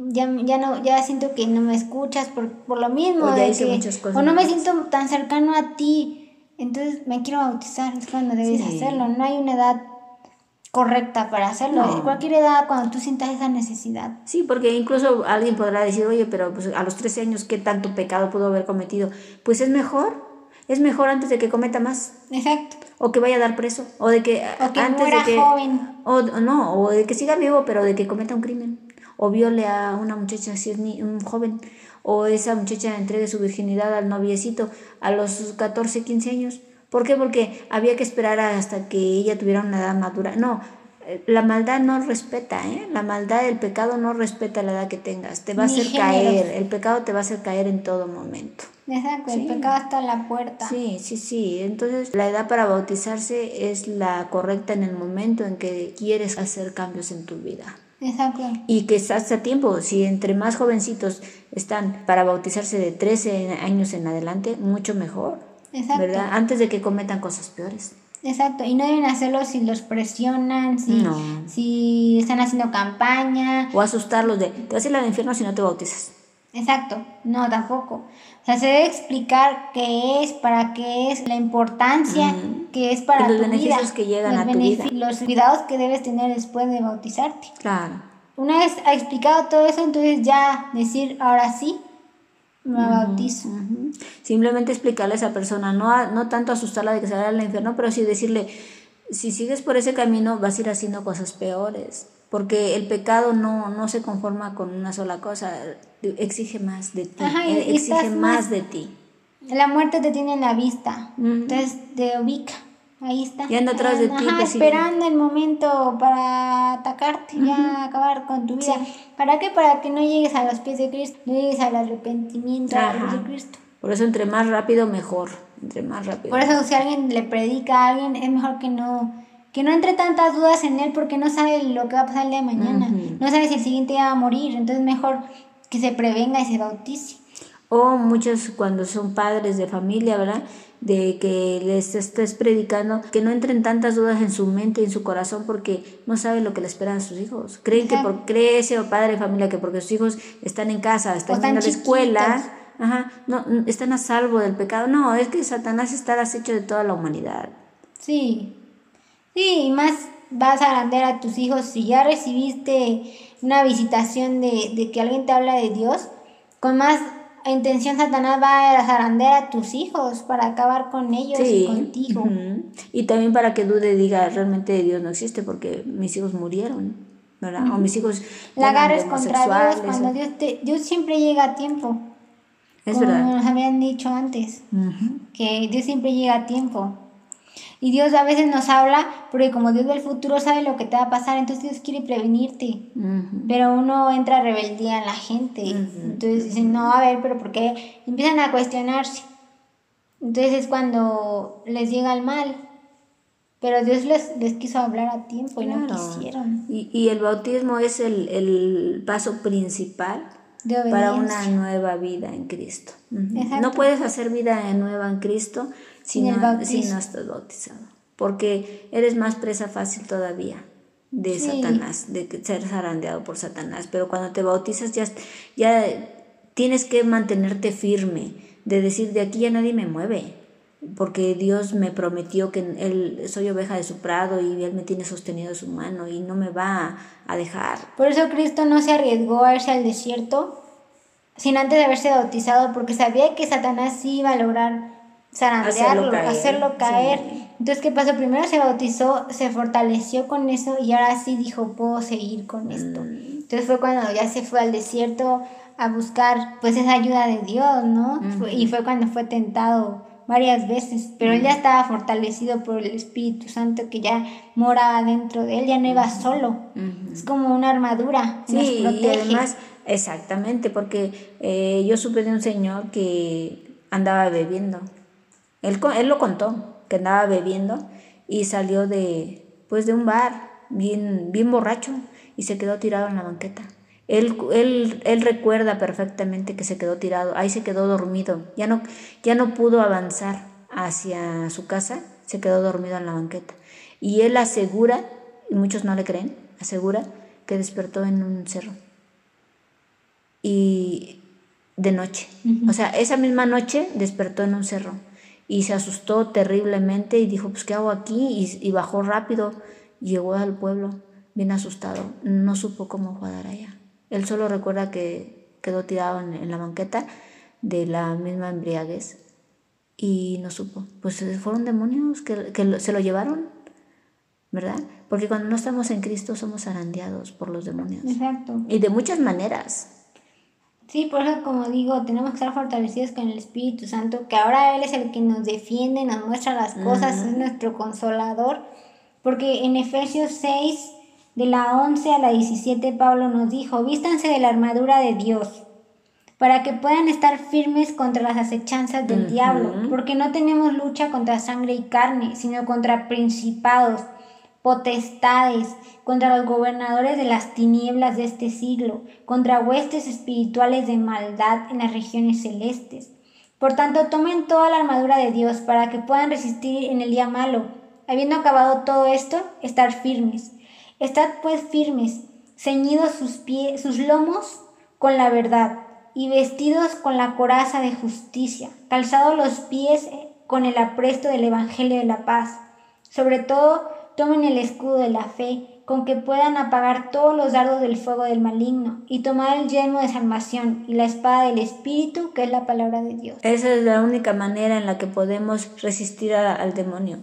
S1: ya, ya no ya siento que no me escuchas por, por lo mismo o, de que, o no me siento tan cercano a ti. Entonces me quiero bautizar es cuando debes hacerlo. No hay una edad correcta para hacerlo en cualquier edad cuando tú sientas esa necesidad.
S2: Sí porque incluso alguien podrá decir oye pero pues a los 13 años qué tanto pecado pudo haber cometido pues es mejor es mejor antes de que cometa más.
S1: Exacto.
S2: O que vaya a dar preso o de que,
S1: o que antes de que joven.
S2: o no o de que siga vivo pero de que cometa un crimen o viole a una muchacha si es un joven, o esa muchacha entregue su virginidad al noviecito a los 14, 15 años. ¿Por qué? Porque había que esperar hasta que ella tuviera una edad madura. No, eh, la maldad no respeta, ¿eh? La maldad, el pecado no respeta la edad que tengas. Te va a hacer caer, el pecado te va a hacer caer en todo momento.
S1: Exacto, el pecado está en la puerta.
S2: Sí, sí, sí. Entonces, la edad para bautizarse es la correcta en el momento en que quieres hacer cambios en tu vida.
S1: Exacto.
S2: Y que estás a tiempo, si entre más jovencitos están para bautizarse de 13 años en adelante, mucho mejor. Exacto. ¿Verdad? Antes de que cometan cosas peores.
S1: Exacto, y no deben hacerlo si los presionan, si, si están haciendo campaña.
S2: O asustarlos de, te vas a ir al infierno si no te bautizas.
S1: Exacto, no, tampoco. O sea, se debe explicar qué es, para qué es, la importancia que es para
S2: los beneficios que llegan a tu vida.
S1: Los cuidados que debes tener después de bautizarte.
S2: Claro.
S1: Una vez ha explicado todo eso, entonces ya decir, ahora sí, me bautizo.
S2: Simplemente explicarle a esa persona, no, no tanto asustarla de que se vaya al infierno, pero sí decirle, si sigues por ese camino vas a ir haciendo cosas peores porque el pecado no, no se conforma con una sola cosa, exige más de ti,
S1: Ajá, y-
S2: eh, exige más
S1: más-
S2: de ti.
S1: La muerte te tiene en la vista. Entonces te ubica. Ahí está.
S2: Y anda atrás de ti,
S1: Ajá, esperando el momento para atacarte, ya acabar con tu vida. ¿Para qué? Para que no llegues a los pies de Cristo, no llegues al arrepentimiento
S2: Ajá.
S1: de Cristo.
S2: Por eso entre más rápido mejor, entre más rápido.
S1: Por eso si alguien le predica a alguien, es mejor que no que no entre tantas dudas en él porque no sabe lo que va a pasar el día de mañana. No sabe si el siguiente día va a morir. Entonces mejor que se prevenga y se bautice.
S2: O muchos cuando son padres de familia, ¿verdad? De que les estés predicando, que no entren tantas dudas en su mente y en su corazón porque no saben lo que le esperan a sus hijos. Creen que por cree ese padre de familia que porque sus hijos están en casa, están, a la escuela, ajá, no, están a salvo del pecado. No, es que Satanás está al acecho de toda la humanidad.
S1: Sí. Sí, y más vas a agrandear a tus hijos si ya recibiste una visitación de, de que alguien te habla de Dios, con más intención Satanás va a zarandear a tus hijos para acabar con ellos y contigo.
S2: ujú. Y también para que dude diga, realmente Dios no existe porque mis hijos murieron, ¿verdad? O mis hijos
S1: La agarres contra Dios cuando Dios te, Dios siempre llega a tiempo.
S2: Es
S1: como
S2: verdad.
S1: nos habían dicho antes,
S2: Ujú.
S1: que Dios siempre llega a tiempo. Y Dios a veces nos habla porque como Dios ve el futuro, sabe lo que te va a pasar, entonces Dios quiere prevenirte.
S2: Ujú.
S1: Pero uno entra a rebeldía en la gente. Entonces dicen, no, a ver, pero ¿por qué? Empiezan a cuestionarse. Entonces es cuando les llega el mal. Pero Dios les, les quiso hablar a tiempo y no
S2: Claro.
S1: quisieron.
S2: Y, y el bautismo es el, el paso principal para una nueva vida en Cristo. Ujú.
S1: Exacto.
S2: No puedes hacer vida nueva en Cristo
S1: Sin el bautismo.
S2: si no estás bautizado, porque eres más presa fácil todavía de
S1: Sí.
S2: Satanás, de ser zarandeado por Satanás. Pero cuando te bautizas ya, ya tienes que mantenerte firme, de decir, de aquí ya nadie me mueve. Porque Dios me prometió que él soy oveja de su prado y Él me tiene sostenido su mano y no me va a dejar.
S1: Por eso Cristo no se arriesgó a irse al desierto sin antes de haberse bautizado, porque sabía que Satanás sí iba a lograr zarandearlo,
S2: Hacerlo caer,
S1: hacerlo caer.
S2: sí.
S1: Entonces, ¿qué pasó? Primero se bautizó, se fortaleció con eso y ahora sí dijo, puedo seguir con esto.
S2: Mm.
S1: Entonces fue cuando ya se fue al desierto a buscar pues esa ayuda de Dios, ¿no? Y fue cuando fue tentado varias veces, pero él ya estaba fortalecido por el Espíritu Santo que ya moraba dentro de él, ya no iba solo. Es como una armadura, nos
S2: y además, exactamente, porque eh, yo supe de un señor que andaba bebiendo. Él, co- él lo contó, que andaba bebiendo y salió de, pues, de un bar bien, bien borracho y se quedó tirado en la banqueta. Él, él, él recuerda perfectamente que se quedó tirado, ahí se quedó dormido, ya no, ya no pudo avanzar hacia su casa, se quedó dormido en la banqueta. Y él asegura, y muchos no le creen, asegura que despertó en un cerro. Y de noche. O sea, esa misma noche despertó en un cerro y se asustó terriblemente y dijo, pues, ¿qué hago aquí? Y, y bajó rápido, llegó al pueblo bien asustado, no supo cómo dar allá. Él solo recuerda que quedó tirado en, en la banqueta de la misma embriaguez y no supo. Pues fueron demonios que, que se lo llevaron, ¿verdad? Porque cuando no estamos en Cristo somos arandeados por los demonios.
S1: Exacto.
S2: Y de muchas maneras.
S1: Sí, por eso como digo, tenemos que estar fortalecidos con el Espíritu Santo, que ahora Él es el que nos defiende, nos muestra las cosas, es nuestro consolador, porque en Efesios 6, de la 11 a la 17, Pablo nos dijo, vístanse de la armadura de Dios, para que puedan estar firmes contra las acechanzas del diablo, porque no tenemos lucha contra sangre y carne, sino contra principados, potestades, contra los gobernadores de las tinieblas de este siglo, contra huestes espirituales de maldad en las regiones celestes. Por tanto, tomen toda la armadura de Dios para que puedan resistir en el día malo. Habiendo acabado todo esto, estar firmes. Estad pues firmes, ceñidos sus pies, sus lomos con la verdad, y vestidos con la coraza de justicia, calzados los pies con el apresto del Evangelio de la paz. Sobre todo, tomen el escudo de la fe, con que puedan apagar todos los dardos del fuego del maligno, y tomar el yelmo de salvación y la espada del Espíritu, que es la palabra de Dios.
S2: Esa es la única manera en la que podemos resistir a- al demonio,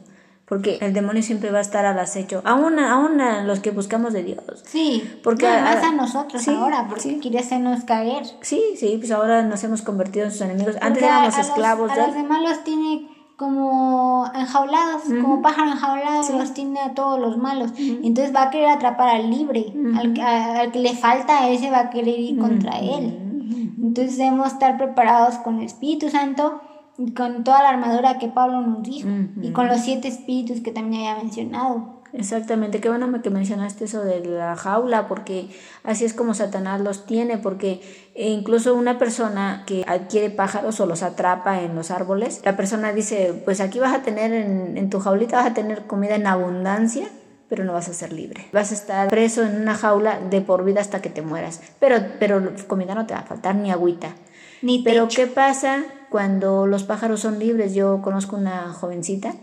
S2: porque el demonio siempre va a estar al acecho, aún, aún a los que buscamos de Dios.
S1: Sí, porque además a, nosotros ahora, porque quiere hacernos caer.
S2: Sí, sí, pues ahora nos hemos convertido en sus enemigos. Antes éramos esclavos.
S1: Los, a los demás los tiene como enjaulados, como pájaro enjaulado, los tiene a todos los malos. Entonces va a querer atrapar al libre, al, al, que le falta a ese va a querer ir contra él. Entonces debemos estar preparados con el Espíritu Santo y con toda la armadura que Pablo nos dijo y con los siete espíritus que también había mencionado.
S2: Exactamente, qué bueno que mencionaste eso de la jaula, porque así es como Satanás los tiene, porque incluso una persona que adquiere pájaros o los atrapa en los árboles, la persona dice, pues aquí vas a tener en, en tu jaulita, vas a tener comida en abundancia, pero no vas a ser libre. Vas a estar preso en una jaula de por vida hasta que te mueras, pero, pero comida no te va a faltar, ni agüita. Ni pero ¿qué pasa cuando los pájaros son libres? Yo conozco una jovencita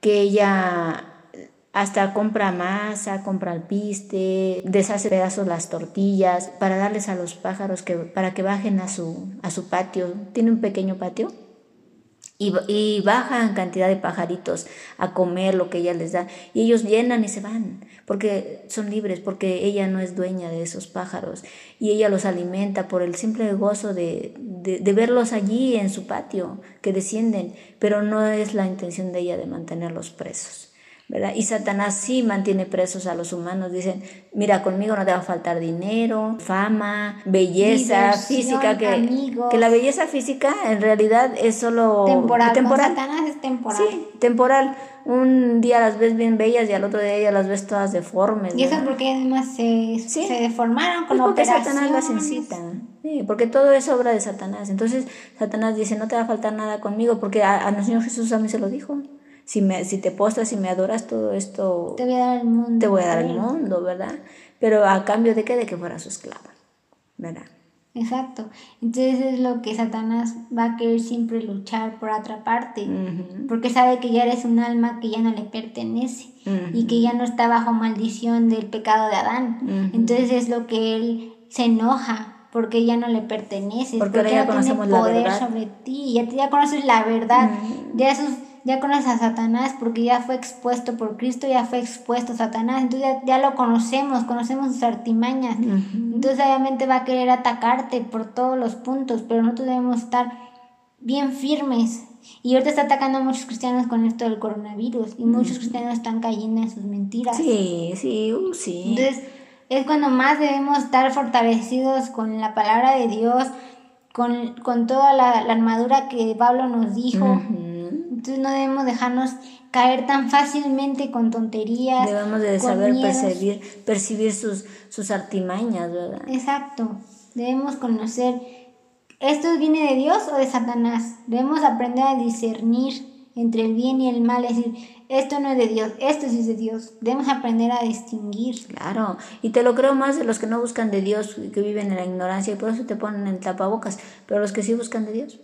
S2: que ella hasta compra masa, compra alpiste, deshace pedazos las tortillas para darles a los pájaros que, para que bajen a su, a su patio. Tiene un pequeño patio y, y, bajan cantidad de pajaritos a comer lo que ella les da y ellos llenan y se van porque son libres, porque ella no es dueña de esos pájaros y ella los alimenta por el simple gozo de, de, de verlos allí en su patio, que descienden, pero no es la intención de ella de mantenerlos presos. Y Satanás sí mantiene presos a los humanos. Dicen, mira, conmigo no te va a faltar dinero, fama, belleza física, que, que la belleza física en realidad es solo
S1: temporal. Satanás es temporal.
S2: Sí, temporal. Un día las ves bien bellas y al otro día las ves todas deformes.
S1: Y eso es porque además se, se deformaron con
S2: es porque Satanás las incita. Sí, porque todo es obra de Satanás. Entonces Satanás dice, no te va a faltar nada conmigo, porque a, a Señor Jesús a mí se lo dijo si, me, si te postras, si me adoras, todo esto...
S1: Te voy a dar el mundo.
S2: Te voy a dar el mundo, ¿verdad? Pero a cambio de qué? De que fuera su esclavo, ¿verdad?
S1: Exacto. Entonces es lo que Satanás va a querer siempre luchar por atraparte, porque sabe que ya eres un alma que ya no le pertenece y que ya no está bajo maldición del pecado de Adán. Entonces es lo que él se enoja porque ya no le pertenece, porque, ya, ya tiene poder sobre ti, ya, ya conoces la verdad, ya sus ya conoces a Satanás porque ya fue expuesto por Cristo, ya fue expuesto a Satanás, entonces ya, lo conocemos, conocemos sus artimañas. Entonces obviamente va a querer atacarte por todos los puntos, pero nosotros debemos estar bien firmes. Y ahorita está atacando a muchos cristianos con esto del coronavirus y muchos cristianos están cayendo en sus mentiras.
S2: Sí, sí, uh, sí.
S1: Entonces es cuando más debemos estar fortalecidos con la palabra de Dios, con, con toda la, armadura que Pablo nos dijo. Entonces no debemos dejarnos caer tan fácilmente con tonterías.
S2: Debemos de saber percibir, percibir sus, sus artimañas, ¿verdad?
S1: Exacto. Debemos conocer, ¿esto viene de Dios o de Satanás? Debemos aprender a discernir entre el bien y el mal, es decir, esto no es de Dios, esto sí es de Dios. Debemos aprender a distinguir.
S2: Claro, y te lo creo más de los que no buscan de Dios, que viven en la ignorancia y por eso te ponen en tapabocas, pero los que sí buscan de Dios.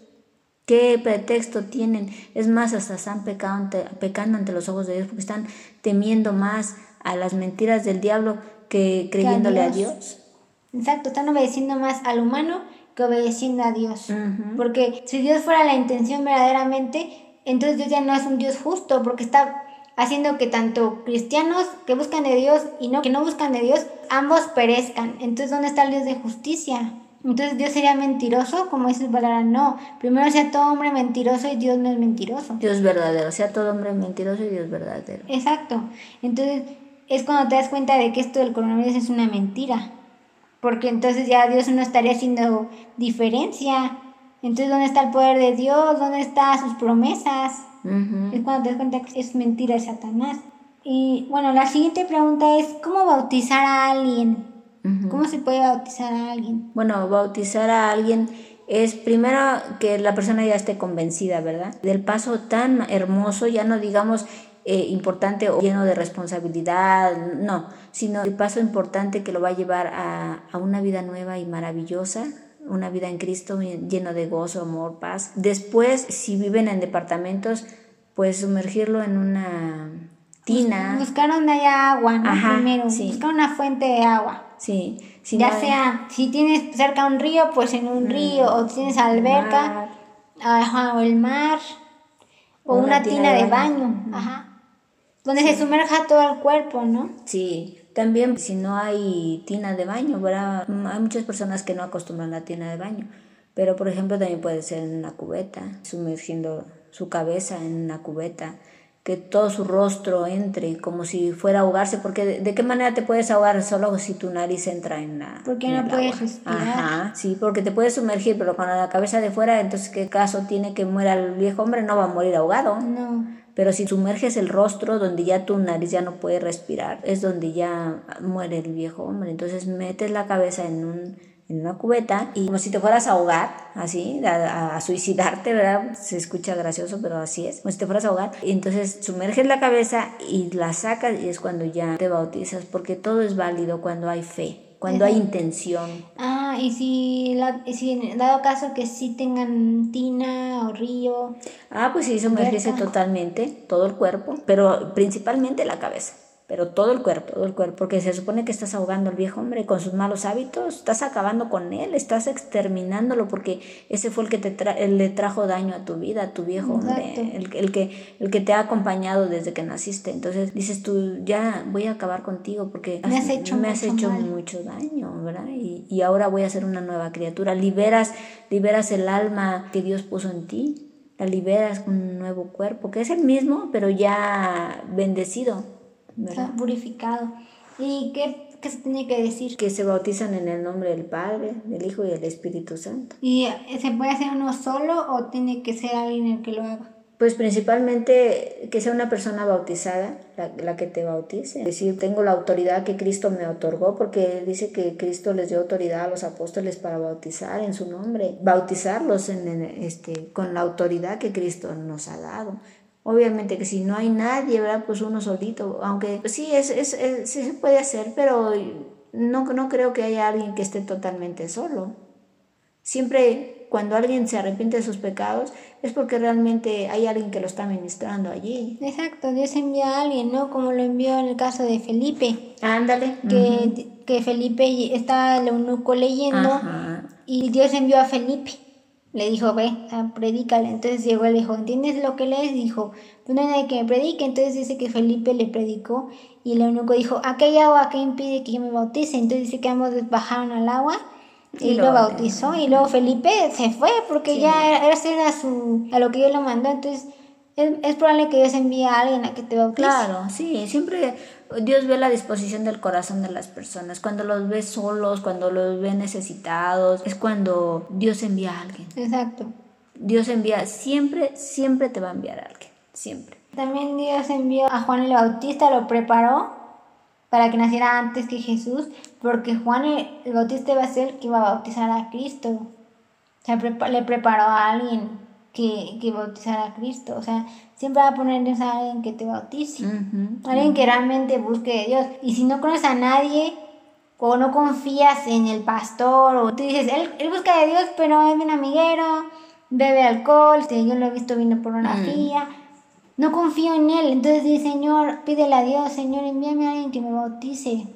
S2: ¿Qué pretexto tienen? Es más, hasta están pecando ante, pecando ante los ojos de Dios porque están temiendo más a las mentiras del diablo que creyéndole a Dios.
S1: Exacto, están obedeciendo más al humano que obedeciendo a Dios. Porque si Dios fuera la intención verdaderamente, entonces Dios ya no es un Dios justo porque está haciendo que tanto cristianos que buscan de Dios y no que no buscan de Dios, ambos perezcan. Entonces, ¿dónde está el Dios de justicia? Entonces Dios sería mentiroso, como dice palabra, no. Primero sea todo hombre mentiroso y Dios no es mentiroso.
S2: Dios verdadero, sea todo hombre mentiroso y Dios verdadero.
S1: Exacto. Entonces es cuando te das cuenta de que esto del coronavirus es una mentira. Porque entonces ya Dios no estaría haciendo diferencia. Entonces, ¿dónde está el poder de Dios? ¿Dónde están sus promesas? Es cuando te das cuenta que es mentira de Satanás. Y bueno, la siguiente pregunta es, ¿cómo bautizar a alguien? ¿Cómo se puede bautizar a alguien?
S2: Bueno, bautizar a alguien es primero que la persona ya esté convencida, ¿verdad? Del paso tan hermoso, ya no digamos eh, importante o lleno de responsabilidad, no, sino el paso importante que lo va a llevar a, a una vida nueva y maravillosa, una vida en Cristo lleno de gozo, amor, paz. Después, si viven en departamentos, pues sumergirlo en una tina.
S1: Buscar donde haya agua, ¿no? Primero, buscar una fuente de agua.
S2: Sí.
S1: ya sea, si tienes cerca un río, pues en un mm. río, o tienes alberca, o el mar, o una, tina, de, baño. Ajá. donde se sumerja todo el cuerpo, ¿no?
S2: Sí, también si no hay tina de baño, ¿verdad? Hay muchas personas que no acostumbran la tina de baño, pero por ejemplo también puede ser en una cubeta, sumergiendo su cabeza en una cubeta que todo su rostro entre como si fuera a ahogarse, porque de, qué manera te puedes ahogar solo si tu nariz entra en la...
S1: Porque no puedes respirar.
S2: Ajá, sí, porque te puedes sumergir, pero con la cabeza de fuera, entonces ¿qué caso tiene que muera el viejo hombre? No va a morir ahogado.
S1: No.
S2: Pero si sumerges el rostro donde ya tu nariz ya no puede respirar, es donde ya muere el viejo hombre. Entonces metes la cabeza en un en una cubeta y como si te fueras a ahogar, así, a, suicidarte, ¿verdad? Se escucha gracioso, pero así es, como si te fueras a ahogar. Y entonces sumerges la cabeza y la sacas y es cuando ya te bautizas, porque todo es válido cuando hay fe. Cuando hay intención.
S1: Ah, y si, la, si dado caso que sí tengan tina o río.
S2: Ah, pues sí, sumergirse totalmente, todo el cuerpo, pero principalmente la cabeza pero todo el cuerpo, todo el cuerpo, porque se supone que estás ahogando al viejo hombre con sus malos hábitos, estás acabando con él, estás exterminándolo porque ese fue el que te le trajo daño a tu vida, a tu viejo hombre, el, el, que, el que te ha acompañado desde que naciste. Entonces dices tú, ya voy a acabar contigo porque
S1: me has hecho,
S2: me has hecho mucho daño, ¿verdad? Y, y ahora voy a ser una nueva criatura. Liberas, liberas el alma que Dios puso en ti la liberas con un nuevo cuerpo, que es el mismo, pero ya bendecido.
S1: Está purificado. ¿Y qué, qué, se tiene que decir?
S2: Que se bautizan en el nombre del Padre, del Hijo y del Espíritu Santo.
S1: ¿Y se puede hacer uno solo o tiene que ser alguien el que lo haga?
S2: Pues principalmente que sea una persona bautizada la, la, que te bautice. Es decir, tengo la autoridad que Cristo me otorgó porque dice que Cristo les dio autoridad a los apóstoles para bautizar en su nombre, bautizarlos en, en este, con la autoridad que Cristo nos ha dado. Obviamente que si no hay nadie, ¿verdad? Pues uno solito, aunque sí, es, es, sí se puede hacer, pero no, no creo que haya alguien que esté totalmente solo. Siempre cuando alguien se arrepiente de sus pecados es porque realmente hay alguien que lo está ministrando allí.
S1: Exacto, Dios envía a alguien, ¿no? Como lo envió en el caso de Felipe.
S2: Ándale.
S1: Que, que Felipe estaba el eunuco leyendo y Dios envió a Felipe le dijo, ve, predícale. Entonces llegó él dijo, ¿entiendes lo que lees? Dijo, pues no hay nadie que me predique. Entonces dice que Felipe le predicó y el eunuco dijo, ¿a hay agua que impide que yo me bautice? Entonces dice que ambos bajaron al agua y, lo, bautizó. Y luego Felipe se fue porque ya ese era su, a lo que Dios lo mandó. Entonces es, es probable que Dios envíe a alguien a que te bautice.
S2: Claro, sí, siempre Dios ve la disposición del corazón de las personas. Cuando los ve solos, cuando los ve necesitados, es cuando Dios envía a alguien.
S1: Exacto.
S2: Dios envía, siempre, siempre te va a enviar a alguien. Siempre.
S1: También Dios envió a Juan el Bautista, lo preparó para que naciera antes que Jesús, porque Juan el Bautista iba a ser el que iba a bautizar a Cristo. O sea, le preparó a alguien que, que bautizara a Cristo. O sea, siempre va a poner a alguien que te bautice. alguien que realmente busque de Dios. Y si no conoces a nadie o no confías en el pastor o tú dices, él, él busca de Dios, pero es bien amiguero, bebe alcohol, yo lo he visto viendo pornografía. Mm. No confío en él, entonces dice, Señor, pídele a Dios, Señor, envíame a alguien que me bautice.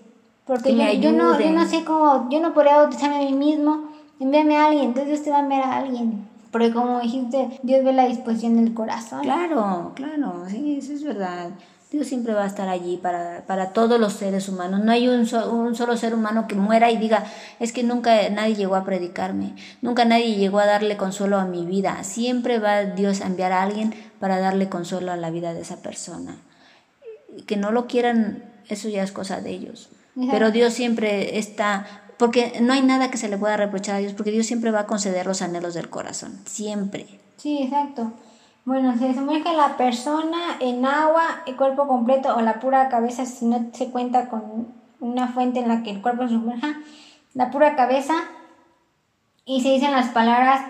S1: Porque yo, yo, no, yo no sé cómo, yo no podría bautizarme a mí mismo, envíame a alguien, entonces Dios te va a enviar a alguien. Porque como dijiste, Dios ve la disposición del corazón.
S2: Claro, claro, sí, eso es verdad. Dios siempre va a estar allí para, para todos los seres humanos. No hay un, un, solo ser humano que muera y diga, es que nunca nadie llegó a predicarme, nunca nadie llegó a darle consuelo a mi vida. Siempre va Dios a enviar a alguien para darle consuelo a la vida de esa persona. Que no lo quieran, eso ya es cosa de ellos. Pero Dios siempre está porque no hay nada que se le pueda reprochar a Dios, porque Dios siempre va a conceder los anhelos del corazón, siempre.
S1: Sí, exacto. Bueno, se sumerge la persona en agua, el cuerpo completo o la pura cabeza, si no se cuenta con una fuente en la que el cuerpo se sumerja, la pura cabeza, y se dicen las palabras,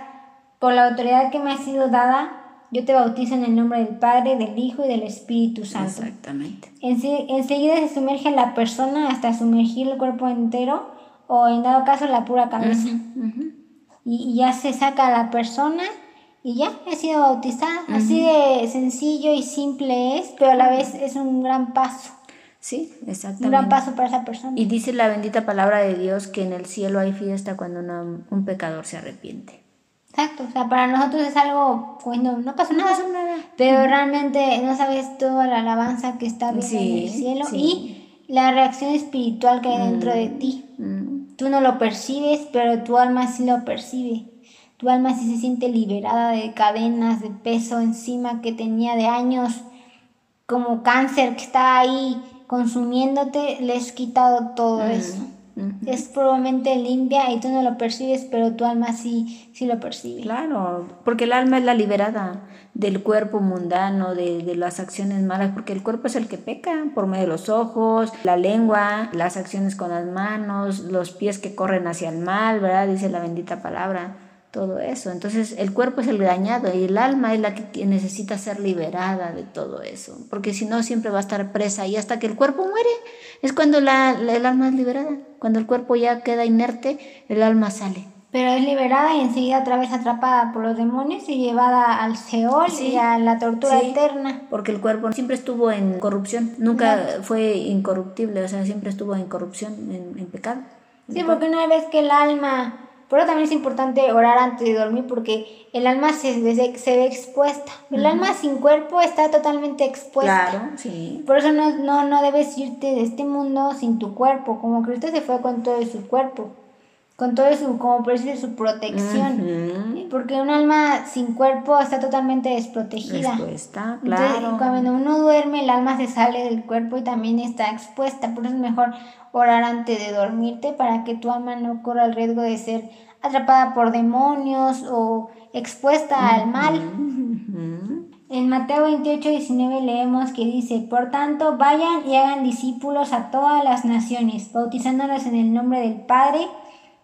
S1: por la autoridad que me ha sido dada, yo te bautizo en el nombre del Padre, del Hijo y del Espíritu Santo.
S2: Exactamente.
S1: enseguida se sumerge la persona hasta sumergir el cuerpo entero o en dado caso la pura cabeza. Y, ya se saca a la persona y ya ha sido bautizada. Así de sencillo y simple es, pero a la vez es un gran paso.
S2: Sí, exactamente.
S1: Un gran paso para esa persona.
S2: Y dice la bendita palabra de Dios que en el cielo hay fiesta cuando un pecador se arrepiente.
S1: Exacto, o sea, para nosotros es algo, pues no, no pasa
S2: No
S1: nada.
S2: pasa nada.
S1: Pero realmente no sabes toda la alabanza que está viendo en el
S2: Sí,
S1: cielo
S2: sí.
S1: y la reacción espiritual que hay dentro de ti.
S2: Mm,
S1: Tú no lo percibes, pero tu alma sí lo percibe. Tu alma sí se siente liberada de cadenas, de peso encima que tenía de años, como cáncer que está ahí consumiéndote, le has quitado todo eso. Es probablemente limpia y tú no lo percibes, pero tu alma sí, sí lo percibe.
S2: Claro, porque el alma es la liberada del cuerpo mundano, de, de las acciones malas, porque el cuerpo es el que peca por medio de los ojos, la lengua, las acciones con las manos, los pies que corren hacia el mal, ¿verdad? Dice la bendita palabra, todo eso. Entonces el cuerpo es el dañado y el alma es la que necesita ser liberada de todo eso, porque si no siempre va a estar presa y hasta que el cuerpo muere es cuando la, la- el alma es liberada. Cuando el cuerpo ya queda inerte, el alma sale.
S1: Pero es liberada y enseguida otra vez atrapada por los demonios y llevada al Seol
S2: Sí.
S1: y a la tortura
S2: Sí.
S1: eterna.
S2: Porque el cuerpo siempre estuvo en corrupción, nunca fue incorruptible, o sea, siempre estuvo en corrupción, en, en pecado.
S1: Sí, porque una vez que el alma... Por eso también es importante orar antes de dormir porque el alma se, ve- se ve expuesta. El alma sin cuerpo está totalmente expuesta.
S2: Claro, sí.
S1: Por eso no, no, no debes irte de este mundo sin tu cuerpo, como Cristo se fue con todo su cuerpo, con todo su, como por decir, su protección. Porque un alma sin cuerpo está totalmente desprotegida.
S2: Expuesta,
S1: Entonces,
S2: claro.
S1: cuando uno duerme, el alma se sale del cuerpo y también está expuesta. Por eso es mejor orar antes de dormirte para que tu alma no corra el riesgo de ser atrapada por demonios o expuesta al mal. En Mateo 28, 19 leemos que dice, Por tanto, vayan y hagan discípulos a todas las naciones, bautizándolos en el nombre del Padre,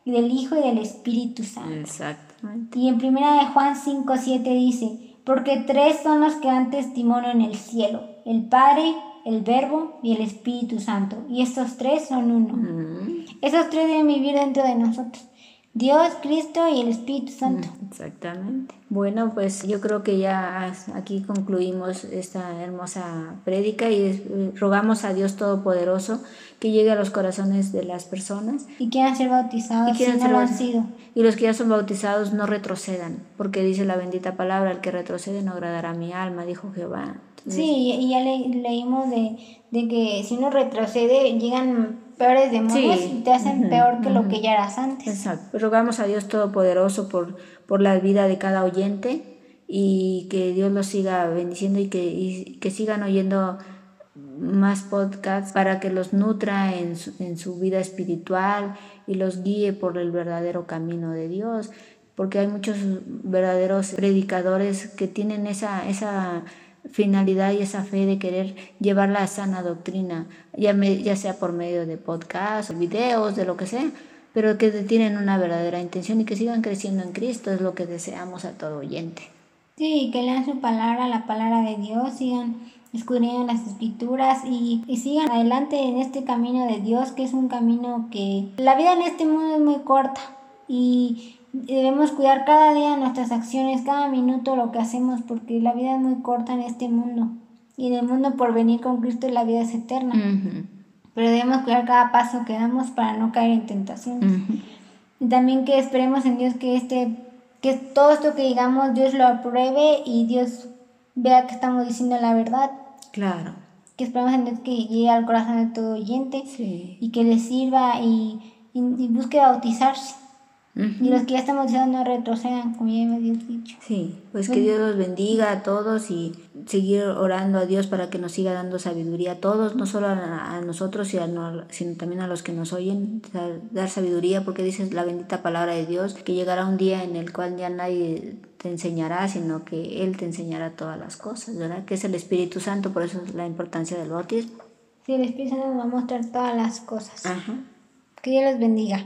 S1: y del Hijo y del Espíritu Santo.
S2: Exactamente.
S1: Y en primera de Juan 5, 7 dice, Porque tres son los que dan testimonio en el cielo, el Padre, el Verbo y el Espíritu Santo. Y estos tres son uno. Esos tres deben vivir dentro de nosotros. Dios, Cristo y el Espíritu Santo.
S2: Exactamente. Bueno, pues yo creo que ya aquí concluimos esta hermosa prédica y eh, rogamos a Dios Todopoderoso que llegue a los corazones de las personas
S1: Y quieran ser bautizados
S2: y
S1: si no
S2: ser
S1: lo han sido.
S2: Y los que ya son bautizados no retrocedan, porque dice la bendita palabra, el que retrocede no agradará a mi alma, dijo Jehová. Entonces,
S1: Sí, y y ya le- leímos de, de que si uno retrocede, llegan peores demonios
S2: Sí.
S1: y te hacen peor que lo que ya eras antes.
S2: Exacto. Rogamos a Dios Todopoderoso por, por la vida de cada oyente y que Dios los siga bendiciendo y que, y que sigan oyendo más podcasts para que los nutra en su, en su vida espiritual y los guíe por el verdadero camino de Dios. Porque hay muchos verdaderos predicadores que tienen esa, esa finalidad y esa fe de querer llevar la sana doctrina, ya, me- ya sea por medio de podcasts, videos, de lo que sea, pero que tienen una verdadera intención y que sigan creciendo en Cristo, es lo que deseamos a todo oyente.
S1: Sí, que lean su palabra, la palabra de Dios, sigan escudriñando las escrituras y, y sigan adelante en este camino de Dios, que es un camino que la vida en este mundo es muy corta y debemos cuidar cada día nuestras acciones, cada minuto lo que hacemos, porque la vida es muy corta en este mundo y en el mundo por venir con Cristo la vida es eterna. Pero debemos cuidar cada paso que damos para no caer en tentaciones. Y también que esperemos en Dios que este que todo esto que digamos Dios lo apruebe y Dios vea que estamos diciendo la verdad.
S2: Claro,
S1: Que esperemos en Dios que llegue al corazón de todo oyente
S2: sí.
S1: y que le sirva y, y- y busque bautizarse.
S2: Ujú.
S1: Y los que ya están bautizados no retrocedan, como ya me habías dicho.
S2: Sí, pues que Dios los bendiga a todos y seguir orando a Dios para que nos siga dando sabiduría a todos, no solo a, a nosotros, sino, a- sino también a los que nos oyen, dar, sabiduría, porque dice la bendita palabra de Dios, que llegará un día en el cual ya nadie te enseñará, sino que Él te enseñará todas las cosas, ¿verdad? Que es el Espíritu Santo, por eso es la importancia del bautismo.
S1: Sí, el Espíritu Santo nos va a mostrar todas las cosas.
S2: Ajá.
S1: Que Dios los bendiga.